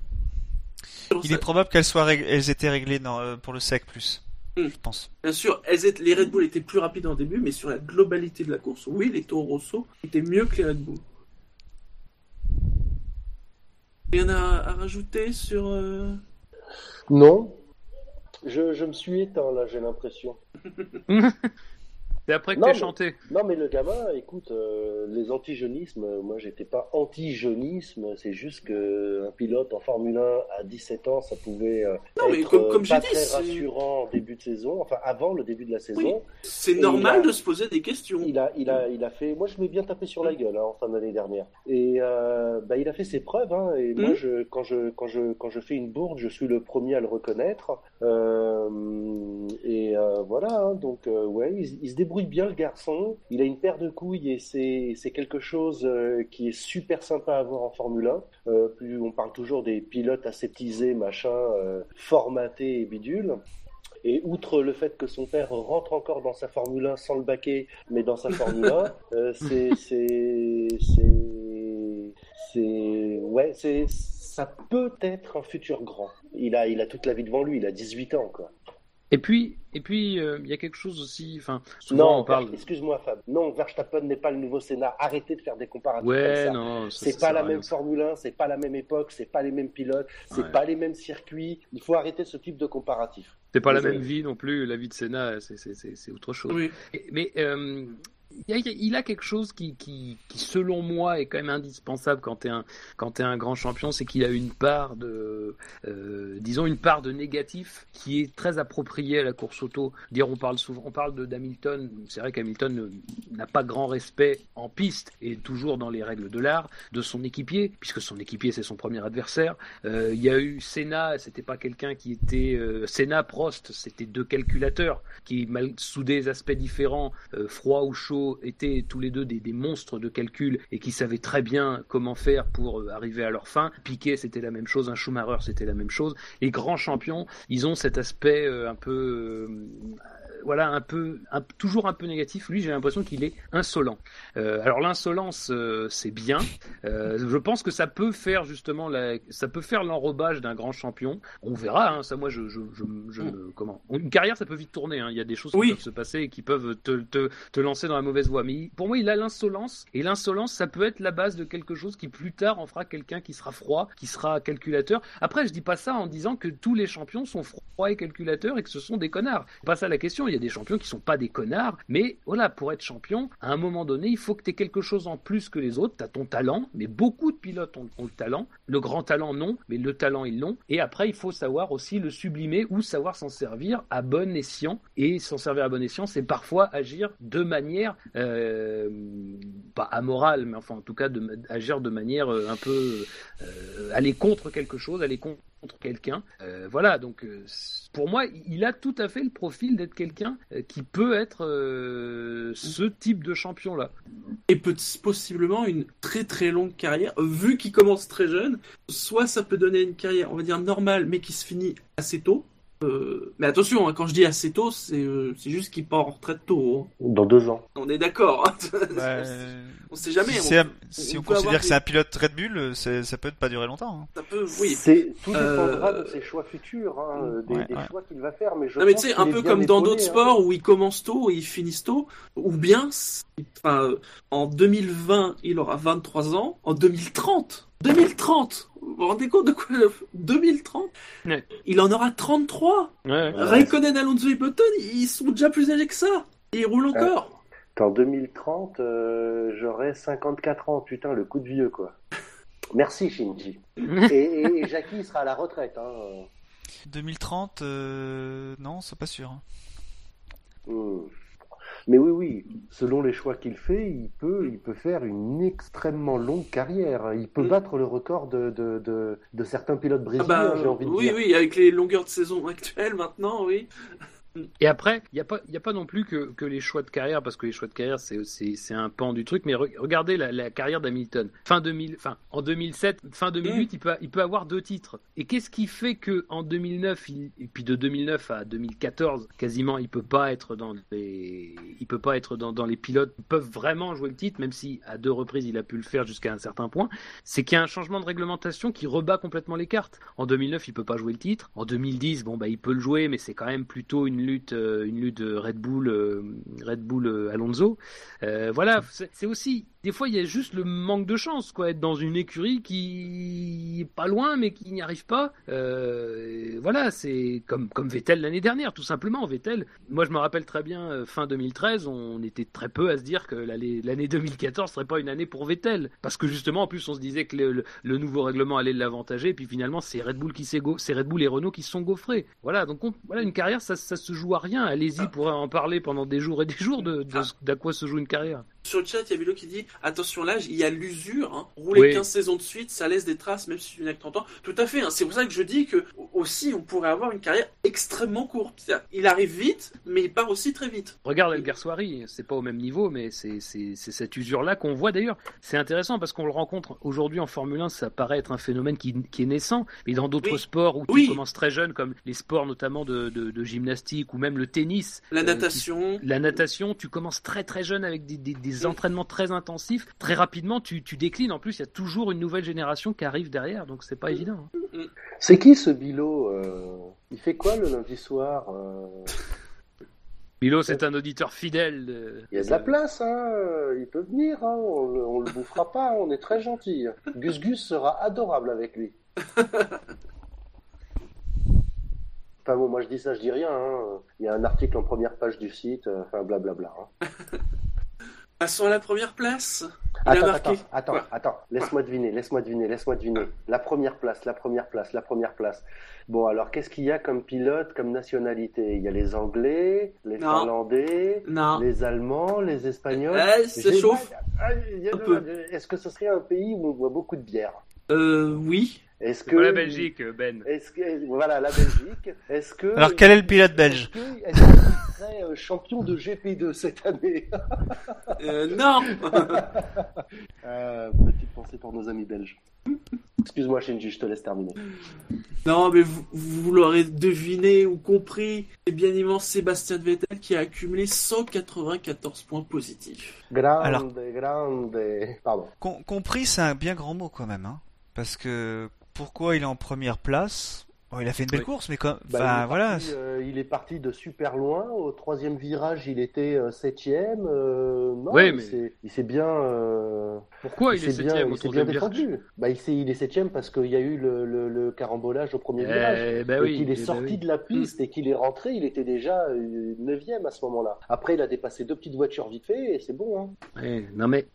Sur Il ça- est probable qu'elles soient rég- elles étaient réglées dans, euh, pour le sec plus. Hmm. Je pense. Bien sûr, elles étaient- les Red Bull étaient plus rapides en début, mais sur la globalité de la course, oui, les Toro Rosso étaient mieux que les Red Bull. Rien à, à rajouter sur. euh, Non. Je, je me suis éteint là, j'ai l'impression. (laughs) C'est après que mais- chanté. Non, mais le gamin, écoute, euh, les anti-jeunismes, euh, moi j'étais pas anti-jeunisme, c'est juste que un pilote en Formule 1 à 17 ans, ça pouvait euh, Non, mais être comme- comme j'ai pas dit, très rassurant en début de saison, enfin avant le début de la saison. C'est normal a- de se poser des questions. Il a, il a, il a fait. Moi, je m'ai bien tapé sur la gueule hein, en fin d'année dernière. Et euh, bah, il a fait ses preuves. Hein, et moi, Mhm. je, quand je, quand je, quand je fais une bourde, je suis le premier à le reconnaître. Euh, et euh, voilà. hein, donc, euh, ouais, il, il se débrouille bien le garçon. Il a une paire de couilles et c'est, quelque chose euh, qui est super sympa à voir en Formule 1. Euh, plus on parle toujours des pilotes aseptisés, machin, euh, formatés et bidules. Et outre le fait que son père rentre encore dans sa Formule 1 sans le baquet, mais dans sa Formule 1, (laughs) euh, c'est, c'est, ouais, c'est, ça peut être un futur grand. Il a, il a toute la vie devant lui, il a 18 ans, quoi. Et puis, et puis, euh, il y a quelque chose aussi. Enfin, souvent non, on parle. Excuse-moi, Fab. Non, Verstappen n'est pas le nouveau Sénat. Arrêtez de faire des comparatifs Ouais, comme ça. non. ça- C'est ça pas la même ça. Formule 1, c'est pas la même époque, c'est pas les mêmes pilotes, c'est Ouais. pas les mêmes circuits. Il faut arrêter ce type de comparatif. C'est pas la même vie non plus. La vie de Senna, c'est- c'est c'est- c'est autre chose. Oui. Mais euh, il, a, quelque chose qui, qui, qui, selon moi, est quand même indispensable quand tu un- grand champion, c'est qu'il a une part de, euh, disons, une part de négatif qui est très appropriée à la course auto. On parle souvent, on parle d'Hamilton. C'est vrai qu'Hamilton n'a pas grand respect en piste et toujours dans les règles de l'art de son équipier, puisque son équipier c'est son premier adversaire. Euh, Il y a eu Senna, c'était pas quelqu'un qui était euh, Senna, Prost, c'était deux calculateurs qui, sous des aspects différents, euh, froid ou chaud, étaient tous les deux des, des monstres de calcul et qui savaient très bien comment faire pour euh, arriver à leur fin. Piquet, c'était la même chose, un Schumacher, c'était la même chose. Les grands champions, ils ont cet aspect euh, un peu, euh, voilà, un peu, un- toujours un peu négatif. Lui, j'ai l'impression qu'il est insolent. Euh, alors l'insolence, euh, c'est bien. Euh, je pense que ça peut faire justement, la, ça peut faire l'enrobage d'un grand champion. On verra. Hein, ça, moi, je, je, je, je- comment? Une carrière, ça peut vite tourner. hein. Il y a des choses qui Oui. peuvent se passer et qui peuvent te, te, te lancer dans la mauvaise voie. Mais pour moi, il a l'insolence et l'insolence, ça peut être la base de quelque chose qui plus tard en fera quelqu'un qui sera froid, qui sera calculateur. Après, je dis pas ça en disant que tous les champions sont froids et calculateurs et que ce sont des connards. Pas ça la question. Il y a des champions qui sont pas des connards, mais voilà, pour être champion, à un moment donné, il faut que tu aies quelque chose en plus que les autres. Tu as ton talent, mais beaucoup de pilotes ont, le talent. Le grand talent, non, mais le talent, ils l'ont. Et après, il faut savoir aussi le sublimer ou savoir s'en servir à bon escient. Et s'en servir à bon escient, c'est parfois agir de manière, euh, pas amorale, mais enfin, en tout cas, agir de manière euh, un peu euh, aller contre quelque chose, aller contre contre quelqu'un. Euh, voilà, donc euh, pour moi, il a tout à fait le profil d'être quelqu'un euh, qui peut être ce type de champion-là. Et peut possiblement une très très longue carrière, vu qu'il commence très jeune. Soit ça peut donner une carrière, on va dire normale, mais qui se finit assez tôt. Euh, mais attention, hein, quand je dis assez tôt, c'est euh, c'est juste qu'il part en retraite tôt. hein. Dans deux ans. On est d'accord. (laughs) hein. Bah, on sait jamais. si on- c'est un- si on on, peut avoir considère que des- c'est un pilote Red Bull, ça peut pas durer longtemps. hein. Ça peut, oui. C'est tout Euh, dépendra de ses choix futurs, hein, des, Ouais, des ouais. choix qu'il va faire. Mais je Non mais tu sais, un peu comme dans d'autres hein. sports où ils commencent tôt et ils finissent tôt, ou bien, enfin, en 2020, il aura 23 ans, en 2030, 2030, vous vous rendez compte de quoi 2030 Ouais. Il en aura 33 Ouais. Ouais. Raikkonen, Alonso et Button, ils sont déjà plus âgés que ça Et ils roulent encore En 2030, euh, j'aurai 54 ans. Putain, le coup de vieux, quoi. Merci, Shinji. (laughs) et, et, et Jackie sera à la retraite. Hein. 2030, euh, non, c'est pas sûr. hein. Mais oui, oui, selon les choix qu'il fait, il peut, il peut faire une extrêmement longue carrière. Il peut Mm. battre le record de, de, de, de certains pilotes Ah brésiliens, bah, j'ai envie de Oui, dire. oui, avec les longueurs de saison actuelles maintenant, oui. Et après, il n'y a, pas- y a pas non plus que, que les choix de carrière, parce que les choix de carrière, c'est un pan du truc, mais re- regardez la, la carrière d'Hamilton. Fin 2000, fin, en 2007, fin 2008, il, peut, il peut avoir deux titres. Et qu'est-ce qui fait que en 2009, il- et puis de 2009 à 2014, quasiment, il peut pas être dans les, il peut pas être dans, dans les pilotes qui peuvent vraiment jouer le titre, même si à deux reprises il a pu le faire jusqu'à un certain point. C'est qu'il y a un changement de réglementation qui rebat complètement les cartes. En 2009, il peut pas jouer le titre. En 2010, bon bah il peut le jouer, mais c'est quand même plutôt une lutte, euh, une lutte Red Bull, euh, Red Bull euh, Alonso. Voilà, c'est aussi des fois il y a juste le manque de chance, quoi, être dans une écurie qui est pas loin mais qui n'y arrive pas. Euh, voilà, c'est comme comme Vettel l'année dernière, tout simplement. Vettel, moi je me rappelle très bien euh, fin 2013, on était très peu à se dire que l'année l'année 2014 serait pas une année pour Vettel, parce que justement en plus on se disait que le, nouveau règlement allait l'avantager, et puis finalement c'est Red Bull qui s'est c'est Red Bull et Renault qui se sont gaufrés. Voilà, donc on- voilà une carrière ça ça se joue à rien. Allez-y pour en parler pendant des jours et des jours de, de, d'à quoi se joue une carrière. Sur le chat, il y a Vilo qui dit attention l'âge, il y a l'usure. Hein. Rouler Oui. 15 saisons de suite, ça laisse des traces, même si tu n'as que 30 ans. Tout à fait. hein. C'est pour ça que je dis que aussi on pourrait avoir une carrière extrêmement courte. Il arrive vite, mais il part aussi très vite. Regarde El Garsoiri, c'est pas au même niveau, mais c'est cette usure-là qu'on voit d'ailleurs. C'est intéressant parce qu'on le rencontre aujourd'hui en Formule 1, ça paraît être un phénomène qui, qui est naissant, mais dans d'autres Oui. sports où Oui. tu commences très jeune, comme les sports notamment de, de, de gymnastique ou même le tennis, La euh, natation. la natation, tu commences très très jeune avec des, des, des des entraînements très intensifs. Très rapidement, tu, tu déclines. En plus, il y a toujours une nouvelle génération qui arrive derrière, donc c'est pas évident. hein. C'est qui ce Bilo euh, Il fait quoi le lundi soir euh (laughs) Milo, c'est un auditeur fidèle. de- Il y a de la place, hein. euh, Il peut venir, hein. On, le- on le bouffera pas. On est très gentil. Gus Gus sera adorable avec lui. (laughs) Enfin bon, moi je dis ça, je dis rien. hein. Il y a un article en première page du site. euh, Enfin blablabla. hein. (laughs) Passons à la première place. Il Attends, attends, attends, attends. Laisse-moi deviner, laisse-moi deviner, laisse-moi deviner. La première place, la première place, la première place. Bon, alors qu'est-ce qu'il y a comme pilote, comme nationalité? Il y a les Anglais, les Non. Finlandais, Non. les Allemands, les Espagnols. Eh, chauffe. Ah, a-. Est-ce que ce serait un pays où on boit beaucoup de bière? Euh, oui. Est-ce que la Belgique, Ben. Est-ce que voilà la Belgique Est-ce que Alors, quel est le pilote belge Est-ce qu'il serait euh, champion de GP2 cette année (laughs) Euh, non. (laughs) Euh, Petite pensée pour nos amis belges. Excuse-moi, Shinji, je te laisse terminer. non, mais vous, vous l'aurez deviné ou compris. C'est bien immense Sébastien Vettel qui a accumulé 194 points positifs. Grande, Alors- grande. Pardon. Com- compris, c'est un bien grand mot quand même, hein. Parce que pourquoi il est en première place Bon, il a fait une belle Oui. course, mais quand, Bah, enfin il, est voilà. parti, euh, il est parti de super loin. Au troisième virage, il était euh, septième. euh, non, Oui, il mais- s'est- il s'est bien. euh, Pourquoi il est s'est bien, septième il s'est bien défendu. Bah, il, s'est- il est septième parce qu'il y a eu le, le- le carambolage au premier Eh virage. ben et qu'il est eh ben sorti oui. de la piste et qu'il est rentré, il était déjà neuvième à ce moment-là. Après, il a dépassé deux petites voitures vite fait et c'est bon. Hein. Ouais, non mais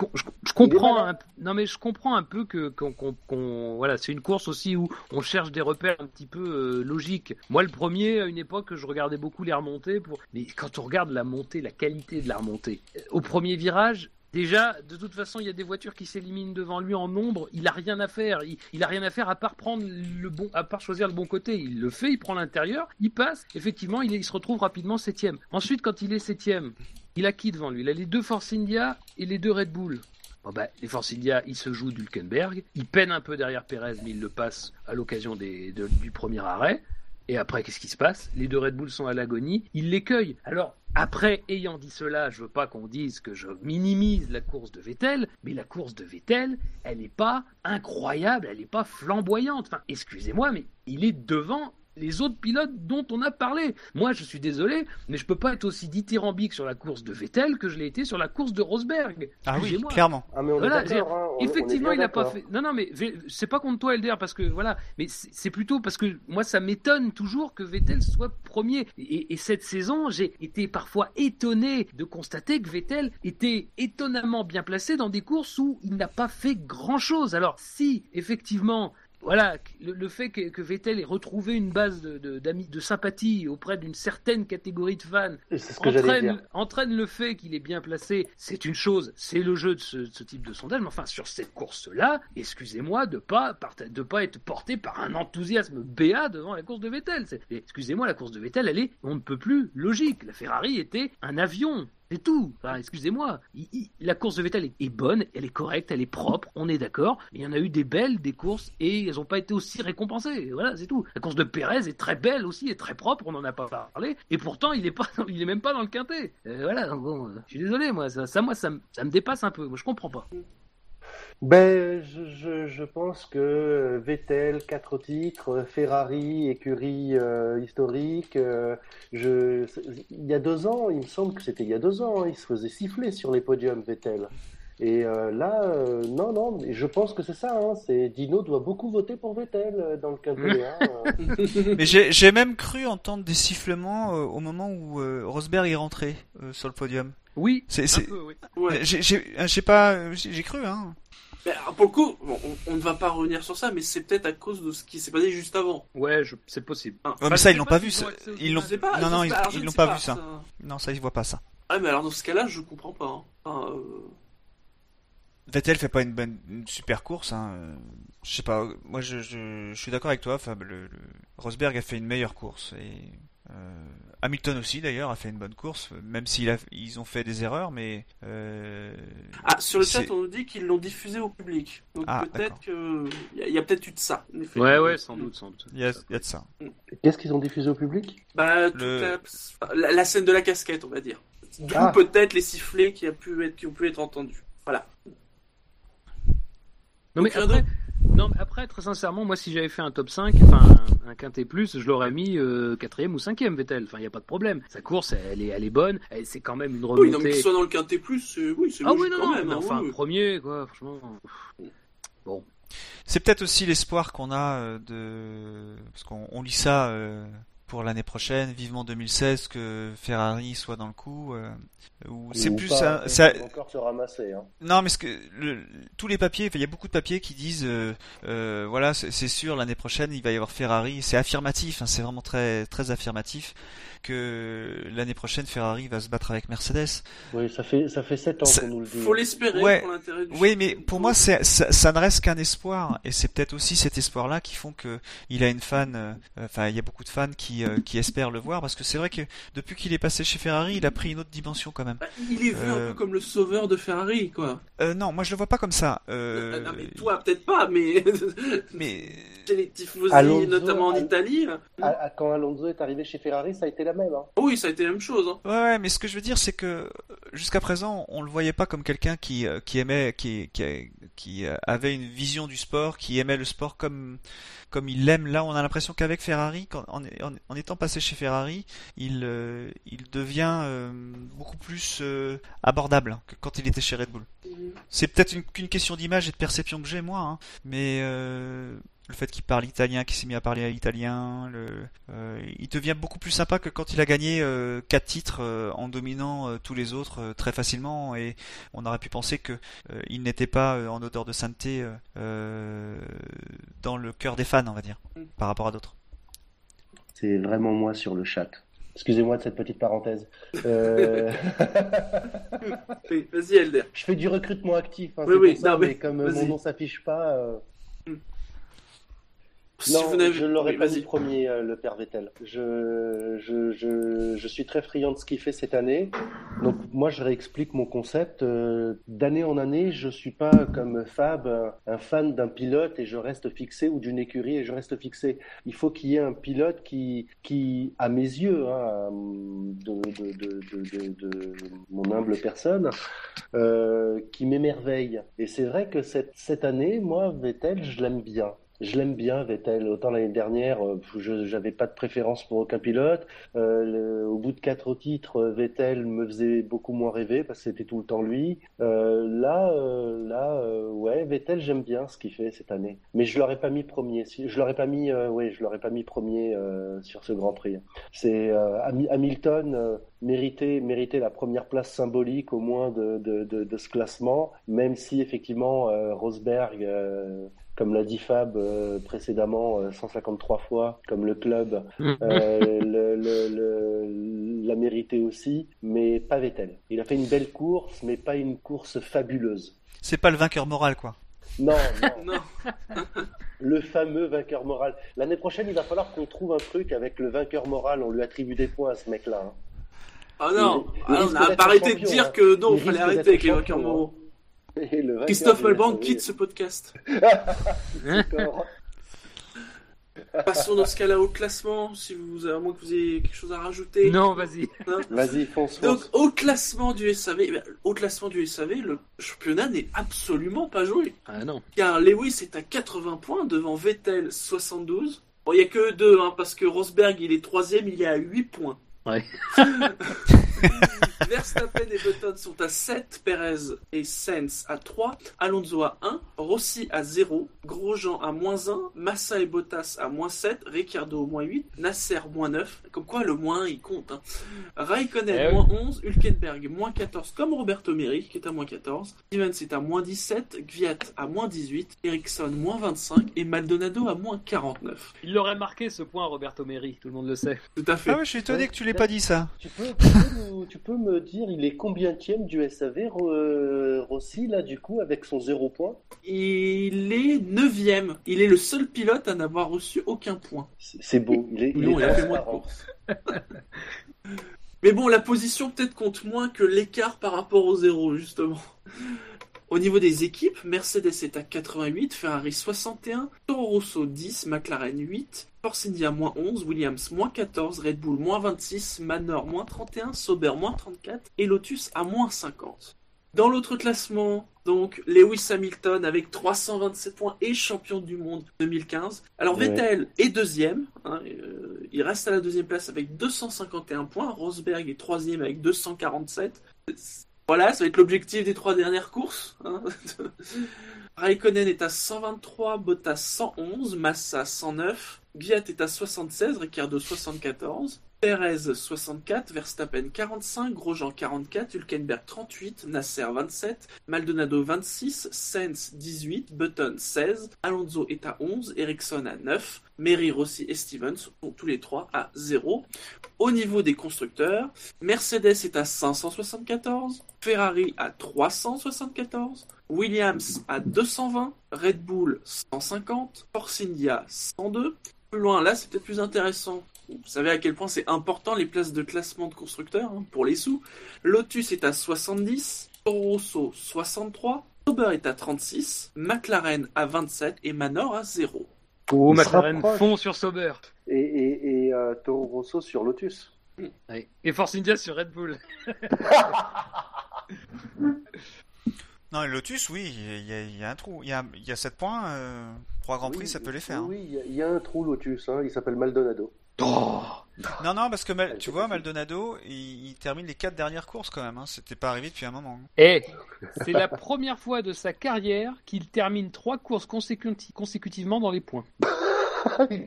je, com- je- je comprends. Un, non mais je comprends un peu que qu'on voilà, c'est une course aussi où on cherche des repères un petit peu euh, logiques. Moi, le premier, à une époque, je regardais beaucoup les remontées. Pour... Mais quand on regarde la montée, la qualité de la remontée, euh, au premier virage. Déjà, de toute façon, il y a des voitures qui s'éliminent devant lui en nombre. Il a rien à faire. Il, il a rien à faire à part prendre le bon, à part choisir le bon côté. Il le fait. Il prend l'intérieur. Il passe. Effectivement, il, est- il se retrouve rapidement septième. Ensuite, quand il est septième, il a qui devant lui? Il a les deux Force India et les deux Red Bull. Bon bah, les Force India, ils se jouent d'Hülkenberg. Il peine un peu derrière Perez, mais il le passe à l'occasion du premier arrêt. Et après, qu'est-ce qui se passe? Les deux Red Bull sont à l'agonie. Il les cueille. Alors, après, ayant dit cela, je veux pas qu'on dise que je minimise la course de Vettel, mais la course de Vettel, elle n'est pas incroyable, elle n'est pas flamboyante. Enfin, excusez-moi, mais il est devant les autres pilotes dont on a parlé. Moi, je suis désolé, mais je peux pas être aussi dithyrambique sur la course de Vettel que je l'ai été sur la course de Rosberg. Ah oui, clairement. Ah, mais on Voilà, est. Hein, on- on est Effectivement, il n'a pas fait. Non, non, mais c'est pas contre toi, Elder, parce que voilà, mais c'est c'est plutôt parce que moi, ça m'étonne toujours que Vettel soit premier. Et, et cette saison, j'ai été parfois étonné de constater que Vettel était étonnamment bien placé dans des courses où il n'a pas fait grand chose. Alors, si effectivement. Voilà, le, le fait que, que Vettel ait retrouvé une base de, de, sympathie auprès d'une certaine catégorie de fans ce que dire. entraîne, le fait qu'il est bien placé, c'est une chose, c'est le jeu de ce, de ce type de sondage, mais enfin sur cette course-là, excusez-moi de pas de pas être porté par un enthousiasme béat devant la course de Vettel. Excusez-moi, la course de Vettel, elle est, on ne peut plus logique. La Ferrari était un avion. C'est tout. Excusez-moi. La course de Vettel est, est bonne, elle est correcte, elle est propre, on est d'accord. Mais il y en a eu des belles, des courses, et elles n'ont pas été aussi récompensées. Voilà, c'est tout. La course de Pérez est très belle aussi, et très propre, on n'en a pas parlé. Et pourtant, il est pas, il est même pas dans le quintet. Euh, voilà, bon, euh, je suis désolé, moi, ça, moi, ça me dépasse un peu. Moi, je comprends pas. Ben, je, je, je pense que Vettel, quatre titres, Ferrari, écurie euh, historique. euh, je, il y a deux ans, il me semble que c'était il y a deux ans, il se faisait siffler sur les podiums, Vettel. Et euh, là, euh, non, non, mais je pense que c'est ça. Hein, c'est Dino doit beaucoup voter pour Vettel euh, dans le quintet. hein, euh. (laughs) Mais j'ai j'ai même cru entendre des sifflements euh, au moment où euh, Rosberg est rentré euh, sur le podium. Oui, C'est, oui. Ouais. J'ai, j'ai, j'ai pas, j'ai cru, hein. Mais, alors, pour le coup, bon, on, on ne va pas revenir sur ça, mais c'est peut-être à cause de ce qui s'est passé juste avant. Ouais, je- c'est possible. Ouais, mais ça, ils l'ont pas pas vu. ça. Ils l'ont. Pas, Non, non, ils, l'ont pas vu ça. Non, ça, ils voient pas ça. Ah, mais alors dans ce cas-là, je comprends pas. hein. Enfin, euh, Vettel fait pas une bonne, une super course. Hein. Je sais pas. Moi, je, je, je suis d'accord avec toi. Fab. Le, le- Rosberg a fait une meilleure course et Hamilton aussi d'ailleurs a fait une bonne course, même s'ils ils ont fait des erreurs, mais euh, Ah, sur le chat, on nous dit qu'ils l'ont diffusé au public. Donc Ah, peut-être que. Il y a, peut-être eu de ça. en effet. Ouais, ouais, sans doute, sans doute. il y a, il y a de ça. Qu'est-ce qu'ils ont diffusé au public? Bah, Le- la, la scène de la casquette, on va dire. D'où Ah. peut-être les sifflets qui, a pu être, qui ont pu être entendus. Voilà. Non mais Donc, rien après, non, mais après, très sincèrement, moi si j'avais fait un top 5, enfin un, un quintet plus, je l'aurais mis euh, quatrième ou cinquième Vettel. Enfin, il y a pas de problème. Sa course, elle est, elle est bonne. C'est quand même une remontée. Oui, non, mais qu'il soit dans le quintet plus, c'est oui, c'est ah oui, non, quand non, même. mais hein, enfin oui. premier quoi, franchement. C'est peut-être aussi l'espoir qu'on a euh, de parce qu'on on lit ça euh, pour l'année prochaine, vivement 2016 que Ferrari soit dans le coup. euh, ou c'est plus pas, un- ça- encore se ramasser. Hein. Non, mais ce que le- tous les papiers, il y a beaucoup de papiers qui disent, euh, euh, voilà, c'est sûr, l'année prochaine, il va y avoir Ferrari. C'est affirmatif, hein, c'est vraiment très très affirmatif que l'année prochaine Ferrari va se battre avec Mercedes. Oui, ça fait ça fait sept ans qu'on nous le dit. Faut l'espérer Ouais. pour l'intérêt du Oui, mais pour moi, ça, ça ne reste qu'un espoir, et c'est peut-être aussi cet espoir-là qui font que il a une fan. euh, Enfin, il y a beaucoup de fans qui euh, qui espèrent le voir, parce que c'est vrai que depuis qu'il est passé chez Ferrari, il a pris une autre dimension quand même. Il est vu un Euh, peu comme le sauveur de Ferrari, quoi. Euh, non, moi je le vois pas comme ça. Euh, non, mais toi, peut-être pas, mais (laughs) mais (laughs) les tifosi, Alonso, notamment en Al- Italie. là. À- à- quand Alonso est arrivé chez Ferrari, ça a été la même. Hein. Oui, ça a été la même chose. Hein. Ouais, ouais, mais ce que je veux dire, c'est que euh, jusqu'à présent, on le voyait pas comme quelqu'un qui, euh, qui aimait, qui, qui, qui euh, avait une vision du sport, qui aimait le sport comme, comme il l'aime. Là, on a l'impression qu'avec Ferrari, quand, en, en, en étant passé chez Ferrari, il, euh, il devient euh, beaucoup plus euh, abordable que quand il était chez Red Bull. C'est peut-être une- qu'une question d'image et de perception que j'ai moi, hein, mais euh, le fait qu'il parle italien, qu'il s'est mis à parler à l'italien, le, euh, il devient beaucoup plus sympa que quand il a gagné euh, quatre titres euh, en dominant euh, tous les autres euh, très facilement et on aurait pu penser que euh, il n'était pas euh, en odeur de sainteté euh, euh, dans le cœur des fans, on va dire, par rapport à d'autres. C'est vraiment moi sur le chat. Excusez-moi de cette petite parenthèse. Euh, (laughs) Oui, vas-y, Elder. je fais du recrutement actif, hein, Oui, oui, ça, non, mais, mais comme mon nom s'affiche pas, euh, Si non, vous je ne l'aurais oui, pas mis premier, euh, le père Vettel. Je, je, je, je suis très friand de ce qu'il fait cette année. Donc moi, je réexplique mon concept. Euh, D'année en année, je suis pas comme Fab, un, un fan d'un pilote et je reste fixé ou d'une écurie et je reste fixé. Il faut qu'il y ait un pilote qui, qui à mes yeux, hein, de, de, de, de, de, de mon humble personne, euh, qui m'émerveille. Et c'est vrai que cette, cette année, moi, Vettel, je l'aime bien. Je l'aime bien, Vettel. Autant l'année dernière, euh, je n'avais pas de préférence pour aucun pilote. Euh, au bout de quatre titres, euh, Vettel me faisait beaucoup moins rêver parce que c'était tout le temps lui. Euh, là, euh, là, euh, ouais, Vettel, j'aime bien ce qu'il fait cette année. Mais je l'aurais pas mis premier. Je l'aurais pas mis, ouais, je l'aurais pas mis premier sur ce Grand Prix. C'est Ham- Hamilton méritait, méritait la première place symbolique au moins de, de, de, de ce classement, même si effectivement Rosberg. Euh, comme l'a dit Fab euh, précédemment euh, 153 fois, comme le club euh, le, le, le- l'a mérité aussi, mais pas Vettel. Il a fait une belle course, mais pas une course fabuleuse. C'est pas le vainqueur moral, quoi. Non, non, (laughs) Non, le fameux vainqueur moral. L'année prochaine, il va falloir qu'on trouve un truc avec le vainqueur moral. On lui attribue des points à ce mec-là. hein. ah non, Il- il Ah, on risque n'a d'être pas arrêté de dire hein. que non, Il il fallait arrêter avec les vainqueurs moraux. Et le vainqueur Christophe du Malban SAV, quitte ce podcast. (laughs) d'accord. Passons dans ce cas-là au classement, si vous avez, à moins que vous ayez quelque chose à rajouter. Non, vas-y. Vas-y, fonce, Donc, au classement du SAV, eh ben, au classement du SAV, le championnat n'est absolument pas joué. Ah non. Car Lewis est à 80 points devant Vettel 72. Bon, il n'y a que deux, hein, parce que Rosberg, il est troisième, il est à 8 points. Ouais. (laughs) (laughs) Verstappen et Button sont à 7, Perez et Sainz à 3, Alonso à 1, Rossi à 0, Grosjean à moins 1, Massa et Bottas à moins 7, Ricciardo au moins 8, Nasser moins 9, comme quoi le moins 1 il compte. Hein. Raikkonen Eh oui. moins 11, Hülkenberg moins 14, comme Roberto Meri qui est à moins 14, Stevens est à moins 17, Gviat à moins 18, Ericsson moins 25 et Maldonado à moins 49. Il l'aurait marqué ce point, Roberto Meri, tout le monde le sait. Tout à fait. Ah ouais, je suis étonné que tu l'aies pas dit ça. Tu peux, tu, peux tu peux me dire, il est combienième du SAV, euh, Rossi, là, du coup, avec son zéro point? Il est 9ème. Il est le seul pilote à n'avoir reçu aucun point. C'est beau. Il est, il Non, est il a fait moins de courses. Mais bon, la position peut-être compte moins que l'écart par rapport au zéro, justement. Au niveau des équipes, Mercedes est à 88, Ferrari 61, Toro Rosso 10, McLaren 8, Force India moins 11, Williams moins 14, Red Bull moins 26, Manor moins 31, Sauber moins 34 et Lotus à moins 50. Dans l'autre classement, donc Lewis Hamilton avec 327 points et champion du monde 2015. Alors Ouais. Vettel est deuxième, hein, euh, il reste à la deuxième place avec 251 points. Rosberg est troisième avec 247. Voilà, ça va être l'objectif des trois dernières courses. hein. (laughs) Raikkonen est à 123, Bottas 111, Massa 109, Gviat est à 76, Ricciardo 74, Perez 64, Verstappen 45, Grosjean 44, Hülkenberg 38, Nasser 27, Maldonado 26, Sainz 18, Button 16, Alonso est à 11, Ericsson à 9, Mary, Rossi et Stevens sont tous les trois à 0. Au niveau des constructeurs, Mercedes est à 574, Ferrari à 374, Williams à 220, Red Bull 150, Force India 102. Plus loin, là, c'est peut-être plus intéressant. Vous savez à quel point c'est important les places de classement de constructeurs hein, pour les sous. Lotus est à 70, Toro Rosso 63, Sauber est à 36, McLaren à 27 et Manor à 0. Oh, McLaren fond sur Sauber. Et, et, et euh, Toro Rosso sur Lotus. Ouais. Et Force India sur Red Bull. (laughs) (laughs) Non, et Lotus, oui, il y, a- il y a un trou. Il y a, y a 7 points, euh, 3 Grands Prix, Oui, ça peut les faire. hein. Oui, il y a- il y, a un trou Lotus, hein, il s'appelle Maldonado. Oh Non, non, parce que Mal- tu vois, Maldonado, il, il termine les 4 dernières courses quand même. Hein. C'était pas arrivé depuis un moment. Et (laughs) c'est la première fois de sa carrière qu'il termine trois courses consécuti- consécutivement dans les points. (laughs)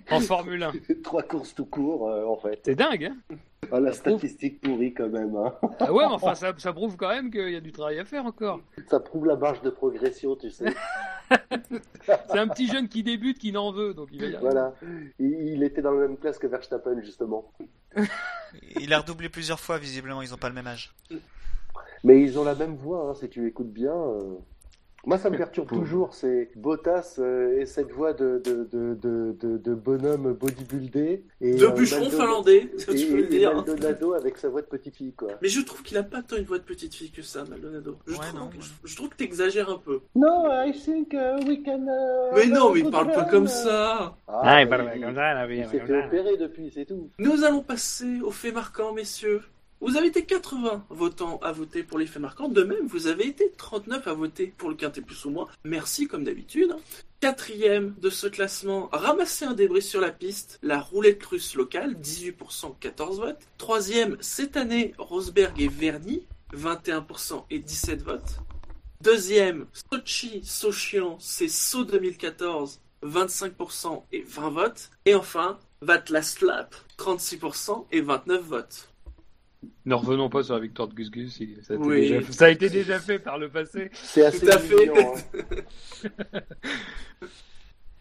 En Formule 1. (laughs) Trois courses tout court, euh, en fait. C'est dingue, hein Ah, la statistique pourrie quand même. Hein. Ah ouais, mais enfin, ça, ça prouve quand même qu'il y a du travail à faire encore. Ça prouve la marge de progression, tu sais. C'est un petit jeune qui débute, qui n'en veut, donc il va y arriver. Voilà. Il, était dans la même classe que Verstappen, justement. Il a redoublé plusieurs fois, visiblement, ils ont pas le même âge. Mais ils ont la même voix, hein, si tu écoutes bien. euh. Moi, ça me perturbe toujours, c'est Bottas euh, et cette voix de, de, de, de, de, de bonhomme bodybuildé. Et, De euh, bûcheron Maldonado- finlandais, Et, tu peux le et dire. Maldonado avec sa voix de petite fille, quoi. Mais je trouve qu'il a pas tant une voix de petite fille que ça, Maldonado. Je, Ouais, trouve, non. je, je trouve que t'exagères un peu. No, I think uh, we can. uh, Mais non, mais il parle pas comme ça. Ah, Ah, il parle comme ça, la vie, Il s'est comme fait ça. opérer depuis, c'est tout. Nous allons passer aux faits marquants, messieurs. Vous avez été 80 votants à voter pour les faits marquants. De même, vous avez été 39 à voter pour le quintet plus ou moins. Merci, comme d'habitude. Quatrième de ce classement, ramasser un débris sur la piste, la roulette russe locale, 18%, 14 votes. Troisième, cette année, Rosberg et Verny, 21% et 17 votes. Deuxième, Sochi, Sochian, c'est So 2014, 25% et 20 votes. Et enfin, Vatlaslap, 36% et 29 votes. Ne revenons pas sur la victoire de Gus Gus, ça a, été Oui. déjà, ça a été déjà fait par le passé. C'est assez Tout à fait. hein. (laughs)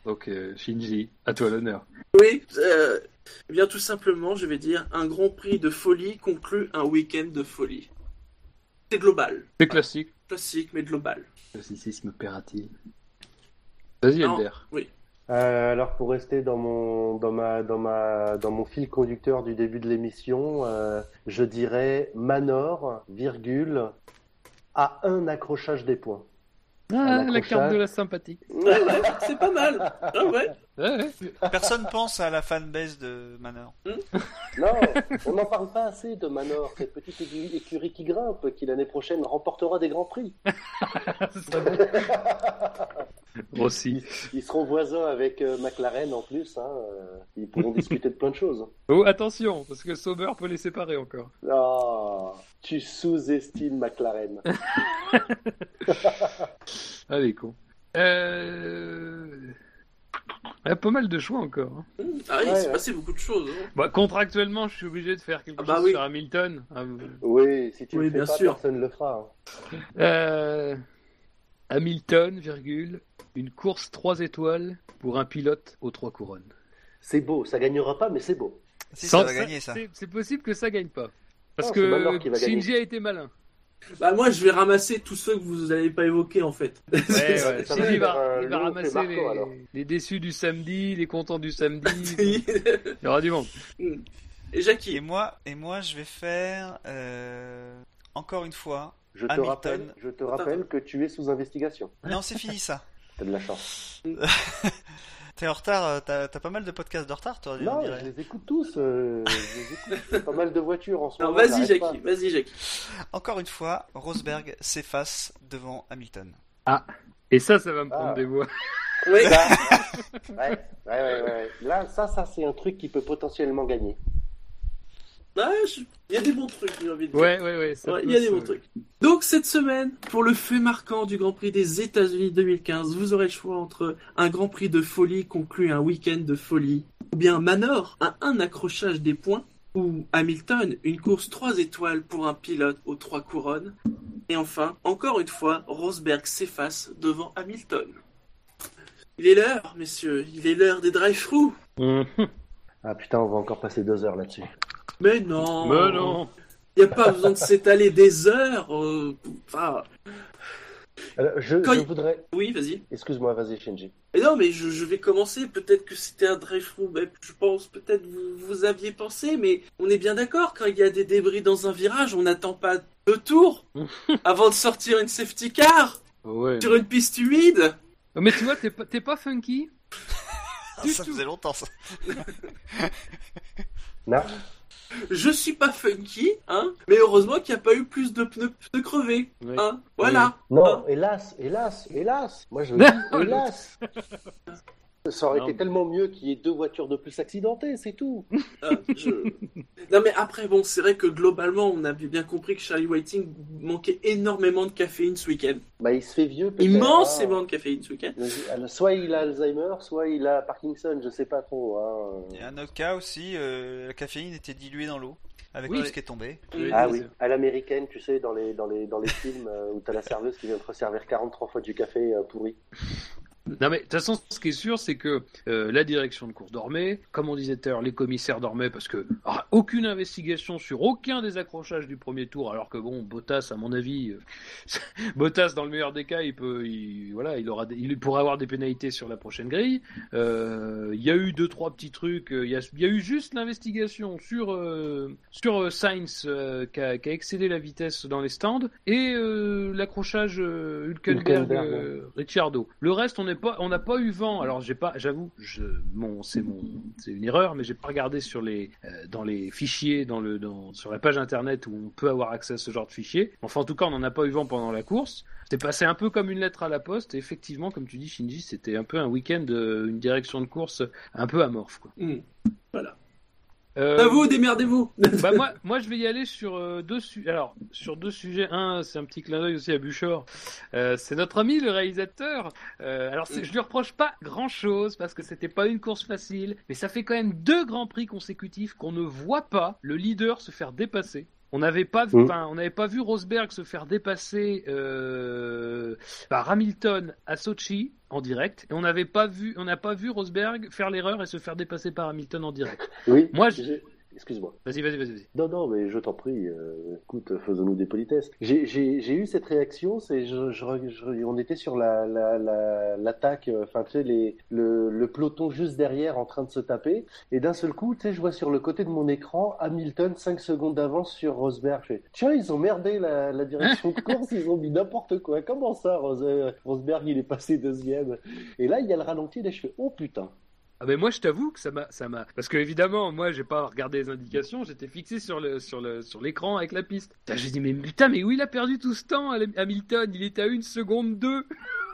Donc euh, Shinji, à toi l'honneur. Oui, euh, eh bien tout simplement, je vais dire, un grand prix de folie conclut un week-end de folie. C'est global, C'est classique. classique mais global. Classicisme pératif. Vas-y Non. Elder. Euh, alors pour rester dans mon dans ma dans ma dans mon fil conducteur du début de l'émission, euh, je dirais Manor, virgule, à un accrochage des points. Ah, la carte de la sympathie. (laughs) (laughs) C'est pas mal. Ah ouais. Ouais, ouais. Personne pense à la fanbase de Manor. Non, on n'en parle pas assez de Manor, cette petite écu- écurie qui grimpe, qui l'année prochaine remportera des grands prix. (laughs) Rossi. Ils seront voisins avec euh, McLaren en plus. Hein, euh, ils pourront discuter de plein de choses. Oh, attention, parce que Sauber peut les séparer encore. Ah, tu sous-estimes McLaren. (laughs) Allez, con. Euh... Il y a pas mal de choix encore. hein. Ah oui, il Ouais, s'est ouais. passé beaucoup de choses. hein. Bah, contractuellement, je suis obligé de faire quelque Ah bah chose oui. sur Hamilton. Ah, Oui, si tu Oui, le fais bien pas, sûr. personne ne le fera. hein. Euh, Hamilton, virgule, une course 3 étoiles pour un pilote aux trois couronnes. C'est beau, ça gagnera pas, mais c'est beau. Si, Sans- ça va gagner, ça. C'est possible que ça gagne pas. Parce que. Shinji a été malin. Bah moi, je vais ramasser tous ceux que vous n'avez pas évoqués en fait. Ouais, ouais. (laughs) Ça va va, faire un il va ramasser les, Marco, alors. les déçus du samedi, les contents du samedi. (laughs) Il y aura du monde. Et Et Jackie. moi, et moi, je vais faire euh, encore une fois Je te Hamilton. rappelle, je te rappelle que tu es sous investigation. Non, c'est fini ça. (laughs) T'as de la chance. T'es en retard, euh, t'as pas mal de podcasts de retard, toi. on Non, je les écoute tous. euh, je les écoute. Pas mal de voitures en ce Non, moment. vas-y, Jackie, vas-y, Jackie. Encore une fois, Rosberg s'efface devant Hamilton. Et ça, ça va me prendre Ah. des voix. Oui, Là, (laughs) ouais, ouais, ouais, ouais. Là, ça, ça, c'est un truc qui peut potentiellement gagner. Ouais, je- il y a des bons trucs, j'ai envie de dire. Ouais, ouais, ouais. il y a des bons trucs. Donc cette semaine, pour le fait marquant du Grand Prix des États-Unis 2015, vous aurez le choix entre un Grand Prix de folie conclu un week-end de folie, ou bien Manor, un, un accrochage des points, ou Hamilton, une course 3 étoiles pour un pilote aux trois couronnes. Et enfin, encore une fois, Rosberg s'efface devant Hamilton. Il est l'heure, messieurs, il est l'heure des drive-through. Mhm. Ah putain, on va encore passer deux heures là-dessus. Mais non Mais non. Il n'y a pas besoin de s'étaler des heures. euh, Enfin, Alors, je, Quand je il- voudrais. oui, vas-y. Excuse-moi, vas-y, Shinji. Mais non, mais je, je vais commencer. Peut-être que c'était un drive-through. Je pense, peut-être vous, vous aviez pensé, mais on est bien d'accord. Quand il y a des débris dans un virage, on n'attend pas deux tours (laughs) avant de sortir une safety car Ouais. sur une piste humide. Mais tu vois, t'es pas, t'es pas funky. (laughs) Ah, Du ça tout. faisait longtemps ça. Non, Je suis pas funky, hein. Mais heureusement qu'il n'y a pas eu plus de pneus, pneus crevés, hein. Voilà. non, Ah. hélas, hélas, hélas. Moi, je (laughs) dis hélas. (laughs) Ça aurait Non, été tellement mieux qu'il y ait deux voitures de plus accidentées, c'est tout. Ah, je- (laughs) Non mais après bon c'est vrai que globalement on avait bien compris que Charlie Whiting manquait énormément de caféine ce week-end. Bah, il se fait vieux. peut-être, Immensément hein. de caféine ce week-end. Soit il a Alzheimer, soit il a Parkinson, je sais pas trop. Hein. Il y a un autre cas aussi, euh, la caféine était diluée dans l'eau, avec Oui. tout ce qui est tombé. Oui, Ah oui, à l'américaine, tu sais, dans les, dans les, dans les films euh, où t'as la serveuse qui vient te resservir 43 fois du café euh, pourri. Non mais de toute façon, ce qui est sûr, c'est que euh, la direction de course dormait. Comme on disait tout à l'heure, les commissaires dormaient parce que ah, aucune investigation sur aucun des accrochages du premier tour. Alors que bon, Bottas, à mon avis, euh, (laughs) Bottas dans le meilleur des cas, il peut, il, voilà, il aura, il pourrait avoir des pénalités sur la prochaine grille. Euh, Il y a eu deux trois petits trucs. Il y a, il y a eu juste l'investigation sur sur Sainz qui, a, qui a excédé la vitesse dans les stands et l'accrochage euh, Hülkenberg, Hülkenberg, euh, Ricciardo. Le reste, on n'est on n'a pas eu vent. Alors j'ai pas, j'avoue, mon, c'est mon, c'est une erreur, mais j'ai pas regardé sur les, euh, dans les fichiers, dans le, dans, sur la page internet où on peut avoir accès à ce genre de fichiers. Enfin, en tout cas, on n'en a pas eu vent pendant la course. C'était passé un peu comme une lettre à la poste. Et effectivement, comme tu dis, Shinji, c'était un peu un week-end, euh, une direction de course un peu amorphe. Quoi. Hmm. Euh, À vous, démerdez-vous. bah moi, moi, je vais y aller sur euh, deux sujets. Alors, sur deux sujets. Un, c'est un petit clin d'œil aussi à Buchor. Euh, c'est notre ami, le réalisateur. Euh, alors, je lui reproche pas grand-chose parce que c'était pas une course facile, mais ça fait quand même deux grands prix consécutifs qu'on ne voit pas le leader se faire dépasser. On n'avait pas, vu- Mm. on n'avait pas vu Rosberg se faire dépasser euh, par Hamilton à Sochi en direct, et on n'avait pas vu, on n'a pas vu Rosberg faire l'erreur et se faire dépasser par Hamilton en direct. Oui, Moi, je- Excuse-moi. Vas-y, vas-y, vas-y. vas-y. Non, non, mais je t'en prie, euh, écoute, faisons-nous des politesses. J'ai- eu cette réaction, c'est je, je, je- on était sur la la- la- l'attaque, euh, enfin tu sais les le, le peloton juste derrière en train de se taper, et d'un seul coup, tu sais, je vois sur le côté de mon écran Hamilton 5 secondes d'avance sur Rosberg. Je fais, tiens, ils ont merdé la, la direction de course, ils ont mis n'importe quoi. Comment ça, Rose- euh, Rosberg, il est passé deuxième? Et là, il y a le ralenti, et je fais, oh putain. Ah ben moi je t'avoue que ça m'a ça m'a parce que évidemment moi j'ai pas regardé les indications j'étais fixé sur le sur le sur l'écran avec la piste. J'ai dit mais putain mais où il a perdu tout ce temps Hamilton? Il était à une seconde deux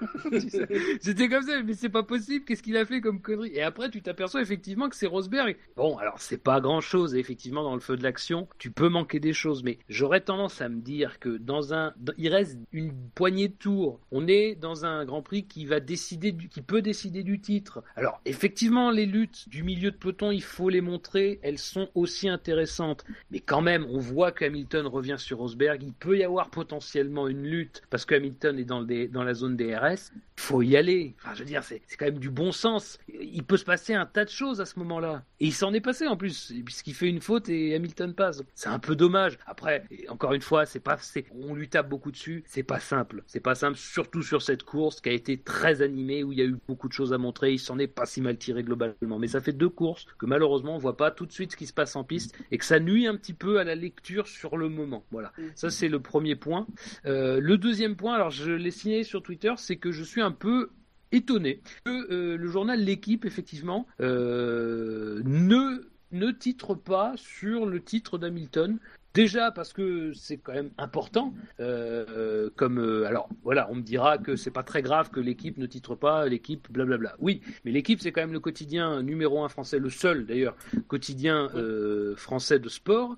(laughs) c'était comme ça mais c'est pas possible qu'est-ce qu'il a fait comme connerie? Et après tu t'aperçois effectivement que c'est Rosberg. Bon alors c'est pas grand chose effectivement dans le feu de l'action. Tu peux manquer des choses mais j'aurais tendance à me dire que dans un il reste une poignée de tours. On est dans un Grand Prix qui va décider qui peut décider du titre. Alors effectivement les luttes du milieu de peloton il faut les montrer. Elles sont aussi intéressantes. Mais quand même on voit que Hamilton revient sur Rosberg. Il peut y avoir potentiellement une lutte parce que Hamilton est dans le dans la zone DRS guys faut y aller. Enfin, je veux dire, c'est quand même du bon sens. Il peut se passer un tas de choses à ce moment-là. Et il s'en est passé en plus, puisqu'il fait une faute et Hamilton passe. C'est un peu dommage. Après, encore une fois, c'est pas, on lui tape beaucoup dessus. C'est pas simple. C'est pas simple, surtout sur cette course qui a été très animée, où il y a eu beaucoup de choses à montrer. Il s'en est pas si mal tiré globalement. Mais ça fait deux courses que malheureusement on voit pas tout de suite ce qui se passe en piste et que ça nuit un petit peu à la lecture sur le moment. Voilà. Ça, c'est le premier point. Euh, le deuxième point, alors je l'ai signé sur Twitter, c'est que je suis un peu étonné que euh, le journal L'équipe, effectivement, euh, ne, ne titre pas sur le titre d'Hamilton. Déjà parce que c'est quand même important, euh, comme euh, alors voilà, on me dira que c'est pas très grave que l'équipe ne titre pas l'équipe, blablabla. Oui, mais l'équipe c'est quand même le quotidien numéro un français, le seul d'ailleurs quotidien euh, français de sport,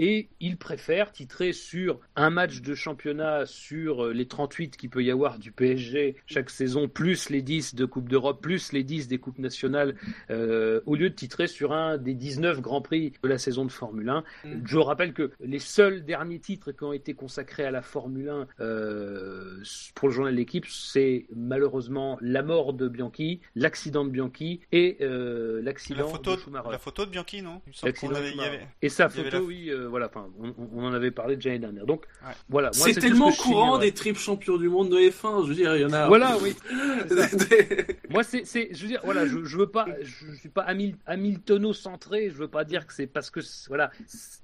et il préfère titrer sur un match de championnat sur les 38 qu'il peut y avoir du PSG chaque saison, plus les 10 de Coupe d'Europe, plus les 10 des Coupes nationales, au lieu de titrer sur un des 19 Grands Prix de la saison de Formule 1. Je rappelle que les seuls derniers titres qui ont été consacrés à la Formule 1 euh, pour le journal de l'équipe, c'est malheureusement la mort de Bianchi, l'accident de Bianchi et euh, La l'accident photo, de Schumacher. la photo de Bianchi, non? Il de avait- il y Schumacher. avait- Et sa il y avait photo, la- oui, euh, voilà, enfin, on, on en avait parlé déjà l'année dernière. Donc, Ouais. voilà. moi, C'est ce tellement je courant des triples champions du monde de F1, je veux dire, il y en a. (laughs) Voilà, oui. (laughs) Moi, c'est, c'est, je veux dire, voilà, je, je veux pas, je, suis pas Hamil- Hamiltono-centré, je veux pas dire que c'est parce que, voilà,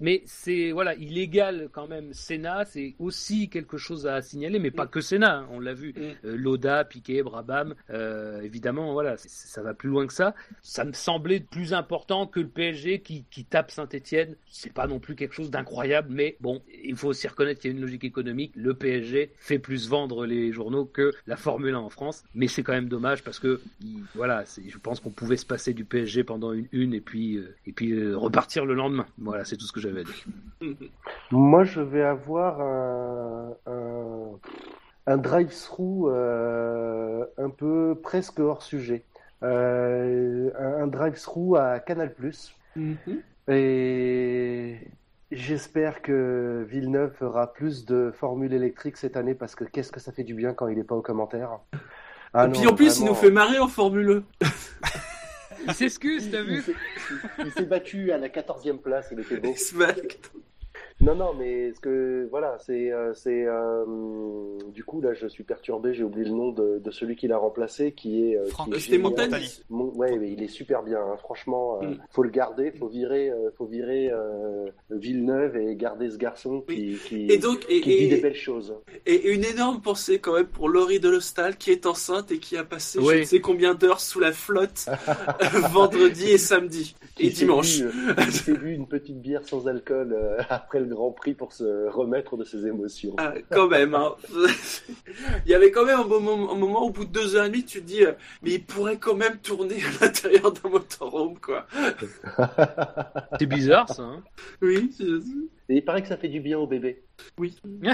mais c'est, voilà, il égale quand même Senna, c'est aussi quelque chose à signaler, mais pas que Senna, hein, on l'a vu, Mm. Euh, Loda, Piquet, Brabham, euh, évidemment, voilà, c'est- ça va plus loin que ça. Ça me semblait plus important que le PSG qui, qui tape Saint-Etienne. C'est pas non plus quelque chose d'incroyable, mais bon, il faut aussi reconnaître qu'il y a une logique économique. Le PSG fait plus vendre les journaux que la Formule 1 en France, mais c'est quand même dommage parce que, il- voilà, c'est- je pense qu'on pouvait se passer du PSG pendant une une et puis, euh, et puis euh, repartir le lendemain. Voilà, c'est tout ce que j'avais à dire. Moi, je vais avoir un, un, un drive-through euh, un peu presque hors sujet. Euh, un un drive-through à Canal+. Mhm. Et j'espère que Villeneuve fera plus de formules électriques cette année parce que qu'est-ce que ça fait du bien quand il n'est pas aux commentaires. Ah Et puis en plus, il nous fait marrer en Formule 1. (laughs) Il s'excuse, t'as vu s'est- il s'est battu à la 14e place, il était beau. Il se bat- Non, non, mais ce que voilà, c'est euh, c'est euh, du coup là, je suis perturbé, j'ai oublié le nom de, de celui qui l'a remplacé, qui est euh, Franck. qui est C'était. Montagny. Mon- ouais, mais il est super bien, hein, franchement. euh, Mm. Faut le garder, faut virer, euh, faut virer euh, Villeneuve et garder ce garçon qui qui, Et donc, et, qui dit et- des belles choses. et une énorme pensée quand même pour Laurie Delostal qui est enceinte et qui a passé je Oui. ne sais combien d'heures sous la flotte (laughs) vendredi et samedi et dimanche. bu, euh, qui s'est bu une petite bière sans alcool euh, après le Grand Prix pour se remettre de ses émotions. Ah, quand même, hein. (laughs) il y avait quand même un moment, un moment au bout de deux heures et demie, tu te dis, euh, mais il pourrait quand même tourner à l'intérieur d'un motorhome, quoi. C'est bizarre, ça. Hein Oui, Et il paraît que ça fait du bien au bébé. Oui. (laughs)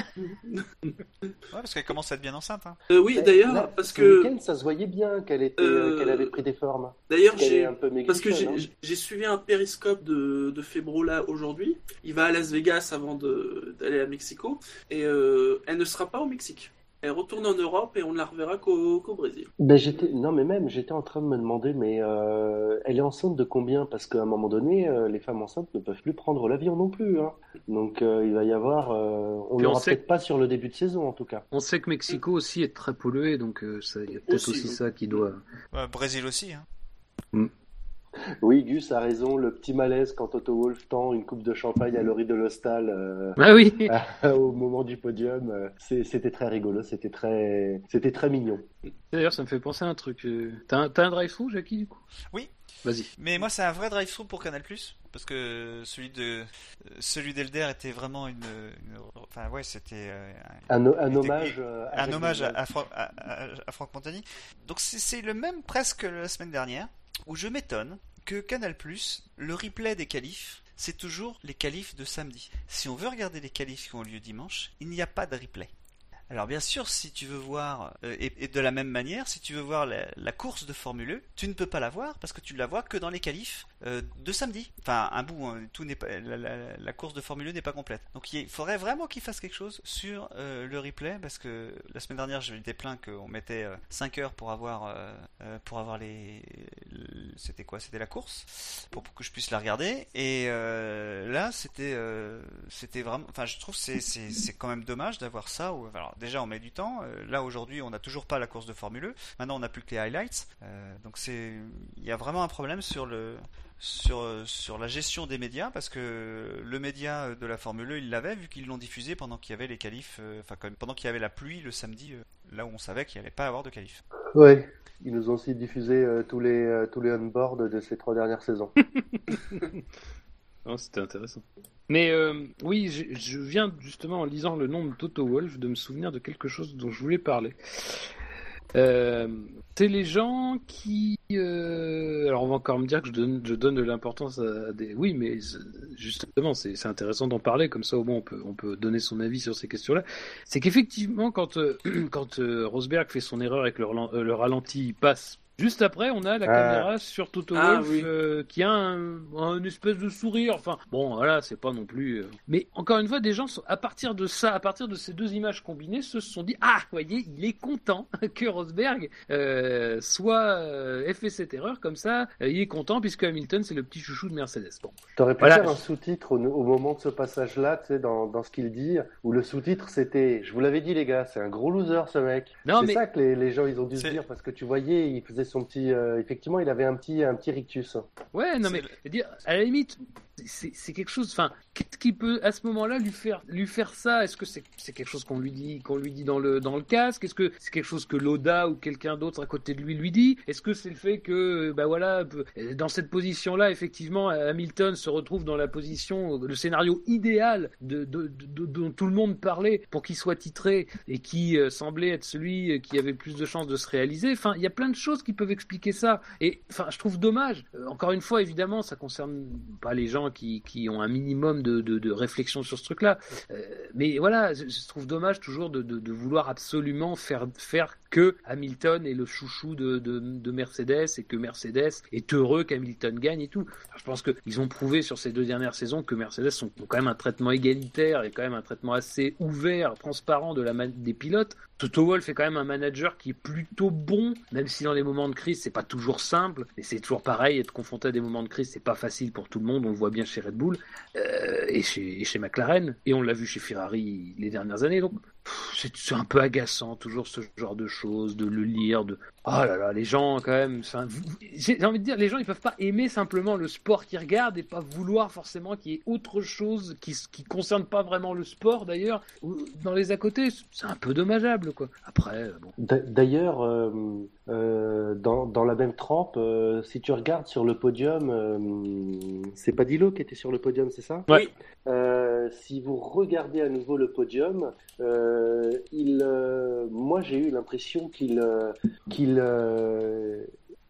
Ouais, parce qu'elle commence à être bien enceinte. Hein. Euh, oui, d'ailleurs, parce ce que, week-end, ça se voyait bien qu'elle était, Euh, qu'elle avait pris des formes. d'ailleurs, j'ai, parce que j'ai, hein. j'ai suivi un périscope de, de Febro là aujourd'hui. Il va à Las Vegas avant de, d'aller à Mexico et euh, elle ne sera pas au Mexique. Elle retourne en Europe et on ne la reverra qu'au, Brésil. Ben, j'étais, non, mais même, j'étais en train de me demander, mais euh, elle est enceinte de combien? Parce qu'à un moment donné, euh, les femmes enceintes ne peuvent plus prendre l'avion non plus. Hein. Donc, euh, il va y avoir, euh, on on l'aura sait- peut-être pas sur le début de saison en tout cas. On sait que Mexico aussi est très pollué, donc euh, ça- il y a peut-être Aussi, aussi oui. ça qui doit. Ouais, Brésil aussi. Hein. Oui, Gus a raison, le petit malaise quand Toto Wolff tend une coupe de champagne à Laurie Delostal euh, Ah oui (laughs) au moment du podium, euh, c'est- c'était très rigolo, c'était très, c'était très mignon. D'ailleurs, ça me fait penser à un truc. euh, T'as un, t'as un drive-through, Jackie, du coup? Oui. Vas-y. Mais moi, c'est un vrai drive-through pour Canal+, parce que celui de celui d'Elder était vraiment une, une- enfin ouais, c'était euh, Un, un était- hommage, euh, un hommage à, à, Fra- à- à- à Franck Montagny. Donc c'est le même presque que la semaine dernière, où je m'étonne que Canal+, le replay des qualifs, c'est toujours les qualifs de samedi. Si on veut regarder les qualifs qui ont lieu dimanche, il n'y a pas de replay. Alors bien sûr, si tu veux voir, euh, et, de la même manière, si tu veux voir la, course de Formule 1, tu ne peux pas la voir parce que tu ne la vois que dans les qualifs euh, de samedi. Enfin, un bout, hein, tout pas, la, course de Formule 1 n'est pas complète. Donc il faudrait vraiment qu'ils fassent quelque chose sur euh, le replay parce que la semaine dernière, j'ai été plaint qu'on mettait 5 heures pour avoir, pour avoir les, le- c'était quoi? C'était la course pour, que je puisse la regarder. Et là, c'était, c'était vraiment. Enfin, je trouve que c'est, quand même dommage d'avoir ça. Où, alors déjà, on met du temps. Euh, là aujourd'hui, on n'a toujours pas la course de Formule 1. Maintenant, on n'a plus que les highlights. Euh, donc c'est, il y a vraiment un problème sur le sur, sur la gestion des médias parce que le média de la Formule 1 il l'avait vu qu'ils l'ont diffusé pendant qu'il y avait les qualifs euh, enfin pendant qu'il y avait la pluie le samedi euh, là où on savait qu'il allait pas avoir de qualifs. Ouais. Ils nous ont aussi diffusé euh, tous les euh, tous les on-board de ces trois dernières saisons. (laughs) Non, c'était intéressant. Mais euh, oui, je, viens justement en lisant le nom de Toto Wolf de me souvenir de quelque chose dont je voulais parler. Euh, c'est les gens qui. euh, alors on va encore me dire que je donne, de l'importance à des. Oui, mais justement, c'est intéressant d'en parler, comme ça au moins on peut, on peut donner son avis sur ces questions-là. C'est qu'effectivement, quand, (clears throat) quand Rosberg fait son erreur et que le ralenti passe. Juste après, on a la Ah. caméra sur Toto Ah, oui. euh, qui a un, un espèce de sourire. Enfin, bon, voilà, c'est pas non plus. euh. Mais encore une fois, des gens, sont- à partir de ça, à partir de ces deux images combinées, se sont dit Ah, voyez, il est content (laughs) que Rosberg euh, soit euh, ait fait cette erreur comme ça. il est content puisque Hamilton c'est le petit chouchou de Mercedes. Bon, T'aurais pu Voilà. faire un sous-titre au, au moment de ce passage-là, tu sais, dans, dans ce qu'il dit, où le sous-titre c'était, je vous l'avais dit les gars, c'est un gros loser ce mec. c'est mais ça que les, les gens ils ont dû se dire parce que tu voyais, il faisait son petit, euh, effectivement, il avait un petit un petit rictus. Ouais, non, mais dire, à la limite, c'est quelque chose. Enfin, qu'est-ce qui peut à ce moment-là lui faire lui faire ça? Est-ce que c'est quelque chose qu'on lui dit qu'on lui dit dans le dans le casque? Est-ce que c'est quelque chose que Loda ou quelqu'un d'autre à côté de lui lui dit? Est-ce que c'est le fait que bah voilà, peu- dans cette position-là, effectivement, Hamilton se retrouve dans la position, le scénario idéal dont tout le monde parlait pour qu'il soit titré et qui euh, semblait être celui qui avait plus de chances de se réaliser. Enfin, il y a plein de choses qui peuvent expliquer ça. Et enfin, je trouve dommage. Euh, encore une fois, évidemment, ça concerne pas les gens qui, ont un minimum de, réflexion sur ce truc-là. Euh, mais voilà, je, trouve dommage toujours de, vouloir absolument faire que Hamilton est le chouchou de, de, de Mercedes et que Mercedes est heureux qu'Hamilton gagne et tout. Je pense qu'ils ont prouvé sur ces deux dernières saisons que Mercedes ont, quand même un traitement égalitaire et quand même un traitement assez ouvert, transparent de la des pilotes. Toto Wolff est quand même un manager qui est plutôt bon, même si dans les moments de crise c'est pas toujours simple, mais c'est toujours pareil, être confronté à des moments de crise c'est pas facile pour tout le monde, on le voit bien chez Red Bull euh, et, chez, et chez McLaren, et on l'a vu chez Ferrari les dernières années, donc c'est un peu agaçant toujours ce genre de choses, de le lire, de oh là là, les gens quand même, j'ai envie de dire, les gens ils peuvent pas aimer simplement le sport qu'ils regardent et pas vouloir forcément qu'il y ait autre chose qui qui concerne pas vraiment le sport d'ailleurs dans les à côté, c'est un peu dommageable quoi. Après, euh, bon. D'a- D'ailleurs, euh, euh, dans, dans la même trempe, euh, si tu regardes sur le podium, euh, c'est pas Dilo qui était sur le podium, c'est ça? Ouais. Euh, si vous regardez à nouveau le podium, euh, il, euh, moi j'ai eu l'impression qu'il euh, qu'il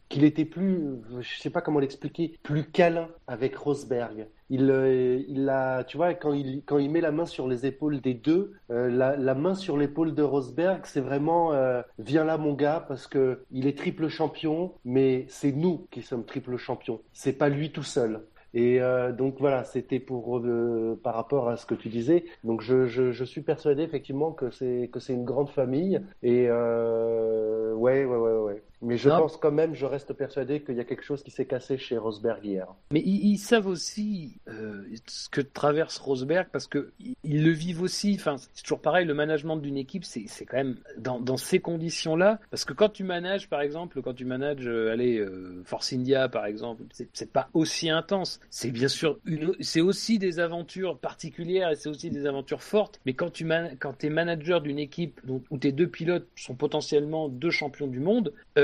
qu'il était plus, je sais pas comment l'expliquer, plus câlin avec Rosberg. Il, euh, il a, tu vois, quand il, quand il met la main sur les épaules des deux, euh, la, main sur l'épaule de Rosberg, c'est vraiment, euh, viens là mon gars, parce que il est triple champion, mais c'est nous qui sommes triple champions. C'est pas lui tout seul. Et euh, donc voilà, c'était pour euh, par rapport à ce que tu disais. Donc je, je, je suis persuadé effectivement que c'est que c'est une grande famille. Et euh, ouais, ouais, ouais, ouais. Mais je Non. pense quand même, je reste persuadé qu'il y a quelque chose qui s'est cassé chez Rosberg hier. Mais ils, ils savent aussi euh, ce que traverse Rosberg parce que ils, le vivent aussi. Enfin, c'est toujours pareil. Le management d'une équipe, c'est c'est quand même dans, dans ces conditions-là. Parce que quand tu manages, par exemple, quand tu manages, euh, allez, euh, Force India, par exemple, c'est pas aussi intense. C'est bien sûr une, c'est aussi des aventures particulières et c'est aussi des aventures fortes. Mais quand tu man, quand es manager d'une équipe dont, où tes deux pilotes sont potentiellement deux champions du monde. Euh,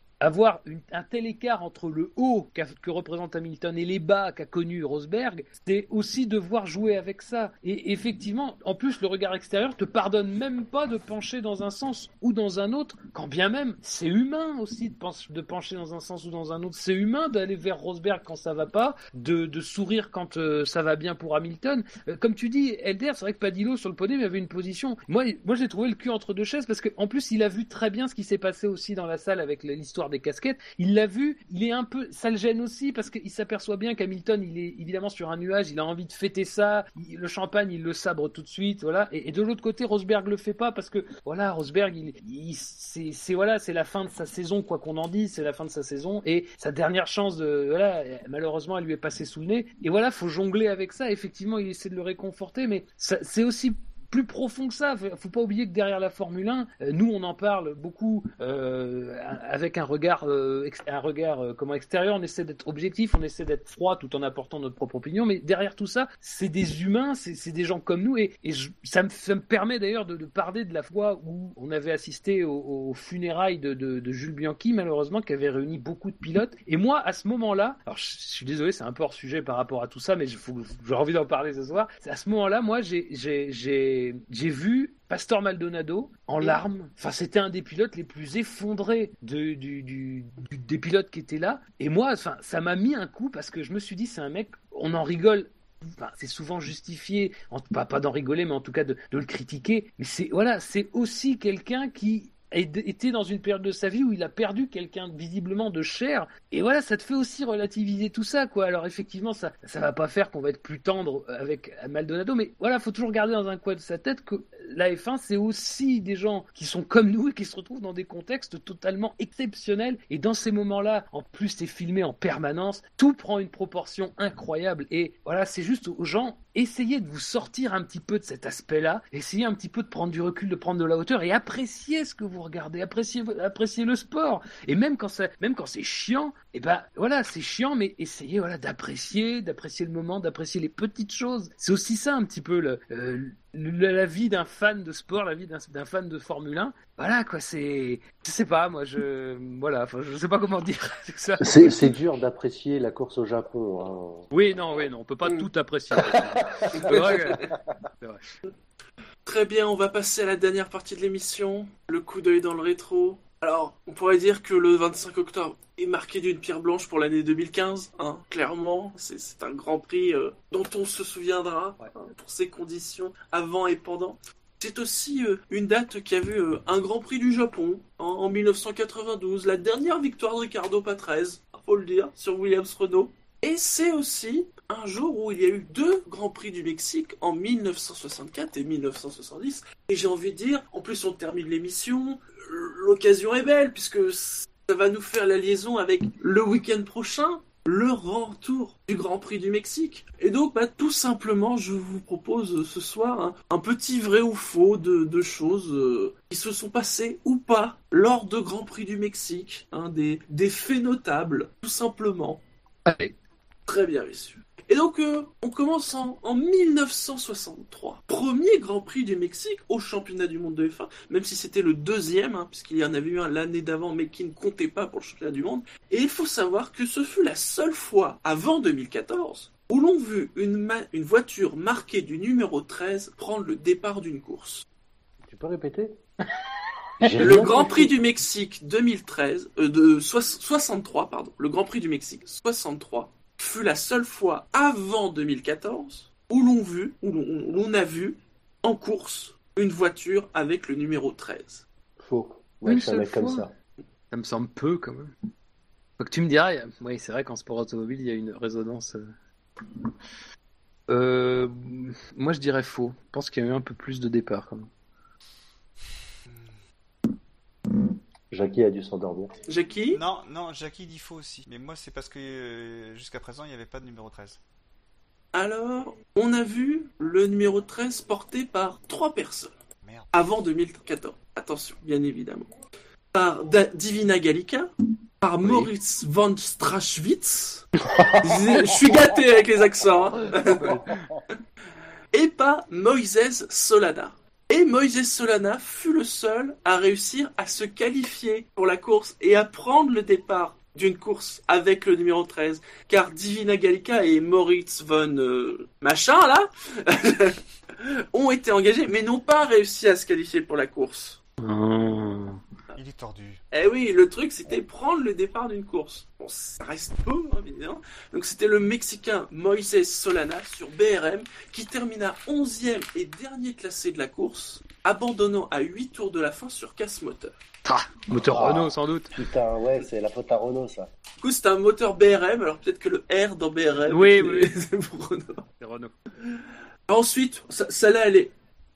avoir un tel écart entre le haut que représente Hamilton et les bas qu'a connu Rosberg, c'est aussi devoir jouer avec ça. Et effectivement, en plus, le regard extérieur te pardonne même pas de pencher dans un sens ou dans un autre, quand bien même c'est humain aussi de, pencher- dans un sens ou dans un autre. C'est humain d'aller vers Rosberg quand ça va pas, de, de sourire quand euh, ça va bien pour Hamilton. Euh, comme tu dis, Elder, c'est vrai que Padillo sur le podium avait une position. Moi, moi j'ai trouvé le cul entre deux chaises parce qu'en plus, il a vu très bien ce qui s'est passé aussi dans la salle avec l'histoire des casquettes. Il l'a vu, il est un peu, ça le gêne aussi parce qu'il s'aperçoit bien qu'Hamilton, il est évidemment sur un nuage, il a envie de fêter ça. Le champagne, il le sabre tout de suite, voilà. Et, de l'autre côté, Rosberg le fait pas parce que voilà, Rosberg, il, c'est, voilà, c'est la fin de sa saison, quoi qu'on en dise, c'est la fin de sa saison et sa dernière chance voilà, malheureusement, elle lui est passée sous le nez. Et voilà, faut jongler avec ça. Effectivement, il essaie de le réconforter, mais c'est aussi plus profond que ça. Faut pas oublier que derrière la Formule 1, euh, nous on en parle beaucoup euh, avec un regard, euh, un regard euh, comment extérieur. On essaie d'être objectif, on essaie d'être froid tout en apportant notre propre opinion. Mais derrière tout ça, c'est des humains, c'est des gens comme nous. Et, et je- ça, me, ça me permet d'ailleurs de, de parler de la fois où on avait assisté au- aux, funérailles de, de- de Jules Bianchi, malheureusement, qui avait réuni beaucoup de pilotes. Et moi, à ce moment-là, alors je, je suis désolé, c'est un peu hors sujet par rapport à tout ça, mais j'ai envie d'en parler ce soir. À ce moment-là, moi, j'ai- j'ai vu Pastor Maldonado en larmes. Enfin, c'était un des pilotes les plus effondrés de, du, du- du- des pilotes qui étaient là. Et moi, enfin, ça m'a mis un coup parce que je me suis dit, c'est un mec, on en rigole. Enfin, c'est souvent justifié, en- pas, pas d'en rigoler, mais en tout cas de, de le critiquer. Mais c'est voilà, c'est aussi quelqu'un qui été dans une période de sa vie où il a perdu quelqu'un visiblement de cher. Et voilà, ça te fait aussi relativiser tout ça, quoi. Alors effectivement, ça, ça va pas faire qu'on va être plus tendre avec Maldonado, mais voilà, faut toujours garder dans un coin de sa tête que la F1, c'est aussi des gens qui sont comme nous et qui se retrouvent dans des contextes totalement exceptionnels. Et dans ces moments-là, en plus, c'est filmé en permanence, tout prend une proportion incroyable. Et voilà, c'est juste aux gens, essayez de vous sortir un petit peu de cet aspect-là, essayez un petit peu de prendre du recul, de prendre de la hauteur et appréciez ce que vous regardez, appréciez, appréciez le sport. Et même quand ça, même quand c'est chiant, et ben voilà, c'est chiant, mais essayez voilà d'apprécier, d'apprécier le moment, d'apprécier les petites choses. C'est aussi ça un petit peu le, euh, la vie d'un fan de sport, la vie d'un fan de Formule 1. Voilà quoi, c'est, je sais pas, moi je, voilà, je sais pas comment dire (laughs) c'est ça. C'est dur d'apprécier la course au Japon. hein. Oui, non, oui, non, on peut pas Mm. tout apprécier. C'est vrai que- c'est vrai. Très bien, on va passer à la dernière partie de l'émission, le coup d'œil dans le rétro. Alors, on pourrait dire que le 25 octobre est marqué d'une pierre blanche pour l'année 2015, hein, clairement. C'est un grand prix euh, dont on se souviendra Ouais. hein, pour ses conditions avant et pendant. C'est aussi euh, une date qui a vu euh, un grand prix du Japon en, en 1992, la dernière victoire de Ricardo Patrese, faut le dire, sur Williams Renault. Et c'est aussi un jour où il y a eu deux Grands Prix du Mexique en 1964 et 1970. Et j'ai envie de dire, en plus on termine l'émission, l'occasion est belle puisque ça va nous faire la liaison avec le week-end prochain, le retour du Grand Prix du Mexique. Et donc, bah, tout simplement, je vous propose euh, ce soir hein, un petit vrai ou faux de, de choses euh, qui se sont passées ou pas lors de Grand Prix du Mexique, hein, des, des faits notables, tout simplement. Allez. Très bien, messieurs. Et donc, euh, on commence en, en 1963. Premier Grand Prix du Mexique au championnat du monde de F1, même si c'était le deuxième, hein, puisqu'il y en avait eu un l'année d'avant, mais qui ne comptait pas pour le championnat du monde. Et il faut savoir que ce fut la seule fois, avant 2014, où l'on vu une, une voiture marquée du numéro 13 prendre le départ d'une course. Tu peux répéter? (laughs) Le Grand. Prix du Mexique 2013, euh, de soix- 63, pardon, le Grand Prix du Mexique 63 fut la seule fois avant 2014 où l'on vu, où l'on où l'on a vu en course une voiture avec le numéro 13. Faux. Ouais, comme ça. Ça me semble peu quand même. Faut que tu me diras, oui, c'est vrai qu'en sport automobile, il y a une résonance. euh. Euh, moi, je dirais faux. Je pense qu'il y a eu un peu plus de départ quand même. Jackie a dû s'endormir. Jackie Non, non, Jackie dit faux aussi. Mais moi, c'est parce que euh, jusqu'à présent, il n'y avait pas de numéro 13. Alors, on a vu le numéro 13 porté par trois personnes Merde. avant 2014. Attention, bien évidemment. Par Da- Divina Gallica, par Oui. Moritz von Strachwitz. Je suis gâté avec les accents. hein. (laughs) et par Moïse Solana. Et Moises Solana fut le seul à réussir à se qualifier pour la course et à prendre le départ d'une course avec le numéro 13. Car Divina Gallica et Moritz von euh, machin là (laughs) ont été engagés mais n'ont pas réussi à se qualifier pour la course. Oh. Il est tordu. Eh oui, le truc c'était prendre le départ d'une course. Bon, ça reste peu, hein, évidemment. Donc c'était le Mexicain Moises Solana sur BRM qui termina 11e et dernier classé de la course, abandonnant à 8 tours de la fin sur casse moteur. Ah, moteur Ah. Renault sans doute. Putain, ouais, c'est la faute à Renault, ça. Du coup, c'était un moteur BRM, alors peut-être que le R dans BRM, Oui, c'est- oui. c'est (laughs) pour Renault. C'est Renault. Ensuite, ça- celle-là, elle est,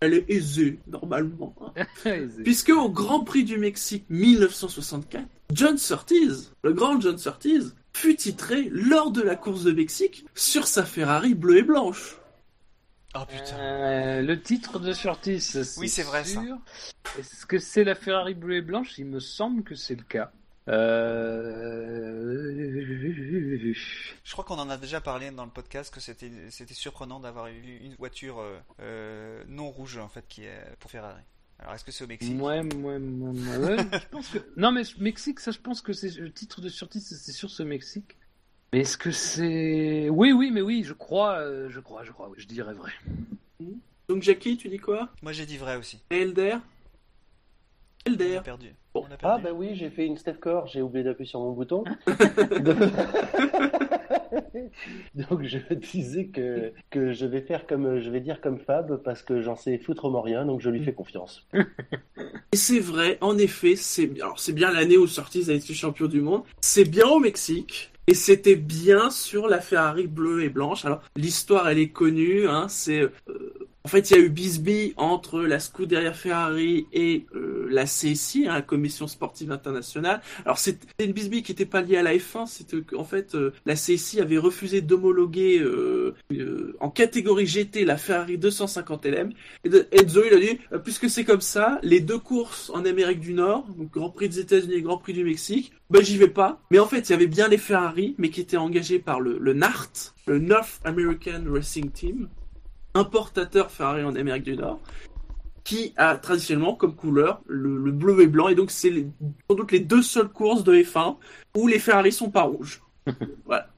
elle est aisée, normalement. hein. (laughs) Puisque au Grand Prix du Mexique 1964, John Surtees, le grand John Surtees, fut titré lors de la course de Mexique sur sa Ferrari bleue et blanche. Oh putain. Euh, le titre de Surtis, Oui, c'est vrai, ça. sûr. Est-ce que c'est la Ferrari bleue et blanche? Il me semble que c'est le cas. Euh... Je crois qu'on en a déjà parlé dans le podcast que c'était c'était surprenant d'avoir eu une voiture euh, non rouge en fait qui est pour Ferrari. Alors est-ce que c'est au Mexique? Ouais, ouais, ouais, ouais, ouais, je (laughs) pense que... Non, mais Mexique, ça, je pense que c'est le titre de Surtis, c'est sur ce Mexique. Mais est-ce que c'est... Oui, oui, mais oui, je crois, euh, je crois, je crois, oui, je dirais vrai. Donc Jackie, tu dis quoi? Moi j'ai dit vrai aussi. Et Elder? On a Elder. perdu. Bon. On a Ah, bah oui, j'ai fait une step core, j'ai oublié d'appuyer sur mon bouton. (laughs) (laughs) Donc je disais que, que je vais faire comme je vais dire comme Fab parce que j'en sais foutrement rien, donc je lui fais confiance. (laughs) Et c'est vrai, en effet, c'est alors c'est bien l'année où Surtees a été champion du monde. C'est bien au Mexique. Et c'était bien sur la Ferrari bleue et blanche. Alors l'histoire, elle est connue. Hein, c'est euh, en fait, il y a eu bisbille entre la Scuderia Ferrari et euh, la CSI, hein, la Commission Sportive Internationale. Alors c'était une bisbille qui n'était pas liée à la F1, c'était qu'en fait euh, la CSI avait refusé d'homologuer euh, euh, en catégorie GT la Ferrari 250 LM. Et Enzo il a dit, euh, puisque c'est comme ça, les deux courses en Amérique du Nord, donc Grand Prix des États-Unis et Grand Prix du Mexique, bah j'y vais pas. Mais en fait, il y avait bien les Ferrari, mais qui étaient engagés par le, le NART, le North American Racing Team, importateur Ferrari en Amérique du Nord, qui a traditionnellement comme couleur le, le bleu et blanc, et donc c'est sans doute les deux seules courses de F1 où les Ferrari sont pas rouges. (laughs) voilà.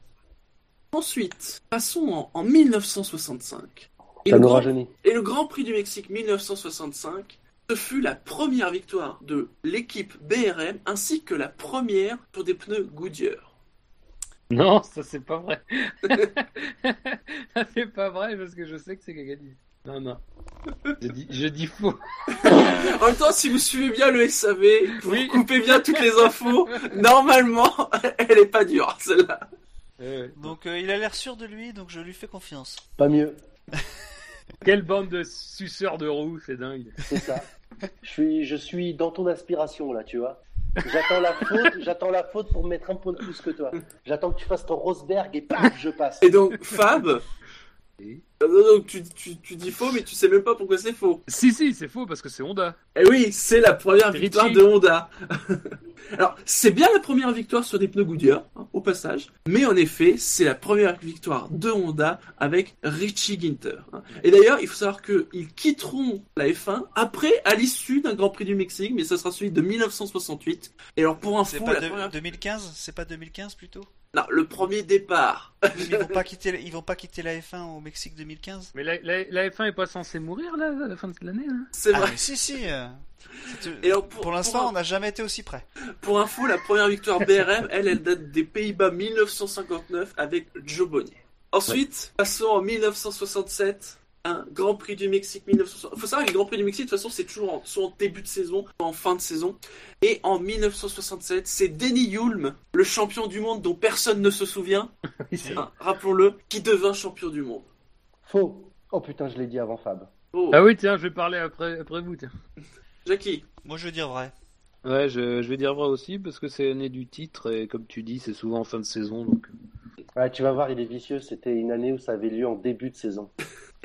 Ensuite, passons en, en 1965. Et le Grand- et le Grand Prix du Mexique 1965, ce fut la première victoire de l'équipe BRM ainsi que la première sur des pneus Goodyear. Non, ça c'est pas vrai. (laughs) ça c'est pas vrai parce que je sais que c'est Gagadi. Non, non. Je dis, je dis faux. En même temps, si vous suivez bien le SAV, vous Oui. coupez bien toutes les infos, normalement, elle est pas dure, celle-là. Euh, Donc euh, il a l'air sûr de lui, donc je lui fais confiance. Pas mieux, (laughs) quelle bande de suceurs de roues, c'est dingue. c'est ça. Je suis, je suis dans ton aspiration là, tu vois. J'attends la faute, j'attends la faute pour mettre un point de plus que toi. J'attends que tu fasses ton Rosberg et paf, je passe. Et donc, Fab, Oui. Donc, tu, tu, tu dis faux, mais tu sais même pas pourquoi c'est faux. Si, si, c'est faux parce que c'est Honda. Et oui, c'est la première C'est victoire de Honda. (laughs) Alors, c'est bien la première victoire sur des pneus Goodyear, hein, au passage, mais en effet, c'est la première victoire de Honda avec Richie Ginter. hein. Et d'ailleurs, il faut savoir qu'ils quitteront la F1 après, à l'issue d'un Grand Prix du Mexique, mais ça sera celui de 1968. Et alors, pour C'est info, pas la de- première- 2015 C'est pas 2015 plutôt? Non, le premier départ. Ils vont pas quitter, ils vont pas quitter la F1 au Mexique 2015 Mais la, la- la F1 est pas censée mourir là à la fin de l'année. hein C'est Ah vrai. mais si si. euh, c'est- Et alors, pour, pour l'instant, on n'a jamais été aussi près. Pour info, la première victoire BRM, elle, elle date des Pays-Bas 1959 avec Joe Bonnier. Ensuite, passons en 1967, un Grand Prix du Mexique 1960. Il faut savoir que les Grands Prix du Mexique, de toute façon, c'est toujours en, soit en début de saison, soit en fin de saison. Et en 1967, c'est Denny Hulme, le champion du monde dont personne ne se souvient, (laughs) Oui, hein, rappelons-le, qui devint champion du monde. Faux. Oh putain, je l'ai dit avant Fab. Oh, Ah oui, tiens, je vais parler après, après vous. Tiens. Jackie, Moi je veux dire vrai. Ouais, je, je vais dire vrai aussi parce que c'est l'année du titre et comme tu dis, c'est souvent en fin de saison donc. Ouais, tu vas voir, il est vicieux. C'était une année où ça avait lieu en début de saison.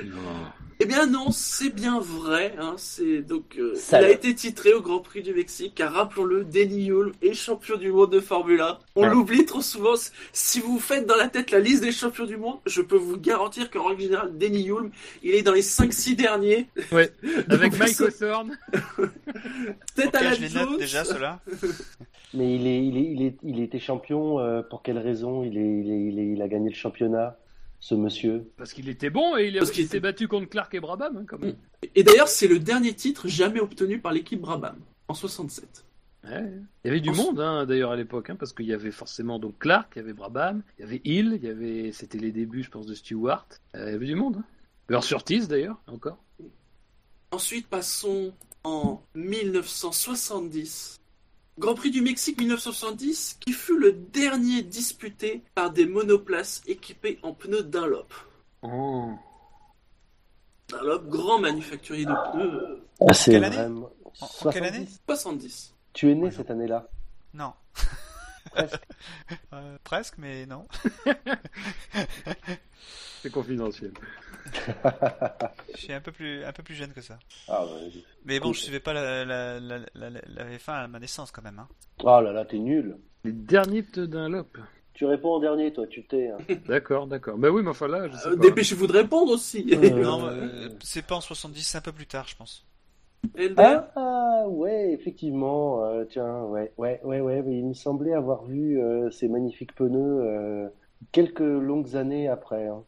Non. (laughs) Eh bien non, c'est bien vrai. Hein, c'est donc euh, il a été titré au Grand Prix du Mexique, car rappelons-le, Denny Hulme est champion du monde de Formule 1. On Ouais. l'oublie trop souvent. Si vous faites dans la tête la liste des champions du monde, je peux vous garantir qu'en règle générale, Denny Hulme, il est dans les 5-6 derniers. (laughs) Ouais. (laughs) Avec Mike ça- Hawthorne. Peut-être à la je les note déjà, ceux-là. Mais il est, il est, il est, il était champion. euh, pour quelle raison il, est, il, est, il, est- il a gagné le championnat, ce monsieur? Parce qu'il était bon et il, a- Parce qu'il il s'est battu contre Clark et Brabham, hein, quand même. Et d'ailleurs, c'est le dernier titre jamais obtenu par l'équipe Brabham en 67. Ouais. Il y avait du monde hein, d'ailleurs à l'époque, hein, parce qu'il y avait forcément donc Clark, il y avait Brabham, il y avait Hill, il y avait, c'était les débuts, je pense, de Stewart. Euh, il y avait du monde. Hein. Leur Surtees d'ailleurs, encore. Ensuite, passons en 1970. Grand Prix du Mexique 1970, qui fut le dernier disputé par des monoplaces équipées en pneus Dunlop. Oh. Dunlop, grand manufacturier de pneus, Ah, c'est quelle année vraiment. En- en quelle année 70. Tu es né cette année-là Non. Presque. (laughs) Euh, presque, mais non. (laughs) C'est confidentiel. Je suis un peu plus, un peu plus jeune que ça. Ah, ouais. Mais bon, je suivais pas la, la, la, la, la F1 à ma naissance quand même. Hein. Oh là là, t'es nul. Les derniers pneus Dunlop. Tu réponds en dernier, toi, tu t'es. hein. (laughs) D'accord, d'accord. Bah oui, mais enfin là, je sais Euh, pas. Dépêchez-vous de répondre aussi. Euh, Non, euh, c'est pas en 70, c'est un peu plus tard, je pense. Elder Ah, ah, ouais, effectivement. euh, tiens, ouais, ouais, ouais, ouais. mais il me semblait avoir vu euh, ces magnifiques pneus euh, quelques longues années après. hein.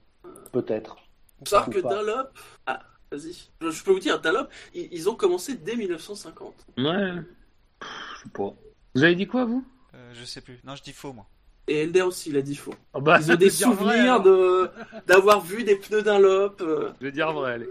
Peut-être. Savoir que. Dunlop... Ah, vas-y. Je, je peux vous dire, Dunlop, ils, ils ont commencé dès 1950. Ouais. Je sais pas. Vous avez dit quoi, vous? Euh, je sais plus. Non, je dis faux, moi. Et Elder aussi, il a dit faux. Ah bah, Ils ont (laughs) des vrai, souvenirs de d'avoir vu des pneus Dunlop. euh, Je vais dire vrai, allez.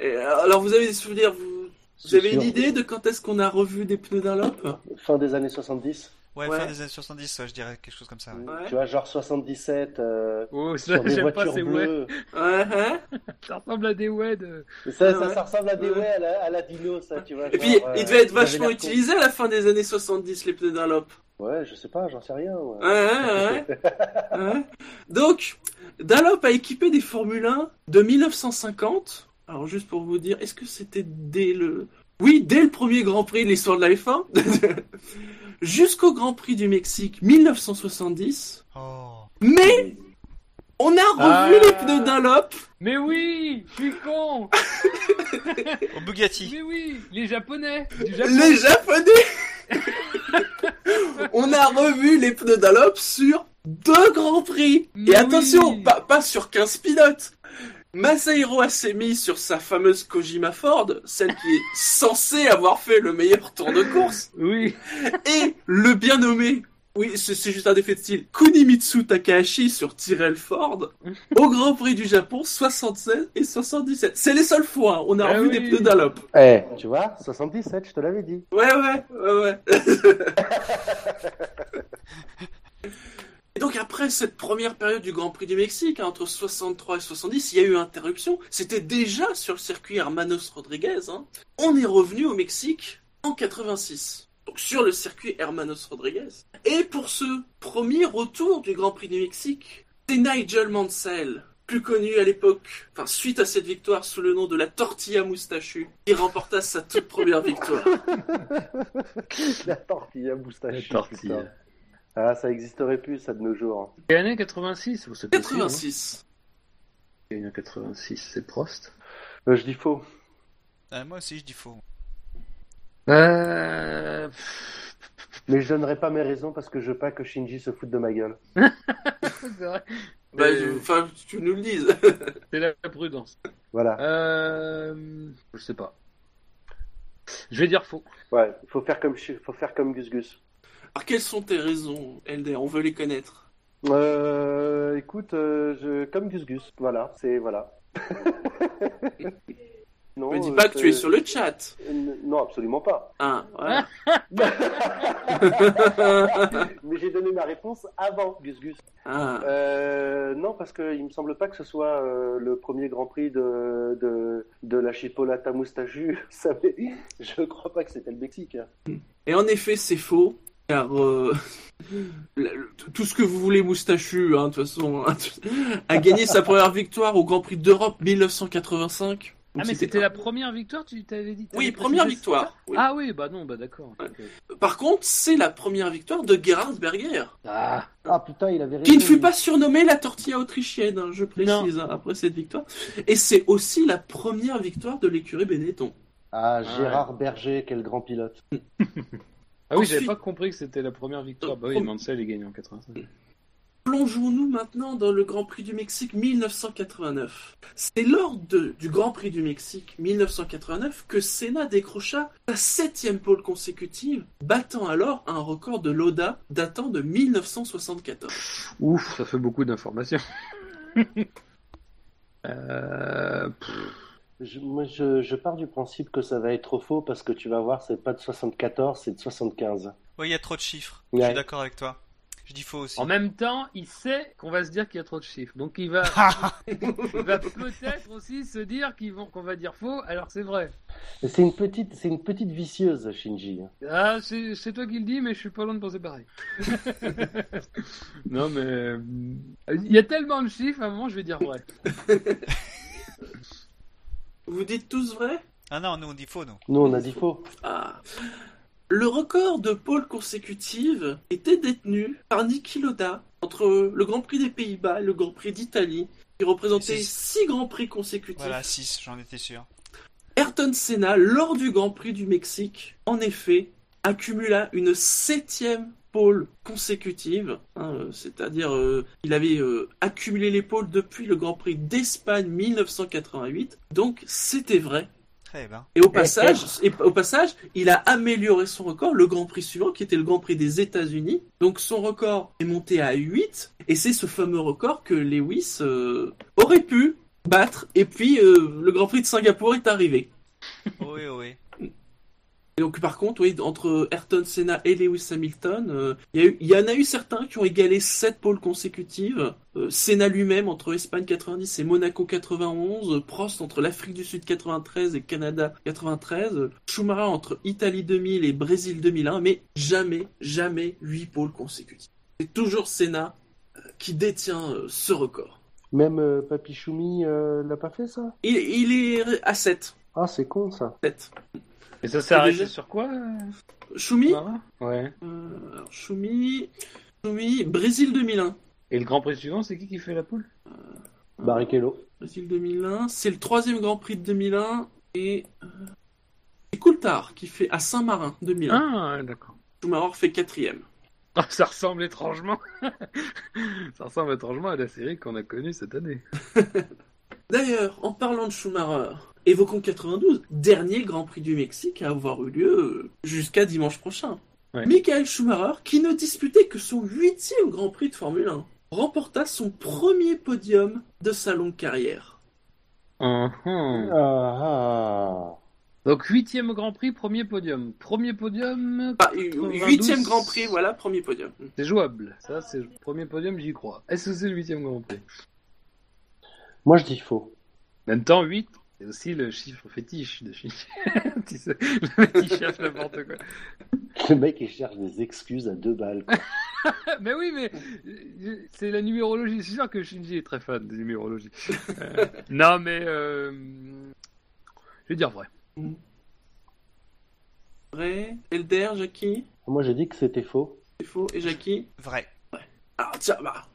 Et, euh, alors vous avez des souvenirs, vous, vous avez une idée de quand est-ce qu'on a revu des pneus Dunlop Fin des années 70. Ouais, Ouais. fin des années 70, ouais, je dirais quelque chose comme ça. ouais. Tu vois, genre 77. euh, Oh, ça, sur des j'aime pas voitures ces ouais. bleues. Ouais, hein? (laughs) Ça ressemble à des WED. euh. Ça, Ouais, ça, ouais. ça ressemble à des Ouais. ouais, à, la, à la dino, ça, tu vois. Et puis genre, euh, devaient être ils avaient vachement utilisés à la fin des années 70 les pneus Dunlop. Ouais, je sais pas, j'en sais rien. ouais. Ouais, ouais, ouais. (laughs) Ouais. Donc Dunlop a équipé des Formule 1 de 1950. Alors juste pour vous dire, est-ce que c'était dès le oui, dès le premier Grand Prix de l'histoire de la F1 (laughs) jusqu'au Grand Prix du Mexique 1970. Oh. Mais on a revu Ah. les pneus Dunlop Mais oui, je suis con. Au Bugatti. Mais oui, les Japonais. Japon. Les Japonais (laughs) On a revu les pneus Dunlop sur deux grands prix Mais Et attention, oui. pas, pas sur 15 pilotes Masahiro Asemi sur sa fameuse Kojima Ford, celle qui est censée avoir fait le meilleur tour de course, Oui. et le bien nommé, oui, c'est juste un défait de style, Kunimitsu Takahashi sur Tyrrell Ford, (laughs) au Grand Prix du Japon 76 et 77. C'est les seules fois où on a Ah revu oui. des pneus Dunlop. Eh, tu vois, 77, je te l'avais dit. Ouais, ouais, ouais, ouais. (laughs) Et donc après cette première période du Grand Prix du Mexique, hein, entre 63 et 70, il y a eu interruption. C'était déjà sur le circuit Hermanos Rodriguez. hein. On est revenu au Mexique en 86. Donc sur le circuit Hermanos Rodriguez. Et pour ce premier retour du Grand Prix du Mexique, c'est Nigel Mansell, plus connu à l'époque, enfin suite à cette victoire sous le nom de la tortilla moustachue, qui remporta sa toute première victoire. (laughs) La tortilla moustache. La tortilla. Ah, ça existerait plus, ça, de nos jours. Quelle année 86 Vous savez 86. Année 86, c'est Prost. Euh, je dis faux. Euh, moi aussi, je dis faux. Euh... Mais je donnerai pas mes raisons parce que je veux pas que Shinji se foute de ma gueule. (laughs) c'est vrai. Bah, Euh, je- enfin, tu nous le dises. (laughs) C'est la prudence. Voilà. Euh... Je sais pas. Je vais dire faux. Ouais, il faut faire comme, faut faire comme Gus Gus. Alors, quelles sont tes raisons, Elder? On veut les connaître. Euh, écoute, euh, je, comme Gus Gus. Voilà, c'est, voilà. (laughs) non, Me dis euh, pas que tu es sur le chat. Euh, Non, absolument pas. Ah, voilà. (laughs) Mais j'ai donné ma réponse avant Gus Gus. ah. Euh, non, parce qu'il me semble pas que ce soit euh, le premier Grand Prix de, de, de la Chipolata Moustachu. (laughs) Je crois pas que c'était le Mexique. Et en effet, c'est faux. Car euh, (laughs) tout ce que vous voulez moustachu, hein, de toute façon, hein, (laughs) a gagné sa première victoire au Grand Prix d'Europe 1985. Ah, mais c'était la première victoire, tu t'avais dit Oui, première victoire. oui. Ah oui, bah non, bah d'accord. ok. Par contre, c'est la première victoire de Gerhard Berger, Ah, Ah putain, il avait qui ne raison, fut pas surnommée la tortilla autrichienne, hein, je précise, hein, après cette victoire. Et c'est aussi la première victoire de l'écurie Benetton. Ah, Gérard Berger, quel grand pilote. (laughs) ah oui, j'avais pas compris que c'était la première victoire. Bah oui. Mansell est gagné en 85. Plongeons-nous maintenant dans le Grand Prix du Mexique 1989. C'est lors de- du Grand Prix du Mexique 1989 que Senna décrocha sa septième pole consécutive, battant alors un record de Loda datant de 1974. Ouf, ça fait beaucoup d'informations. (laughs) euh... pff, Je, moi, je, je pars du principe que ça va être faux parce que tu vas voir, c'est pas de 74, c'est de 75. Oui, il y a trop de chiffres. Je Ouais. suis d'accord avec toi. Je dis faux aussi. En même temps, il sait qu'on va se dire qu'il y a trop de chiffres. Donc il va, (laughs) il va peut-être aussi se dire qu'ils vont, qu'on va dire faux, alors c'est vrai. C'est une petite, c'est une petite vicieuse, Shinji. Ah, c'est, c'est toi qui le dis, mais je suis pas loin de penser pareil. non, mais il y a tellement de chiffres, à un moment, je vais dire vrai. (laughs) Vous dites tous vrai? Ah non, nous on dit faux, nous. Nous, on a dit faux. Ah. Le record de pole consécutive était détenu par Niki Loda entre le Grand Prix des Pays-Bas et le Grand Prix d'Italie, qui représentait Six. six Grands Prix consécutifs. Voilà, 6, j'en étais sûr. Ayrton Senna, lors du Grand Prix du Mexique, en effet, accumula une septième pole consécutive, hein, euh, c'est-à-dire euh, il avait euh, accumulé les pôles depuis le Grand Prix d'Espagne 1988, donc c'était vrai. Et au passage, et au passage, il a amélioré son record, le Grand Prix suivant, qui était le Grand Prix des États-Unis. Donc son record est monté à 8, et c'est ce fameux record que Lewis euh, aurait pu battre. Et puis le Grand Prix de Singapour est arrivé. Oui, oui. Et donc par contre, oui, entre Ayrton Senna et Lewis Hamilton, euh, il y, en a eu certains qui ont égalé 7 pôles consécutives. Euh, Senna lui-même entre Espagne 90 et Monaco 91, euh, Prost entre l'Afrique du Sud 93 et Canada 93, euh, Schumacher entre Italie 2000 et Brésil 2001, mais jamais, jamais 8 pôles consécutifs. C'est toujours Senna euh, qui détient ce record. Même euh, Choumi euh, l'a pas fait, ça? Il, il est à 7. Ah, c'est con, ça. 7. Et ça s'est arrêté déjà- sur quoi euh, Schumi, Mara Ouais. euh, alors, Schumi, Schumi, Brésil 2001. Et le Grand Prix suivant, c'est qui qui fait la poule Barrichello. Brésil 2001, c'est le troisième Grand Prix de 2001 et euh, c'est Coulthard qui fait à Saint-Marin 2001. Ah, ouais, d'accord. Schumacher fait quatrième. (laughs) Ah, ça ressemble étrangement. (laughs) ça ressemble étrangement à la série qu'on a connue cette année. (laughs) D'ailleurs, en parlant de Schumacher, évoquons 92, dernier Grand Prix du Mexique à avoir eu lieu jusqu'à dimanche prochain. Ouais. Michael Schumacher, qui ne disputait que son huitième Grand Prix de Formule 1, remporta son premier podium de sa longue carrière. Ah, ah. Donc huitième Grand Prix, premier podium. Premier podium, Bah, 92. huitième Grand Prix, voilà, premier podium. c'est jouable. Ça, c'est le premier podium, j'y crois. Est-ce que c'est le huitième Grand Prix? Moi, je dis faux. En même temps, 8, c'est aussi le chiffre fétiche de Shinji. (laughs) (laughs) Tu sais, le mec il cherche n'importe quoi. Le mec, il cherche des excuses à deux balles. quoi. (laughs) mais oui, mais euh, c'est la numérologie. C'est sûr que Shinji est très fan de numérologie. Euh, non, mais euh, je vais dire vrai. Vrai, Elder, Jackie, Moi, j'ai dit que c'était faux. c'est faux, et Jackie? Vrai. Alors tiens, bah,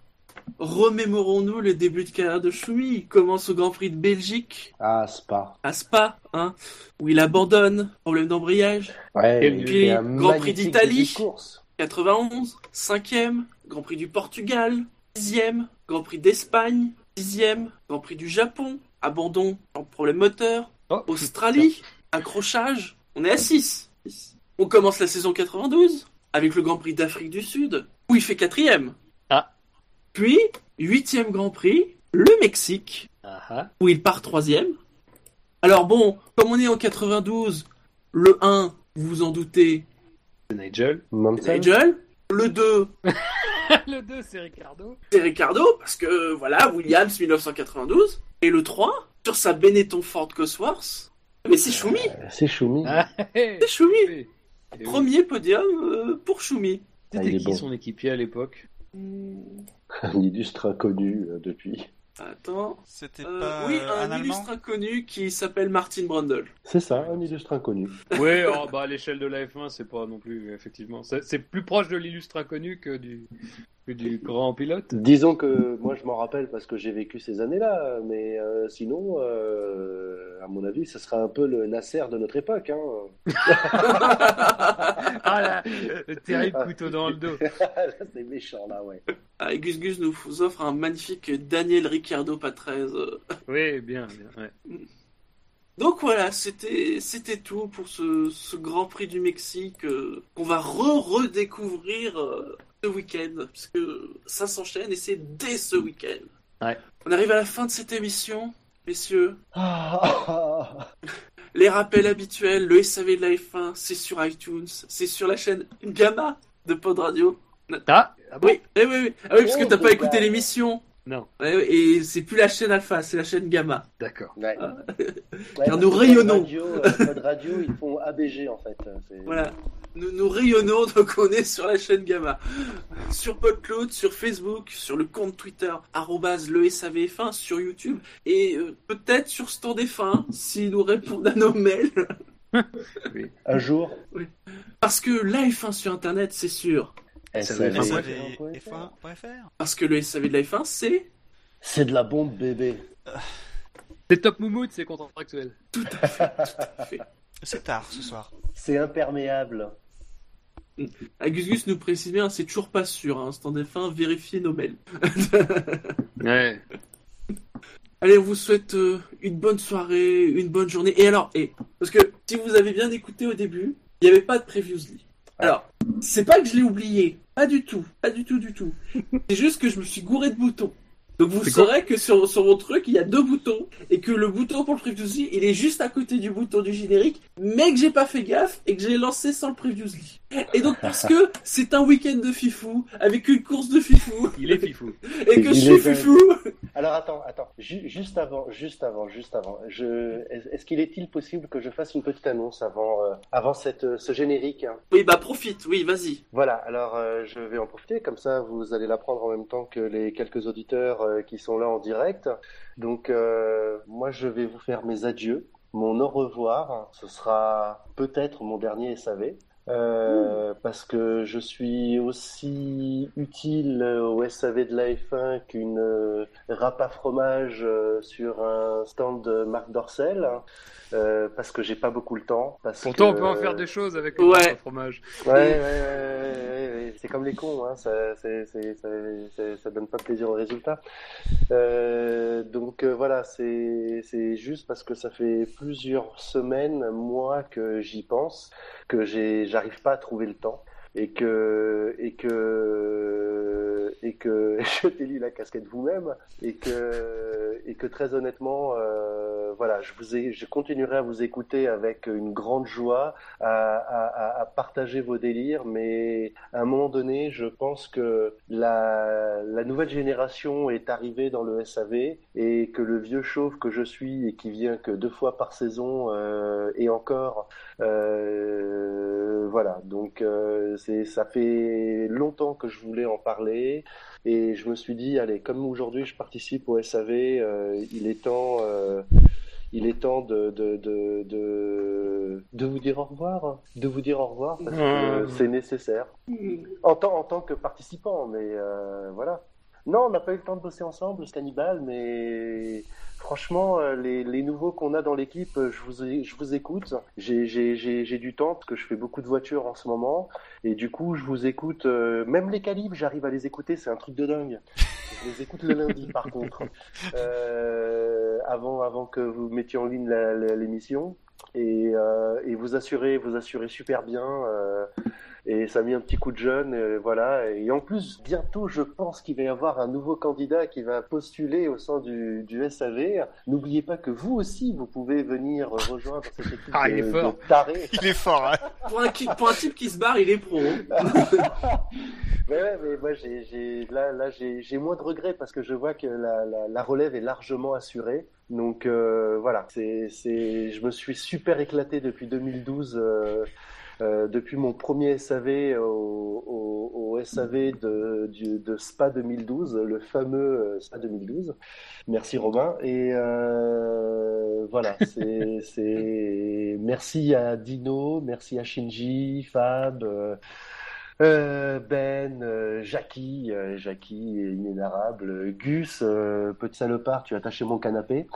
remémorons-nous le début de carrière de Schumi. Il commence au Grand Prix de Belgique, Ah, Spa. à Spa, hein, où il abandonne, problème d'embrayage. Ouais, Et puis, Grand Prix d'Italie. début de course. 91, 5e, Grand Prix du Portugal, 6e, Grand Prix d'Espagne, 6e, Grand Prix du Japon, abandon, problème moteur, Oh, Australie, accrochage, on est à 6. On commence la saison 92 avec le Grand Prix d'Afrique du Sud, où il fait quatrième. Ah. Puis, huitième Grand Prix, le Mexique, Ah, ah. où il part troisième. Alors bon, comme on est en 92, le 1, vous vous en doutez, C'est Nigel. c'est Mansell Nigel. Le 2, (laughs) le 2, c'est Ricardo. c'est Ricardo, parce que voilà, Williams 1992. Et le 3, sur sa Benetton Ford Cosworth, mais c'est Schumi, Euh, C'est Choumi. Ah, (laughs) c'est Schumi. Premier podium euh, pour Choumi. Ah, C'était est qui bon. son équipier à l'époque? Un illustre inconnu euh, depuis. Attends. C'était Euh, pas oui, un, illustre inconnu qui s'appelle Martin Brundle. C'est ça, un illustre inconnu. Oui, oh, bah, à l'échelle de la F1, c'est pas non plus, effectivement. C'est c'est plus proche de l'illustre inconnu que du, du grand pilote. Disons que moi je m'en rappelle parce que j'ai vécu ces années-là, mais euh, sinon, euh, à mon avis, ce sera un peu le Nasser de notre époque. Hein. (laughs) Ah là, le terrible couteau dans le dos. (laughs) Là, c'est méchant là, ouais. Ah, Gus Gus nous offre un magnifique Daniel Ricciardo Patrese. Oui, bien, bien. ouais. Donc voilà, c'était c'était tout pour ce, ce Grand Prix du Mexique euh, qu'on va re-redécouvrir euh, ce week-end, puisque ça s'enchaîne et c'est dès ce week-end. Ouais. On arrive à la fin de cette émission, messieurs. (laughs) Les rappels habituels, le SAV de la F1, c'est sur iTunes, c'est sur la chaîne Gamma de Pod Radio. Ah, ah bon Oui, eh oui, oui. Ah oui, parce que Oh, t'as pas Gamma. écouté l'émission. Non, et c'est plus la chaîne Alpha, c'est la chaîne Gamma. d'accord. Ouais. Ah. Ouais, Car parce nous que rayonnons. Pod Radio, euh, Pod radio, ils font ABG en fait. Voilà. Nous, nous rayonnons, (laughs) donc on est sur la chaîne Gamma. Sur PodCloud, sur Facebook, sur le compte Twitter, arrobase le SAVF1, sur YouTube, et euh, peut-être sur Stand F1, s'ils nous répondent à nos mails. (laughs) Un jour, Parce que la F1 sur Internet, c'est sûr. SAV. SAV.fr Parce que le SAV de la F1, c'est c'est de la bombe bébé. C'est top moumoute, c'est contractuel. tout à fait, tout à fait. C'est tard ce soir. C'est imperméable. Ah, Gus Gus nous précise bien, c'est toujours pas sûr. Hein. Stand F1, vérifiez nos mails. (laughs) Ouais. Allez, on vous souhaite euh, une bonne soirée, une bonne journée. Et alors, et, parce que si vous avez bien écouté au début, il n'y avait pas de Previously. Alors, c'est pas que je l'ai oublié, pas du tout, pas du tout, du tout. (laughs) C'est juste que je me suis gouré de boutons. Donc vous saurez que sur, sur mon truc, il y a deux boutons, et que le bouton pour le Previously, il est juste à côté du bouton du générique, mais que j'ai pas fait gaffe, et que j'ai lancé sans le Previously. Et donc parce que c'est un week-end de fifou, avec une course de fifou, Il est fifou. et que Il je suis fifou, Alors attends, attends, Ju- juste avant, juste avant, juste avant. Je... Est-ce qu'il est-il possible que je fasse une petite annonce avant, euh, avant cette, euh, ce générique hein? Oui, bah profite, oui, vas-y. Voilà, alors euh, je vais en profiter, comme ça vous allez l'apprendre en même temps que les quelques auditeurs qui sont là en direct. Donc moi je vais vous faire mes adieux, mon au revoir. Ce sera peut-être mon dernier SAV. Euh, parce que je suis aussi utile au SAV de la F1 qu'une euh, à fromage euh, sur un stand de Marc Dorcel, hein, euh, parce que j'ai pas beaucoup le temps. Parce Pourtant, on peut en faire des choses avec le Ouais. fromage. Ouais, ouais, ouais, ouais, ouais, ouais. c'est comme les cons, hein. ça, c'est, c'est, ça, c'est- ça donne pas plaisir au résultat. Euh, donc euh, voilà, c'est, c'est juste parce que ça fait plusieurs semaines, mois que j'y pense, que j'ai, j'arrive pas à trouver le temps. Et que, et que, et que, je t'ai lu la casquette vous-même, et que, et que très honnêtement, euh, voilà, je vous ai, je continuerai à vous écouter avec une grande joie, à, à, à partager vos délires, mais à un moment donné, je pense que la, la nouvelle génération est arrivée dans le SAV et que le vieux chauve que je suis et qui vient que deux fois par saison euh, et encore, euh, voilà. Donc euh, c'est, ça fait longtemps que je voulais en parler et je me suis dit, allez, comme aujourd'hui je participe au SAV, euh, il est temps. euh, il est temps de, de, de, de, de vous dire au revoir, de vous dire au revoir parce que c'est nécessaire. En tant, en tant que participant, mais euh, voilà. Non, on n'a pas eu le temps de bosser ensemble, ce cannibale, mais franchement, euh, les, les nouveaux qu'on a dans l'équipe, euh, je vous, je vous écoute. J'ai, du temps parce que je fais beaucoup de voitures en ce moment. Et du coup, je vous écoute. euh, même les calibres, j'arrive à les écouter, c'est un truc de dingue. Je les écoute le lundi, par (laughs) contre. Euh, avant, avant que vous mettiez en ligne l'émission. Et, euh, et vous assurez, vous assurez super bien. Et ça a mis un petit coup de jeune, euh, voilà. Et en plus, bientôt, je pense qu'il va y avoir un nouveau candidat qui va postuler au sein du, du SAV. N'oubliez pas que vous aussi, vous pouvez venir rejoindre cette équipe Ah, il de, est fort. de tarés. (laughs) Il est fort, hein Pour un, qui- pour un type qui se barre, il est pro. hein. (laughs) Mais ouais, mais moi, j'ai, là, là, j'ai, moins de regrets parce que je vois que la, la, la relève est largement assurée. Donc euh, voilà, c'est, c'est, je me suis super éclaté depuis 2012 euh, euh, depuis mon premier SAV au, au, au SAV de, du, de SPA 2012, le fameux euh, SPA 2012. Merci Robin. Et euh, voilà, (laughs) c'est merci à Dino, merci à Shinji, Fab. Euh, ben, euh, Jackie, euh, Jackie inénarrable, Gus, petit salopard, tu as attaché mon canapé.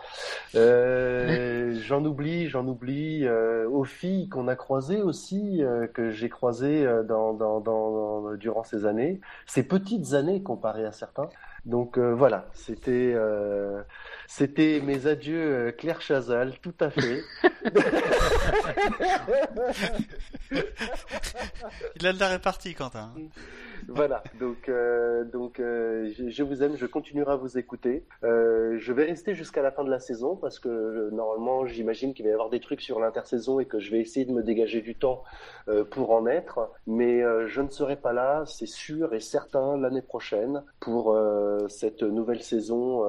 J'en oublie, j'en oublie. Aux filles qu'on a croisées aussi, que j'ai croisées dans, dans, durant ces années, ces petites années comparées à certains. Donc euh, voilà, c'était euh, c'était mes adieux euh, Claire Chazal, tout à fait. (laughs) Il a de la répartie, Quentin. (laughs) Voilà, donc euh, donc euh, je, vous aime, je continuerai à vous écouter. Euh, je vais rester jusqu'à la fin de la saison parce que normalement j'imagine qu'il va y avoir des trucs sur l'intersaison et que je vais essayer de me dégager du temps euh, pour en être. Mais euh, je ne serai pas là, c'est sûr et certain l'année prochaine pour euh, cette nouvelle saison.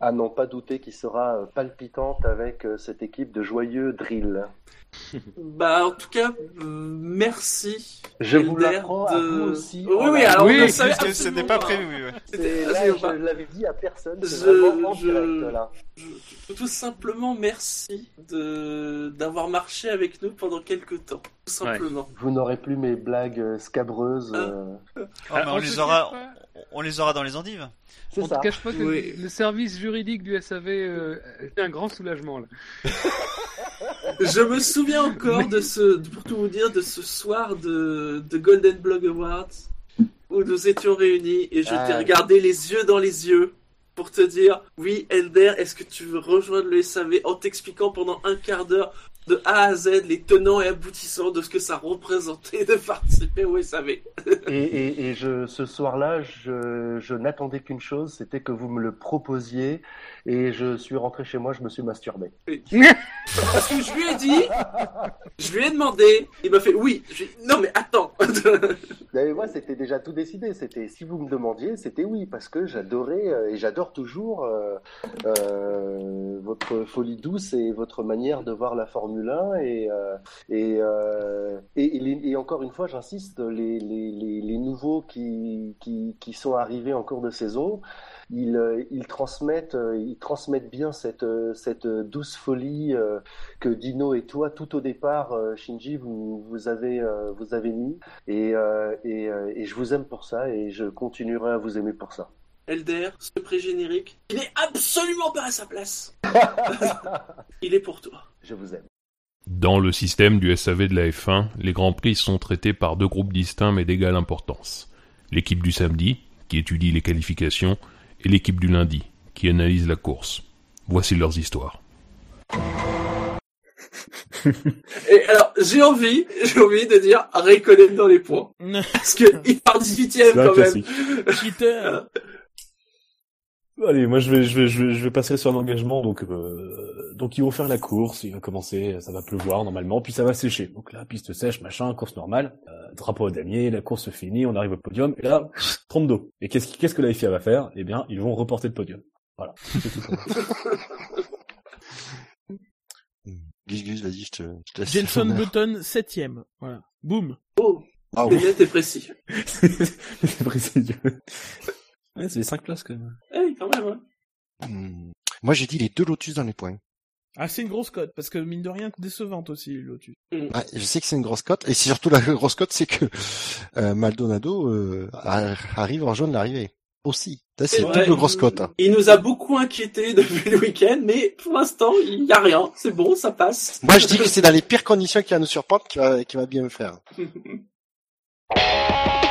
à n'en pas douter qui sera palpitante avec cette équipe de joyeux drill. Bah, en tout cas, euh, merci. Je vous l'apprends à vous aussi. Oui, oui, live. alors Oui, ne ce n'est pas prévu, ouais. Ah, là, je pas- l'avais dit à personne, Je- vraiment en je- direct là. je- Tout simplement, merci de d'avoir marché avec nous pendant quelques temps. Tout simplement. Vous n'aurez plus mes blagues euh, scabreuses. euh, Oh, mais Ah, on on les aura, on les aura dans les endives. C'est On ça. te cache pas que Oui. le service juridique du SAV euh, est un grand soulagement là. (laughs) Je me souviens encore de ce, pour tout vous dire, de ce soir de, de Golden Blog Awards où nous étions réunis et je Ah. t'ai regardé les yeux dans les yeux pour te dire oui Elder est-ce que tu veux rejoindre le SAV en t'expliquant pendant un quart d'heure de A à Z les tenants et aboutissants de ce que ça représentait de participer au SAV. Et, et, et je, ce soir-là, je, je n'attendais qu'une chose, c'était que vous me le proposiez. Et je suis rentré chez moi, je me suis masturbé. (laughs) Parce que je lui ai dit, je lui ai demandé, il m'a fait oui. Je non mais attends. (laughs) Mais moi, c'était déjà tout décidé. C'était si vous me demandiez, c'était oui, parce que j'adorais euh, et j'adore toujours euh, euh, votre folie douce et votre manière de voir la Formule 1 et euh, et, euh, et, et les- et encore une fois, j'insiste, les, les, les, les nouveaux qui, qui qui sont arrivés en cours de saison. Ils, euh, ils transmettent, euh, ils transmettent bien cette, euh, cette douce folie que Dino et toi, tout au départ, Shinji, vous, vous avez, vous avez mis. Et, et, et je vous aime pour ça et je continuerai à vous aimer pour ça. Elder, ce pré-générique, il n'est absolument pas à sa place. (laughs) il est pour toi. Je vous aime. Dans le système du SAV de la F1, les Grands Prix sont traités par deux groupes distincts mais d'égale importance. L'équipe du samedi, qui étudie les qualifications, et l'équipe du lundi, qui analyse la course. Voici leurs histoires. (laughs) Et alors, j'ai envie, j'ai envie de dire Raikkonen dans les points. (laughs) Parce que il part 18ème C'est un quand même. Cheater. (laughs) Allez, moi je vais, je vais, je vais, je vais passer sur un engagement. Donc, euh, donc ils vont faire la course. Il va commencer, ça va pleuvoir normalement, puis ça va sécher. Donc là, piste sèche, machin, course normale, euh, drapeau à damier, la course se finit, on arrive au podium, et là, 30 d'eau. Et qu'est-ce, qui- qu'est-ce que la FIA va faire? Eh bien, ils vont reporter le podium. Voilà. C'est tout pour moi. (laughs) Gus Gus, vas-y, je te, je te laisse. Jenson Button, septième. Voilà. Boum. Oh, Ah oui. et précis. (laughs) c'est précis. Ouais, c'est les 5 places quand même. Eh, quand même, hein. Hmm. Moi, j'ai dit les deux Lotus dans les points. Ah, c'est une grosse cote, parce que mine de rien, décevante aussi, le Lotus. Ouais, je sais que c'est une grosse cote, et c'est surtout la (laughs) grosse cote, c'est que euh, Maldonado euh, a- arrive en jaune l'arrivée. Aussi. C'est une double grosse cote. hein. Il nous a beaucoup inquiétés depuis le week-end, mais pour l'instant, il y a rien. C'est bon, ça passe. Moi, je dis que c'est dans les pires conditions qu'il va nous surprendre qu'il va, qu'il va bien me faire. (laughs)